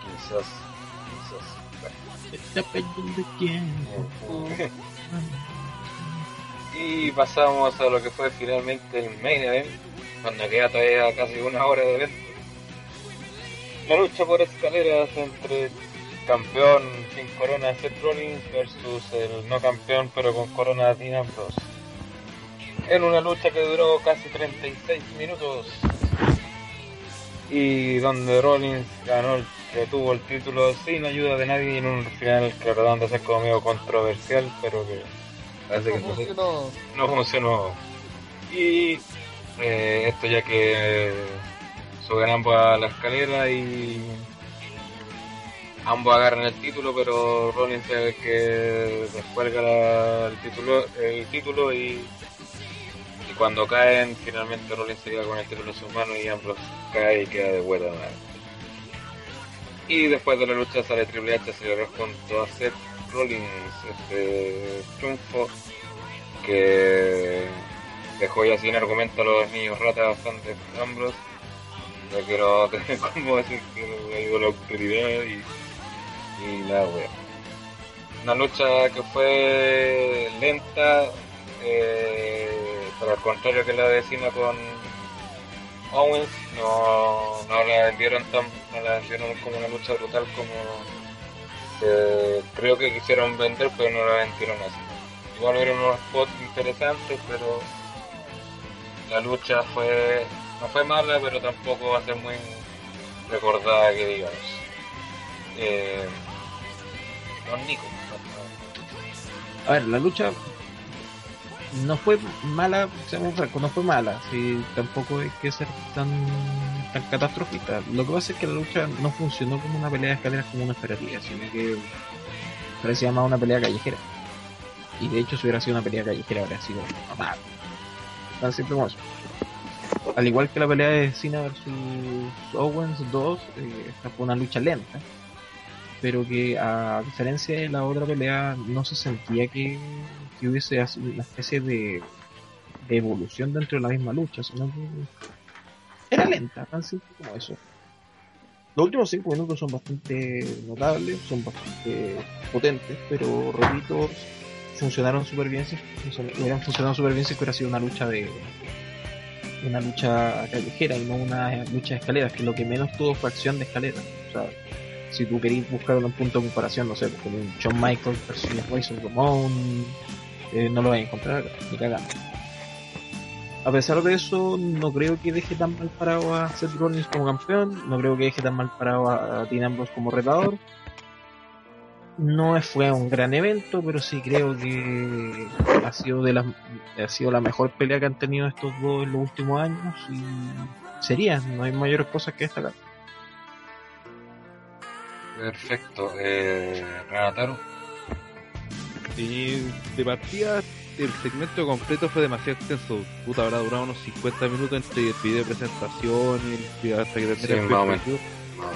S7: Quizás. Quizás.
S5: Está perdiendo tiempo.
S7: Y pasamos a lo que fue finalmente el main event, cuando queda todavía casi una hora de evento. La lucha por escaleras entre campeón sin corona Seth Rollins versus el no campeón pero con corona Dean Ambrose. En una lucha que duró casi 36 minutos y donde Rollins ganó, el- retuvo el título sin ayuda de nadie en un final que trataron de ser como medio controversial pero que parece que
S1: No
S7: no-
S1: funcionó.
S7: no funcionó. Y eh, esto ya que suben ambos a la escalera y ambos agarran el título, pero Rollins es que descuelga la- el título, el título y, y cuando caen, finalmente Rollins se queda con el título en sus manos y ambos cae y queda de vuelta. Y después de la lucha sale Triple H a celebrar junto a Seth Rollins este triunfo que dejó ya sin argumento a los niños ratas fans de No tener cómo decir que no ido la autoridad y, y la wea. Una lucha que fue lenta, eh, pero al contrario que la vecina con Owens, no, no la vendieron tan, no la vendieron como una lucha brutal como eh, creo que quisieron vender, pero no la vendieron así. igual hubieron unos spots interesantes, pero la lucha fue no fue mala, pero tampoco va a ser muy recordada que digamos. Eh, don Nico.
S5: A ver, la lucha no fue mala, seamos francos, no fue mala, sí, tampoco hay que ser tan, tan catastrofista. Lo que pasa es que la lucha no funcionó como una pelea de escaleras como uno esperaría, sino que parecía más una pelea callejera. Y de hecho, si hubiera sido una pelea callejera, habría sido normal. Tan simple como eso. Al igual que la pelea de Cena versus Owens 2, eh, esta fue una lucha lenta pero que a diferencia de la otra pelea no se sentía que, hubiese una especie de, evolución dentro de la misma lucha, sino que era lenta, tan simple como eso. Los últimos cinco minutos son bastante notables, son bastante potentes, pero repito, funcionaron súper bien, si hubieran funcionado súper bien si hubiera sido una lucha de una lucha callejera y no una lucha escaleras, que lo que menos tuvo fue acción de escalera. O sea, si tú querías buscar un punto de comparación, no sé, pues, con un Shawn Michaels versus Razor Ramon, eh, no lo vas a encontrar ni cagando. A pesar de eso, no creo que deje tan mal parado a Seth Rollins como campeón, no creo que deje tan mal parado a Dean Ambrose como retador. No fue un gran evento, pero sí creo que ha sido de las ha sido la mejor pelea que han tenido estos dos en los últimos años y sería, no hay mayores cosas que destacar.
S7: Perfecto. Eh, Renataro.
S3: Y de partida, el segmento completo fue demasiado extenso. Puta, habrá durado unos 50 minutos entre el video de presentación y el video hasta que
S7: Sí,
S3: el.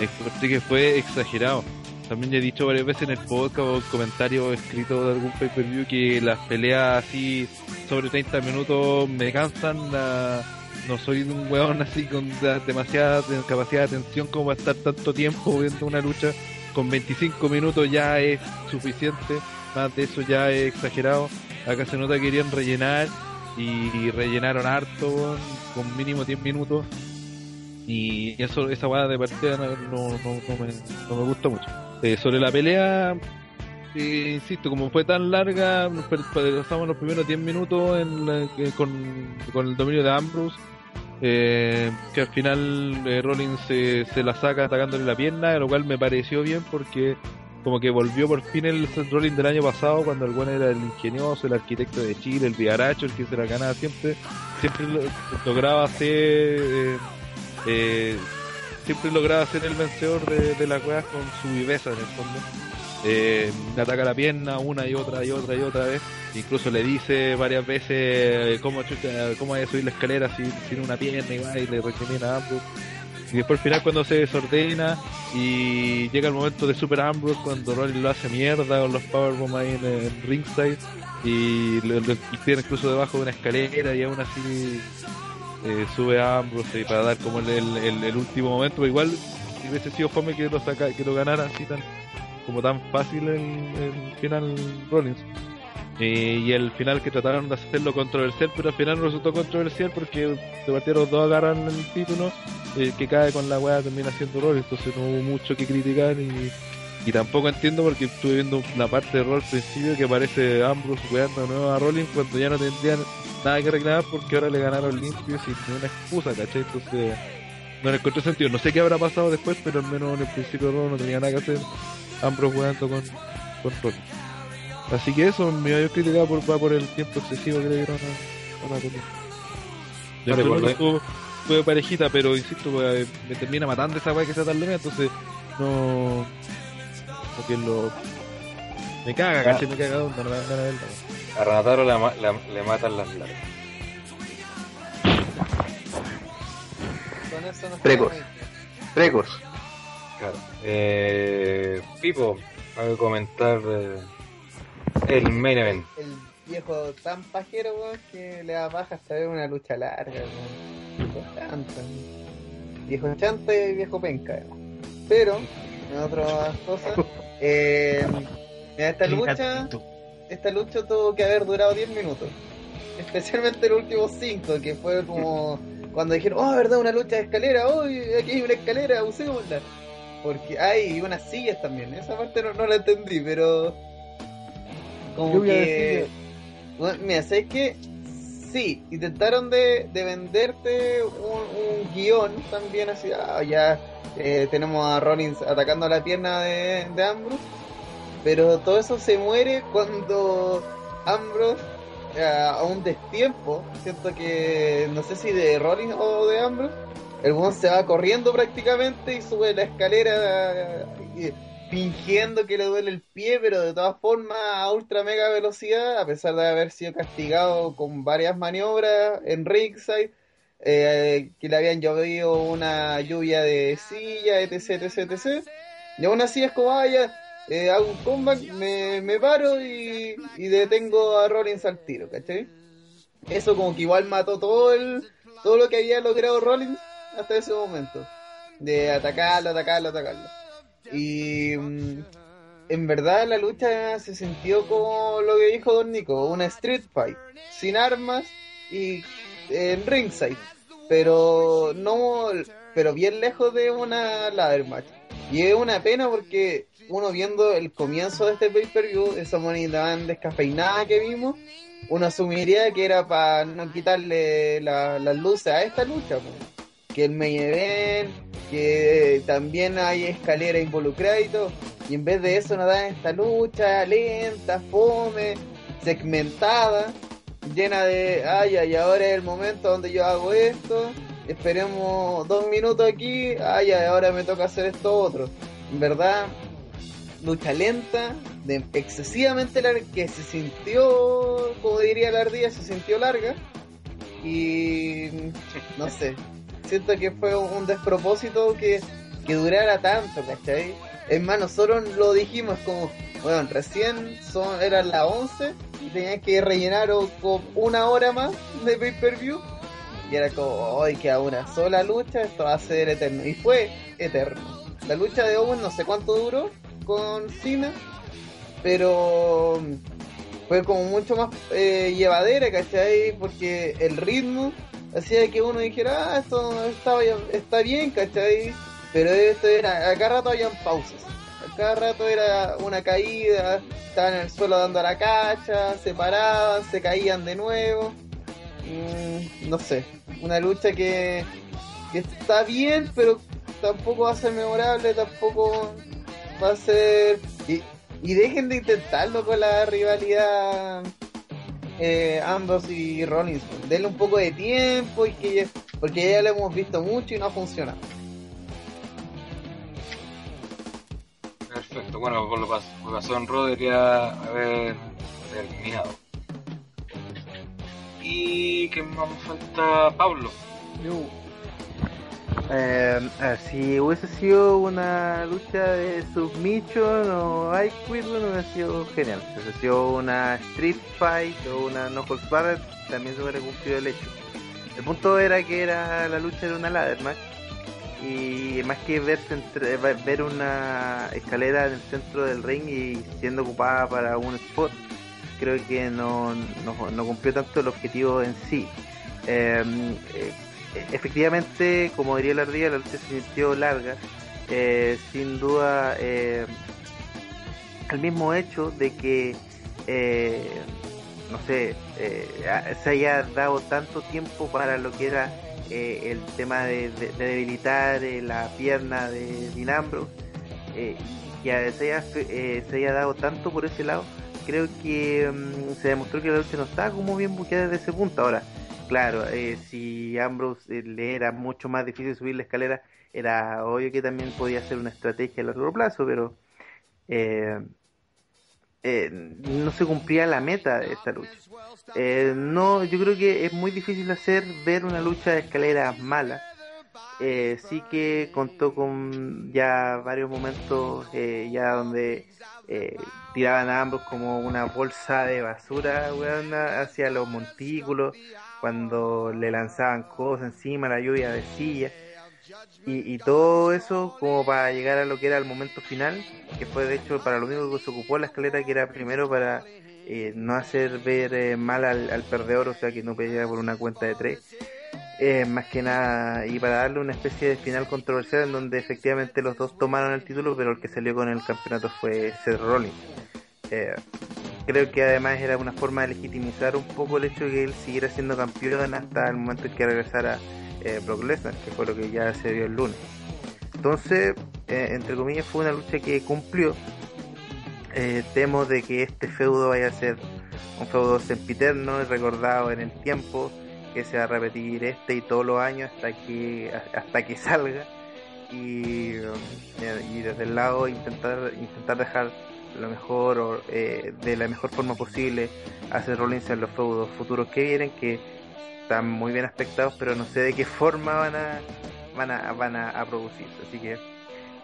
S3: Encontré que fue exagerado. También he dicho varias veces en el podcast o en comentarios escritos de algún pay-per-view que las peleas así sobre 30 minutos me cansan. la- No soy un weón así con da- demasiada capacidad de atención como para estar tanto tiempo viendo una lucha. Con 25 minutos ya es suficiente. Más de eso ya es exagerado. Acá se nota que querían rellenar y rellenaron harto con mínimo 10 minutos. Y eso, esa weá de partida no, no, no- me, no me gustó mucho. Eh, sobre la pelea, eh, insisto, como fue tan larga, pasamos los primeros 10 minutos en que con, con el dominio de Ambrose. eh, que al final eh, Rollins se, se la saca atacándole la pierna, lo cual me pareció bien porque como que volvió por fin el Rollins del año pasado cuando el era el ingenioso, el arquitecto de Chile, el villaracho, el que se la ganaba siempre, siempre lo- lograba eh, eh, siempre lograba ser el vencedor de, las weas con su viveza en el fondo. Eh, le ataca la pierna una y otra y otra y otra vez. Incluso le dice varias veces eh, cómo, chucha, cómo hay que subir la escalera sin, sin una pierna y, va, y le recrimina a Ambrose. Y después al final cuando se desordena y llega el momento de Super Ambrose cuando Rollins lo hace mierda con los powerbombs ahí en, en ringside y lo tiene incluso debajo de una escalera y aún así eh, sube a Ambrose para dar como el, el, último momento, pero igual si hubiese sido fome que lo saca, que lo ganara así tan como tan fácil el, final Rollins. Eh, y el final que trataron de hacerlo controversial, pero al final no resultó controversial porque de partida los dos agarran el título, el que cae con la weá termina siendo Rollins, entonces no hubo mucho que criticar y, y tampoco entiendo porque estuve viendo una parte de Raw al principio que aparece Ambrose weando nuevo a Rollins cuando ya no tendrían nada que reclamar porque ahora le ganaron limpio sin ninguna excusa, ¿cachai? Entonces no le encontré sentido. No sé qué habrá pasado después, pero al menos en el principio Raw no tenía nada que hacer Ambrose weando con, con. Así que eso, mi mayor crítica por, va por el tiempo excesivo que le dieron a, a la pelea. Fue parejita, pero insisto, pues, me termina matando esa weá que sea tan larga, entonces no. Como que lo. Me caga, caché, me caga onda, no de verla. weón.
S7: A Renataro le, ma- la- le matan las largas.
S5: Récords.
S7: Claro. Eh, Pipo, algo que comentar eh, el main event.
S1: El viejo tan pajero, weón, que le da baja hasta ver una lucha larga, weón. Viejo chanta. Viejo chanta y viejo penca, weón. Pero, en otras cosas, eh, esta lucha, esta lucha tuvo que haber durado 10 minutos. Especialmente los últimos 5, que fue como cuando dijeron, oh, verdad, una lucha de escalera, oh, aquí hay una escalera, usémosla. Porque hay unas sillas también, esa parte no, no la entendí, pero como que Bueno, mira, ¿sabes qué? Sí, intentaron de, de venderte un, un guion también así, ah, ya eh, tenemos a Rollins atacando la pierna de, de Ambrose, pero todo eso se muere cuando Ambrose eh, a un destiempo, siento que no sé si de Rollins o de Ambrose, el buen se va corriendo prácticamente y sube la escalera fingiendo que le duele el pie, pero de todas formas a ultra mega velocidad, a pesar de haber sido castigado con varias maniobras en ringside, eh, que le habían llovido una lluvia de silla, etc, etc, etc. Y aún así es como, vaya, eh, hago un comeback, me, me paro y, y detengo a Rollins al tiro, ¿cachai? Eso como que igual mató todo el todo lo que había logrado Rollins hasta ese momento. De atacarlo, atacarlo, atacarlo. Y mm, en verdad la lucha se sintió como lo que dijo Don Nico, una street fight, sin armas y en ringside, pero no, pero bien lejos de una ladder match. Y es una pena porque uno viendo el comienzo de este pay-per-view, esa moneda tan descafeinada que vimos, uno asumiría que era para no quitarle la- las luces a esta lucha. Que el main event, que también hay escalera involucrada y todo. Y en vez de eso nos dan esta lucha lenta, fome, segmentada, llena de, ay, ay, ahora es el momento donde yo hago esto, esperemos dos minutos aquí, ay, ahora me toca hacer esto otro. Verdad, lucha lenta, de excesivamente larga, que se sintió, como diría la ardilla, se sintió larga. Y no sé, siento que fue un despropósito que, que durara tanto, ¿cachai? Es más, nosotros lo dijimos como, bueno, recién son, eran las 11 y tenían que rellenar o- con una hora más de pay-per-view. Y era como, hoy queda una sola lucha, esto va a ser eterno. Y fue eterno. La lucha de Owen no sé cuánto duró con Cena, pero fue como mucho más eh, llevadera, ¿cachai? Porque el ritmo hacía que uno dijera, ah, esto está, está bien, ¿cachai? Pero esto era, a cada rato habían pausas, a cada rato era una caída, estaban en el suelo dando la cacha, se paraban, se caían de nuevo. Mm, no sé, una lucha que, que está bien, pero tampoco va a ser memorable, tampoco va a ser... Y, y dejen de intentarlo con la rivalidad eh, Ambrose y Rollins. Denle un poco de tiempo y que porque ya lo hemos visto mucho y no ha funcionado.
S4: Perfecto, bueno, por lo, que pasó en Raw debería haber terminado. Y que más me falta Pablo.
S6: Eh, ver, si hubiese sido una lucha de submission o I Quit, bueno, hubiera sido genial. Si hubiese sido una Street Fight o una No Holds Barred, también se hubiera cumplido el hecho. El punto era que era la lucha de una ladder match y más que verse entre- ver una escalera en el centro del ring y siendo ocupada para un spot, creo que no, no, no cumplió tanto el objetivo en sí. Eh, eh, efectivamente, como diría la ardilla, la lucha se sintió larga. Eh, sin duda, eh, el mismo hecho de que, eh, no sé, eh, se haya dado tanto tiempo para lo que era eh, el tema de, de- de debilitar la pierna de Dinambro, y que se haya, se haya dado tanto por ese lado, creo que mm, se demostró que la lucha no estaba como bien buqueada desde ese punto. Ahora, claro, eh, si Ambrose eh, le era mucho más difícil subir la escalera, era obvio que también podía ser una estrategia a largo plazo, pero eh, eh, no se cumplía la meta de esta lucha. Eh, no, yo creo que es muy difícil hacer ver una lucha de escaleras mala. Sí que contó con ya varios momentos ya donde tiraban a ambos como una bolsa de basura weón, hacia los montículos cuando le lanzaban cosas encima, la lluvia de sillas y, y todo eso como para llegar a lo que era el momento final que fue de hecho para lo único que se ocupó la escalera que era primero para eh, no hacer ver eh, mal al, al perdedor o sea que no peleara por una cuenta de tres. Eh, más que nada y para darle una especie de final controversial en donde efectivamente los dos tomaron el título pero el que salió con el campeonato fue Seth Rollins Eh, creo que además era una forma de legitimizar un poco el hecho de que él siguiera siendo campeón hasta el momento en que regresara eh, Brock Lesnar, que fue lo que ya se vio el lunes. Entonces, eh, entre comillas, fue una lucha que cumplió. Eh, temo de que este feudo vaya a ser un feudo sempiterno y recordado en el tiempo, que se va a repetir este y todos los años hasta que hasta que salga y, um, y desde el lado intentar intentar dejar lo mejor o, eh, de la mejor forma posible a Seth Rollins en los feudos futuros que vienen que están muy bien aspectados pero no sé de qué forma van a van a van a, a producirse así que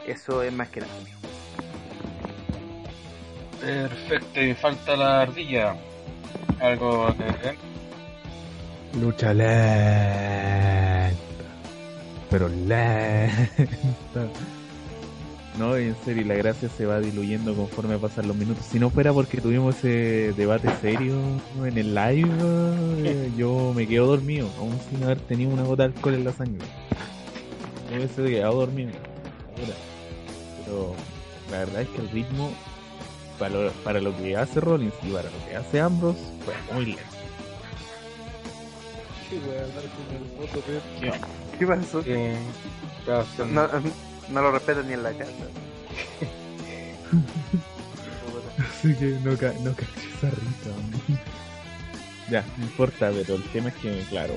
S6: eso es más que nada
S7: Perfecto, y falta la ardilla. Algo de...
S2: Lucha lenta. Pero lenta. No, en serio, la gracia se va diluyendo conforme pasan los minutos. Si no fuera porque tuvimos ese debate serio en el live, eh, yo me quedo dormido, aún sin haber tenido una gota de alcohol en la sangre. Me hubiese quedado dormido. Ahora. Pero la verdad es que el ritmo, para lo, para lo que hace Rollins y para lo que hace Ambrose, fue muy lento.
S6: ¿qué pasó?
S7: que- que hacen-
S6: no, no lo respetan ni en la casa
S2: Así que no, ca no caché esa risa. hombre. ya, no importa, pero el tema es que, claro,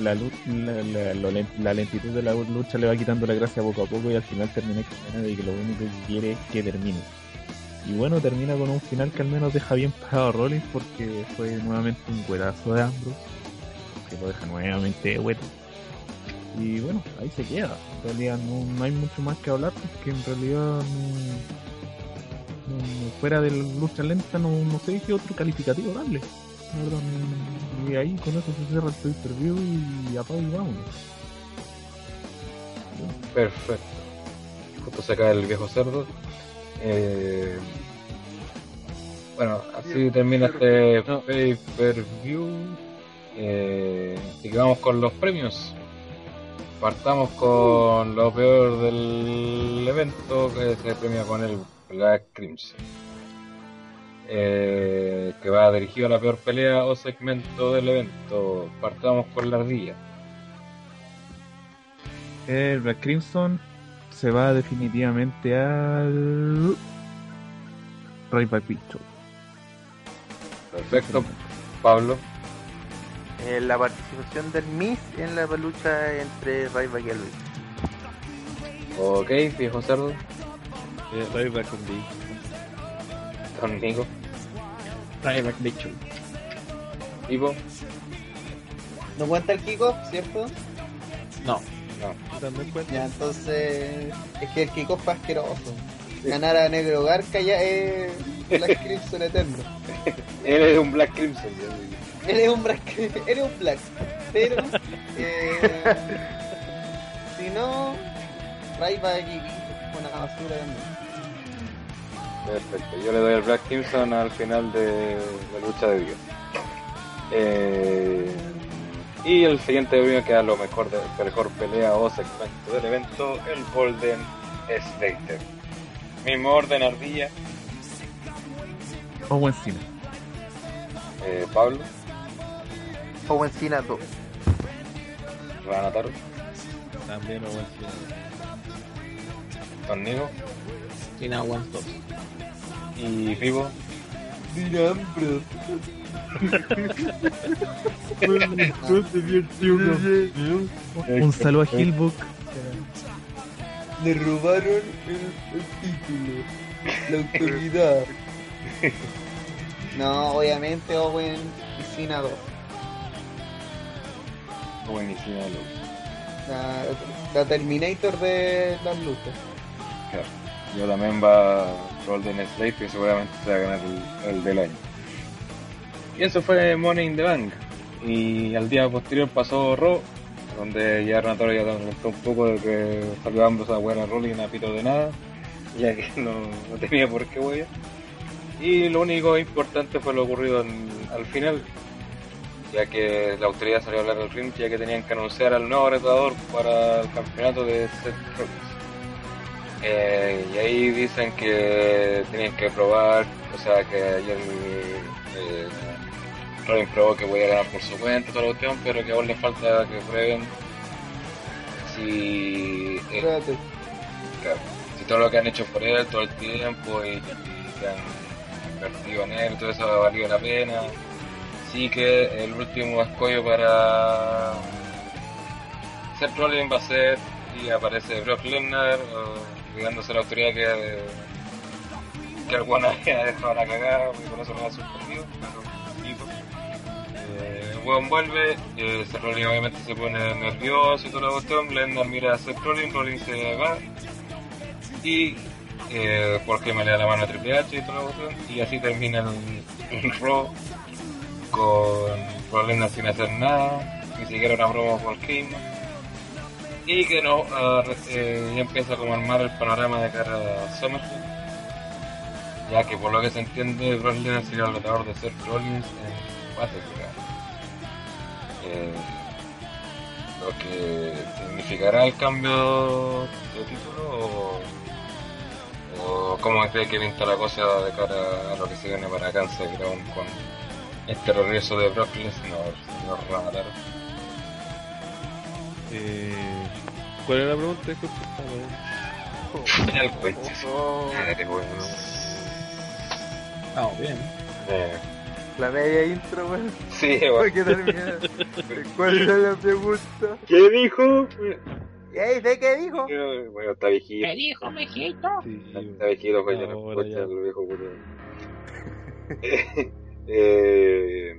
S2: la, lu- la, lentitud de la lucha le va quitando la gracia poco a poco y al final termina con de que lo único que quiere es que termine. Y bueno, termina con un final que al menos deja bien parado a Rollins porque fue nuevamente un cuerazo de Ambrose, que lo deja nuevamente de vuelta. Y bueno, ahí se queda. En realidad no, no hay mucho más que hablar porque en realidad no, no- no- fuera de la lucha lenta no, no sé qué otro calificativo darle. La verdad, no- y ahí con eso se cierra el pay per view y apaga y vámonos.
S7: Perfecto. Justo se cae el viejo cerdo. Eh, bueno, así termina este pay per view. Eh, así que vamos con los premios. Partamos con lo peor del evento, que se premia con el Black Crimson. Eh, que va dirigido a la peor pelea o segmento del evento. Partamos con la ardilla.
S2: El Black Crimson se va definitivamente al Ryback Picture.
S7: Perfecto. Pablo.
S6: Eh, la participación del Miss en la lucha entre Ryback y Elvis
S7: Ok, viejo cerdo.
S3: Ryback con Big.
S7: Conmigo.
S8: Ryback Big Show.
S7: Ivo.
S1: No cuenta el kickoff, ¿cierto?
S8: No.
S7: No.
S3: También cuenta.
S1: Ya, entonces. Es que el kickoff fue asqueroso. Ganar a Negro Garca ya es Black Crimson Eterno.
S7: Él es un Black Crimson. ya.
S1: Él es un Black. Él es un Black. Pero. Eh, si no. Ryback y Big fue una basura también.
S7: Perfecto. Yo le doy el Black Crimson al final de la lucha de Dios. Eh, y el siguiente premio que da lo mejor de mejor pelea o segmento del evento, el Golden Slater. Mismo orden ardilla,
S2: Owen Cena.
S7: eh, Pablo,
S6: Owen Cena 2
S7: Ranataro,
S3: También Owen
S7: Tornigo
S8: Cena One Stop.
S7: y Vivo.
S2: Un saludo a Hillbook.
S1: Le robaron el, título. La autoridad. no, obviamente Owen y Cena 2.
S7: Buenísima lucha.
S1: La, la Terminator de las luchas.
S7: Claro. Yo también va Golden Slate que seguramente se va a ganar el, el del año. Y eso fue Money in the Bank. Y al día posterior pasó Raw, donde ya Renato ya contó un poco de que salió ambos a jugar a Rolling a pito de nada, ya que no, no tenía por qué huella. Y lo único importante fue lo ocurrido en- al final, ya que la autoridad salió a hablar del ring, ya que tenían que anunciar al nuevo retador para el campeonato de Seth Rollins. Eh, y ahí dicen que tienen que probar, o sea, que ayer eh, Robin probó que podía ganar por su cuenta, toda la cuestión, pero que aún le falta que prueben si, eh, claro, si todo lo que han hecho por él todo el tiempo y, y que han invertido en él, todo eso ha valido la pena. Sí que el último escollo para Seth Rollins va a ser y aparece Brock Lesnar o, llegándose a la autoridad que, eh, que One había dejado la cagada y por eso lo ha suspendido. tipo. Eh, el weón vuelve, eh, Seth Rollins obviamente se pone nervioso y toda la cuestión, Lesnar mira a Seth Rollins, Rollins se va y eh, porque me le da la mano a Triple H y toda la cuestión y así termina el, el con Lesnar sin hacer nada, ni siquiera una broma por Kane y que no eh, ya empieza como a armar el panorama de cara a SummerSlam ya que por lo que se entiende Brock sería el retador de Seth Rollins en Battleground eh, lo que significará el cambio de título o, o cómo cree que pinta la cosa de cara a lo que se viene para Kansas Ground con este regreso de Brock Lesnar señor Ramataro
S3: Eh, ¿Cuál era la pregunta?
S7: Coche
S6: Oh,
S7: madre weón
S5: Estamos bien.
S7: Eh,
S6: la media intro, weón.
S7: sí
S6: ¿Por
S7: weón
S6: qué? ¿Cuál era la pregunta?
S7: ¿qué dijo?
S6: ¿Qué dice? ¿Qué dijo?
S7: bueno está viejito
S5: dijo, mijito?
S3: Sí,
S7: Está viejito, ya no el viejo. eh,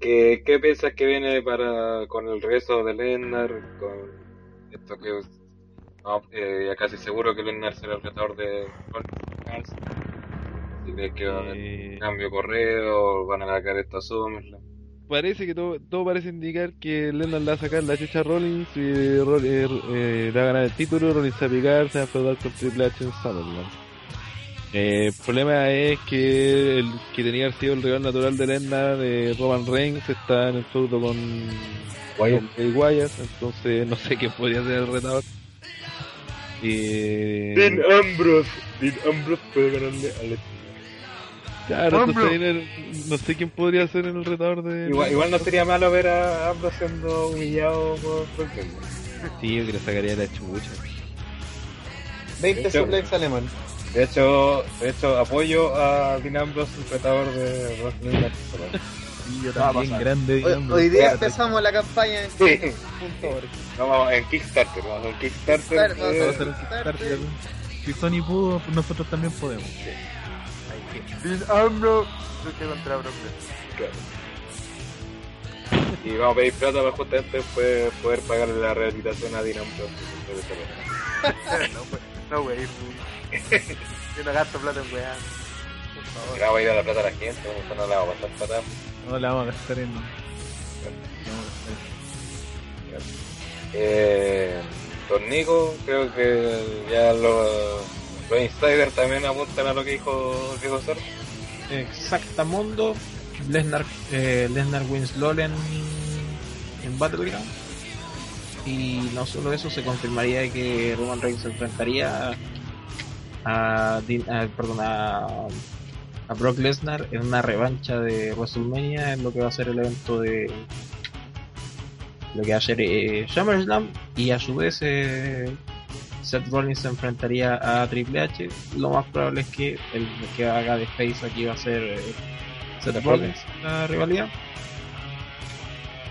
S7: ¿qué, ¿Qué piensas que viene para con el regreso de Lennar? Con esto que no, eh, ya casi seguro que Lennar será el retador de Rollins. Si crees que va a haber
S3: Eh,
S7: cambio correo, van a sacar esta SummerSlam.
S3: parece que todo, todo parece indicar que Lennon le va a sacar la chucha a Rollins y Roll- eh, eh, le va a ganar el título, Rollins a picar, se va a enfrentar con Triple H en SummerSlam. Eh, el problema es que el que tenía que haber sido el rival natural de Lennon, de Roman Reigns, está en el feudo con
S7: Wyatt,
S3: entonces no sé quién podría ser el retador. Eh,
S7: Dean Ambrose. Dean Ambrose puede ganarle al
S3: claro, entonces no- sé quién podría ser el retador de
S7: Igual, igual no sería malo ver a Ambrose siendo humillado por por Lesnar.
S3: Sí, yo que le sacaría la chucha.
S1: 20
S7: De hecho-
S1: suplex alemán.
S7: De hecho, de hecho apoyo a Dean Ambrose, el de Lesnar.
S2: Y yo también, grande,
S1: Hoy, hoy día
S7: Espérate.
S1: empezamos la campaña en
S7: Sí. No, vamos en Kickstarter, vamos en Kickstarter.
S1: Kickstarter, vamos a
S7: eh,
S1: hacer-
S2: Kickstarter. Si Sony pudo, nosotros también podemos.
S6: Dean Ambrose lucha contra Brock Lesnar.
S7: y vamos a pedir plata para justamente poder, poder pagarle la rehabilitación a Dean Ambrose.
S6: No, pues, no, wey. Yo no gasto plata en weá. Por favor.
S7: Le vamos a ir a la plata a la gente, no la vamos a pasar para
S2: No la vamos a gastar en.
S7: Eh, Don Nico, creo que ya los, los insiders también apuntan a lo que dijo Diego Ser.
S5: Exactamundo. Lesnar, eh, Lesnar Winslow en, en Battleground. Y no solo eso, se confirmaría que Roman Reigns se enfrentaría a, a- perdón, a, a Brock Lesnar en una revancha de WrestleMania en lo que va a ser el evento de lo que va a ser eh, SummerSlam y a su vez eh, Seth Rollins se enfrentaría a Triple H. Lo más probable es que el que haga de face aquí va a ser eh, Seth Rollins la rivalidad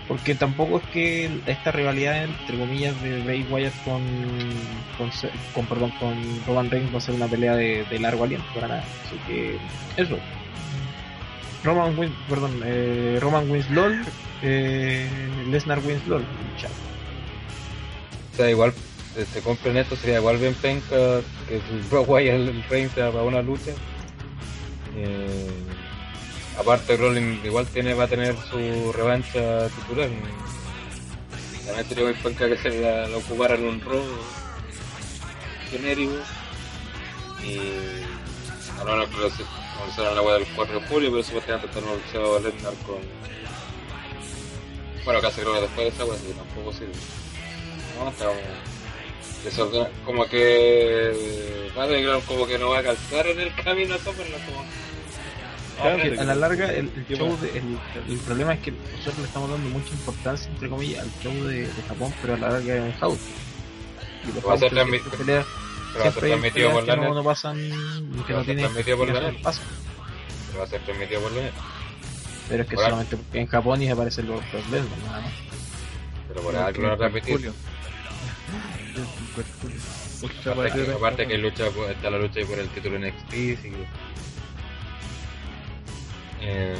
S5: porque tampoco es que esta rivalidad entre comillas de Bray Wyatt con con, con, perdón, con Roman Reigns va a ser una pelea de, de largo aliento para nada así que eso Roman Win, perdón, eh, Roman Winslow, eh, Lesnar Winslow, chao.
S7: O sea, igual, se compren esto, sería igual bien penca que el Brock Wyatt el Reigns para una lucha. Eh, aparte, Rollins igual tiene, va a tener su revancha titular. También sería muy penca que se la, la ocuparan un Raw genérico. Y a lo que lo comenzaron la web del 4 de julio, pero supuestamente está anunciado Lesnar con. Bueno, casi creo que después de esa web, así que tampoco sirve. No, como que Battleground como que no va a calzar en el camino a Summerland como
S8: Claro que a la larga el, el show de, el, el problema es que nosotros le estamos dando mucha importancia entre comillas al show de, de Japón pero a la larga es un house y los
S7: Va a ser
S8: house siempre peleas- siempre hay
S7: por
S8: que no, no pasan que no
S7: por la
S8: pasan.
S7: pero va a ser transmitido por la net
S8: pero es que
S7: Por
S8: solamente porque en Japón y aparecen los, los nada más.
S7: Pero por algo a transmitir.
S9: Julio.
S7: Aparte aparte que lucha está la lucha por el título NXT así que eh,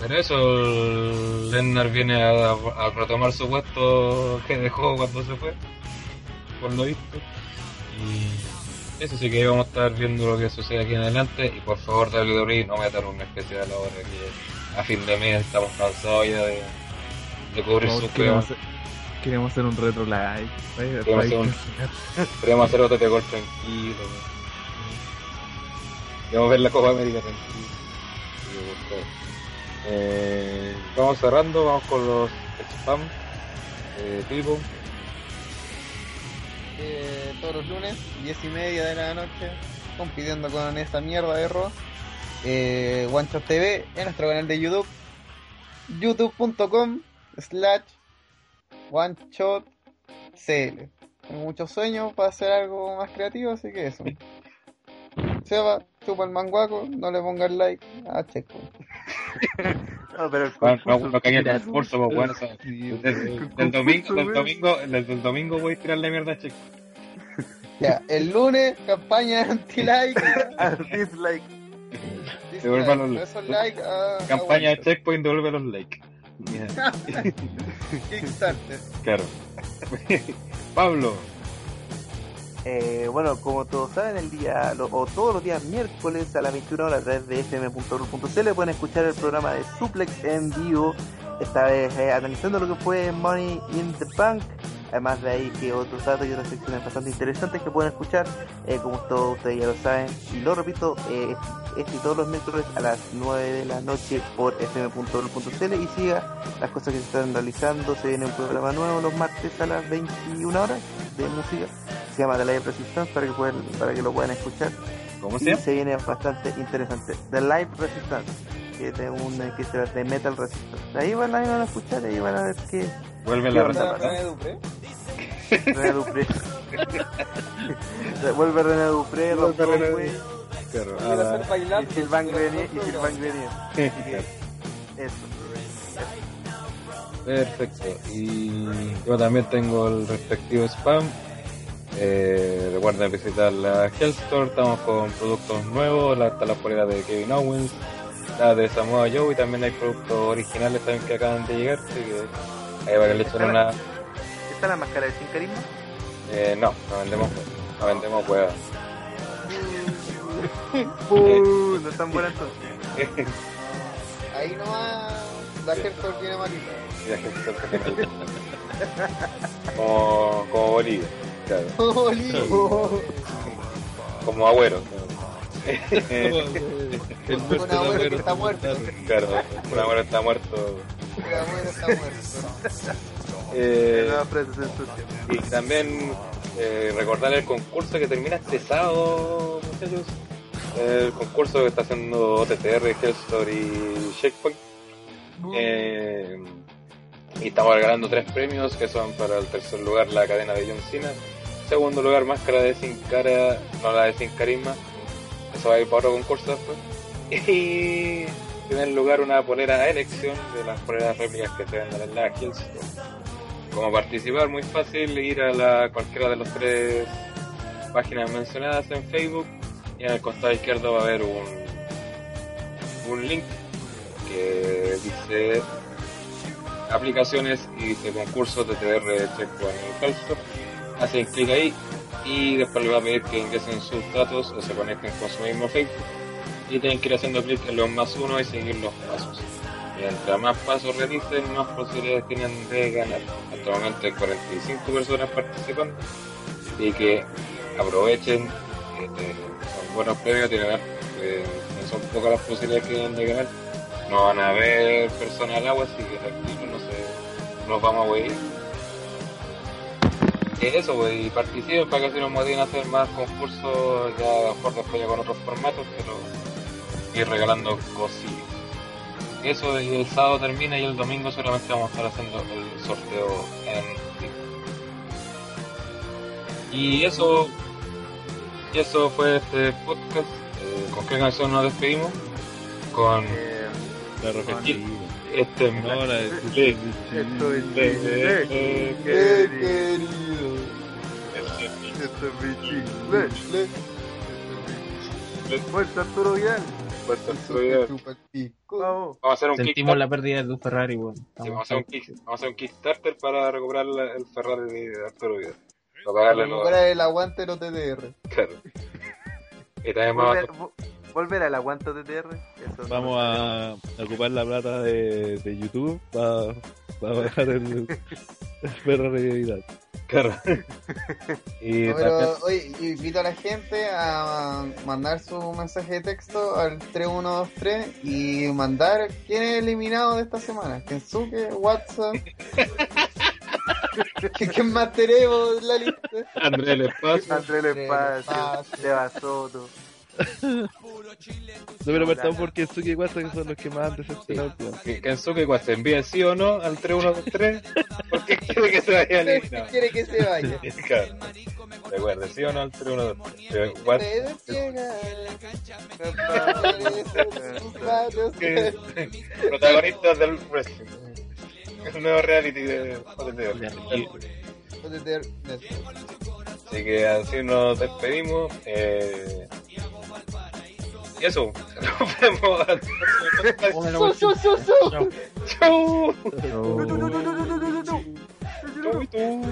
S7: pero eso el Lennar viene a, a retomar su puesto que dejó cuando se fue por lo visto y eso sí que vamos a estar viendo lo que sucede aquí en adelante y por favor WWE no metan un especial ahora que a fin de mes estamos cansados ya de, de cubrir
S9: No,
S7: sus
S9: queremos, hacer, queremos hacer un retro live.
S7: Queremos hacer Queremos hacer otro de gol tranquilo. Queremos ver la Copa América tranquilo. Eh, vamos cerrando, vamos con los spam. Eh,
S1: Eh, todos los lunes, 10 y media de la noche, compitiendo con esa mierda de Raw. Eh, One Shot TV en nuestro canal de YouTube, youtube.com slash One Shot CL. Tengo muchos sueños para hacer algo más creativo, así que eso. Seba, chupa el manguaco, no le pongas like a Checo.
S6: No, pero el
S7: no, no,
S6: concurso-
S7: no cagué en el concurso, pues bueno, del domingo, del domingo, desde el domingo voy a tirarle mierda a Checo.
S1: Ya, el lunes, campaña anti-like.
S6: Ah, dislike.
S7: Devuelvan los-
S1: esos like a- a
S7: Campaña de. Checkpoint, devuelve los likes. Ya,
S1: Kickstarter.
S7: claro. Pablo,
S6: Eh, bueno, como todos saben, el día lo- o todos los días miércoles a las 21 horas a de fm.ru.cl pueden escuchar el programa de Suplex en vivo, esta vez eh, analizando lo que fue Money in the Bank. Además de ahí que otros datos y otras secciones bastante interesantes que pueden escuchar, eh, como todos ustedes ya lo saben, y lo repito, eh, este y todos los miércoles a las 9 de la noche por fm.ru.cl y siga las cosas que se están realizando, se viene un programa nuevo los martes a las 21 horas de música. Se llama The Live Resistance para que puedan, para que lo puedan escuchar.
S7: ¿cómo se llama?
S6: se viene bastante interesante. The Live Resistance que es de un que se de Metal Resistance. Ahí van, ahí van a escuchar ahí van a ver que
S7: Vuelve
S6: ¿Qué
S7: la receta.
S1: René Dupré.
S6: René Dupré vuelve René Dupré Rob Conway y Silvan Grenier y Silvan Grenier eso
S7: Perfecto. Y yo también tengo el respectivo spam. Eh, recuerden visitar la Health Store. Estamos con productos nuevos. La, está la polera de Kevin Owens, la de Samoa Joe y también hay productos originales también que acaban de llegar. Así que ahí para que le echen una.
S6: ¿está la máscara de Sin Carisma?
S7: Eh, no, no vendemos, no vendemos huevas.
S6: Uh, no están buenas entonces
S1: Ahí nomás la gente viene malita.
S7: La que tiene- como, como Bolivia, claro.
S1: Bolívar.
S7: Como Agüero.
S3: El
S1: Un
S3: muerto de
S1: abuelo que
S3: Agüero
S1: está muerto.
S7: claro, un Agüero está muerto. Eh. Y también eh, recordar el concurso que termina este sábado, muchachos. El concurso que está haciendo OTTR, Hellstore y Checkpoint. Eh, y estamos regalando tres premios que son para el tercer lugar la cadena de John Cena. Segundo lugar, máscara de Sin Cara, no la de Sin Carisma. Eso va a ir para otro concurso después. Y primer lugar, una polera a elección de las poleras réplicas que se venden en la Hellstore. Como participar, muy fácil, ir a cualquiera de las tres páginas mencionadas en Facebook y en el costado izquierdo va a haber un, un link que dice aplicaciones y dice concursos de TR Checkpoint Healthstore. Hacen clic ahí y después les va a pedir que ingresen sus datos o se conecten con su mismo Facebook y tienen que ir haciendo clic en los más uno y seguir los pasos. Mientras más pasos realicen, más posibilidades tienen de ganar. Hasta el momento hay 45 personas participando. Así que aprovechen. este, son buenos premios, tienen, eh, son pocas las posibilidades que tienen de ganar. No van a haber personas al agua, así que no se, no nos vamos a huir. eso, pues, y participen para que si nos motiven a hacer más concursos, ya mejor después ya con otros formatos, pero ir regalando cosillas. Eso, y el sábado termina y el domingo solamente vamos a estar haciendo el sorteo en vivo. Y eso, y eso fue este podcast. Eh, ¿Con qué canción nos despedimos? Con
S6: Eh,
S3: La repetí.
S7: este
S3: No, la de-
S6: esto es Chile,
S7: eh,
S1: ¡Qué
S6: querido.
S1: querido!
S6: Esto es mi Chile. Fuerza Arturo Vidal. Vamos.
S7: Vamos a hacer un
S8: Sentimos
S7: Kickstarter.
S8: la pérdida de tu Ferrari, weón.
S7: Sí,
S8: Estamos
S7: vamos, a hacer un kick- vamos a hacer un Kickstarter para recuperar la- el Ferrari de Arturo Vidal. Para pagarle
S1: Recuperar el aguante de los TDR.
S7: caros. Y también vamos a
S6: Volver, vo- volver al aguanto de TR. Eso
S3: Vamos a ocupar la plata de, de YouTube para bajar el, el perro de Vidal.
S7: Claro. y
S1: No, pero hoy invito a la gente a mandar su mensaje de texto al 3123 y mandar quién es eliminado de esta semana. Kensuke, WhatsApp. ¿Qué- ¿Quién más tenemos en la lista?
S7: Andrés el espacio.
S6: André el espacio,
S1: Espacio.
S6: Seba Soto.
S3: No, pero partamos porque Suki y Guasa que son los que más han decepcionado.
S7: Que Kensuke igual se envía sí o no al 3123 porque quiere que se vaya eliminado.
S1: quiere que se vaya?
S7: Claro. Recuerde, sí o no al 3123. Igual
S1: Ustedes llegan.
S7: que protagonistas del wrestling. El nuevo reality de OTT. Así que así nos despedimos. Eh... Y eso, nos vemos al próximo podcast. Chau. Chau, chau.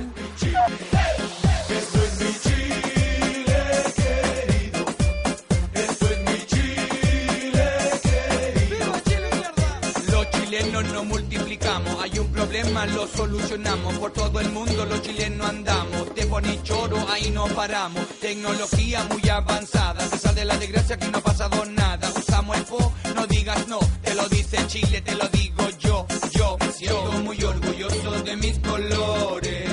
S10: Los chilenos nos hay un problema, lo solucionamos. Por todo el mundo los chilenos andamos. te De bonichoro, ahí no paramos. Tecnología muy avanzada. Se sale la desgracia que no ha pasado nada. Usamos el po, no digas no. Te lo dice Chile, te lo digo yo. Yo me siento muy orgulloso de mis colores.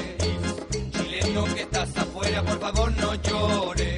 S10: Chileno que estás afuera, por favor no llores.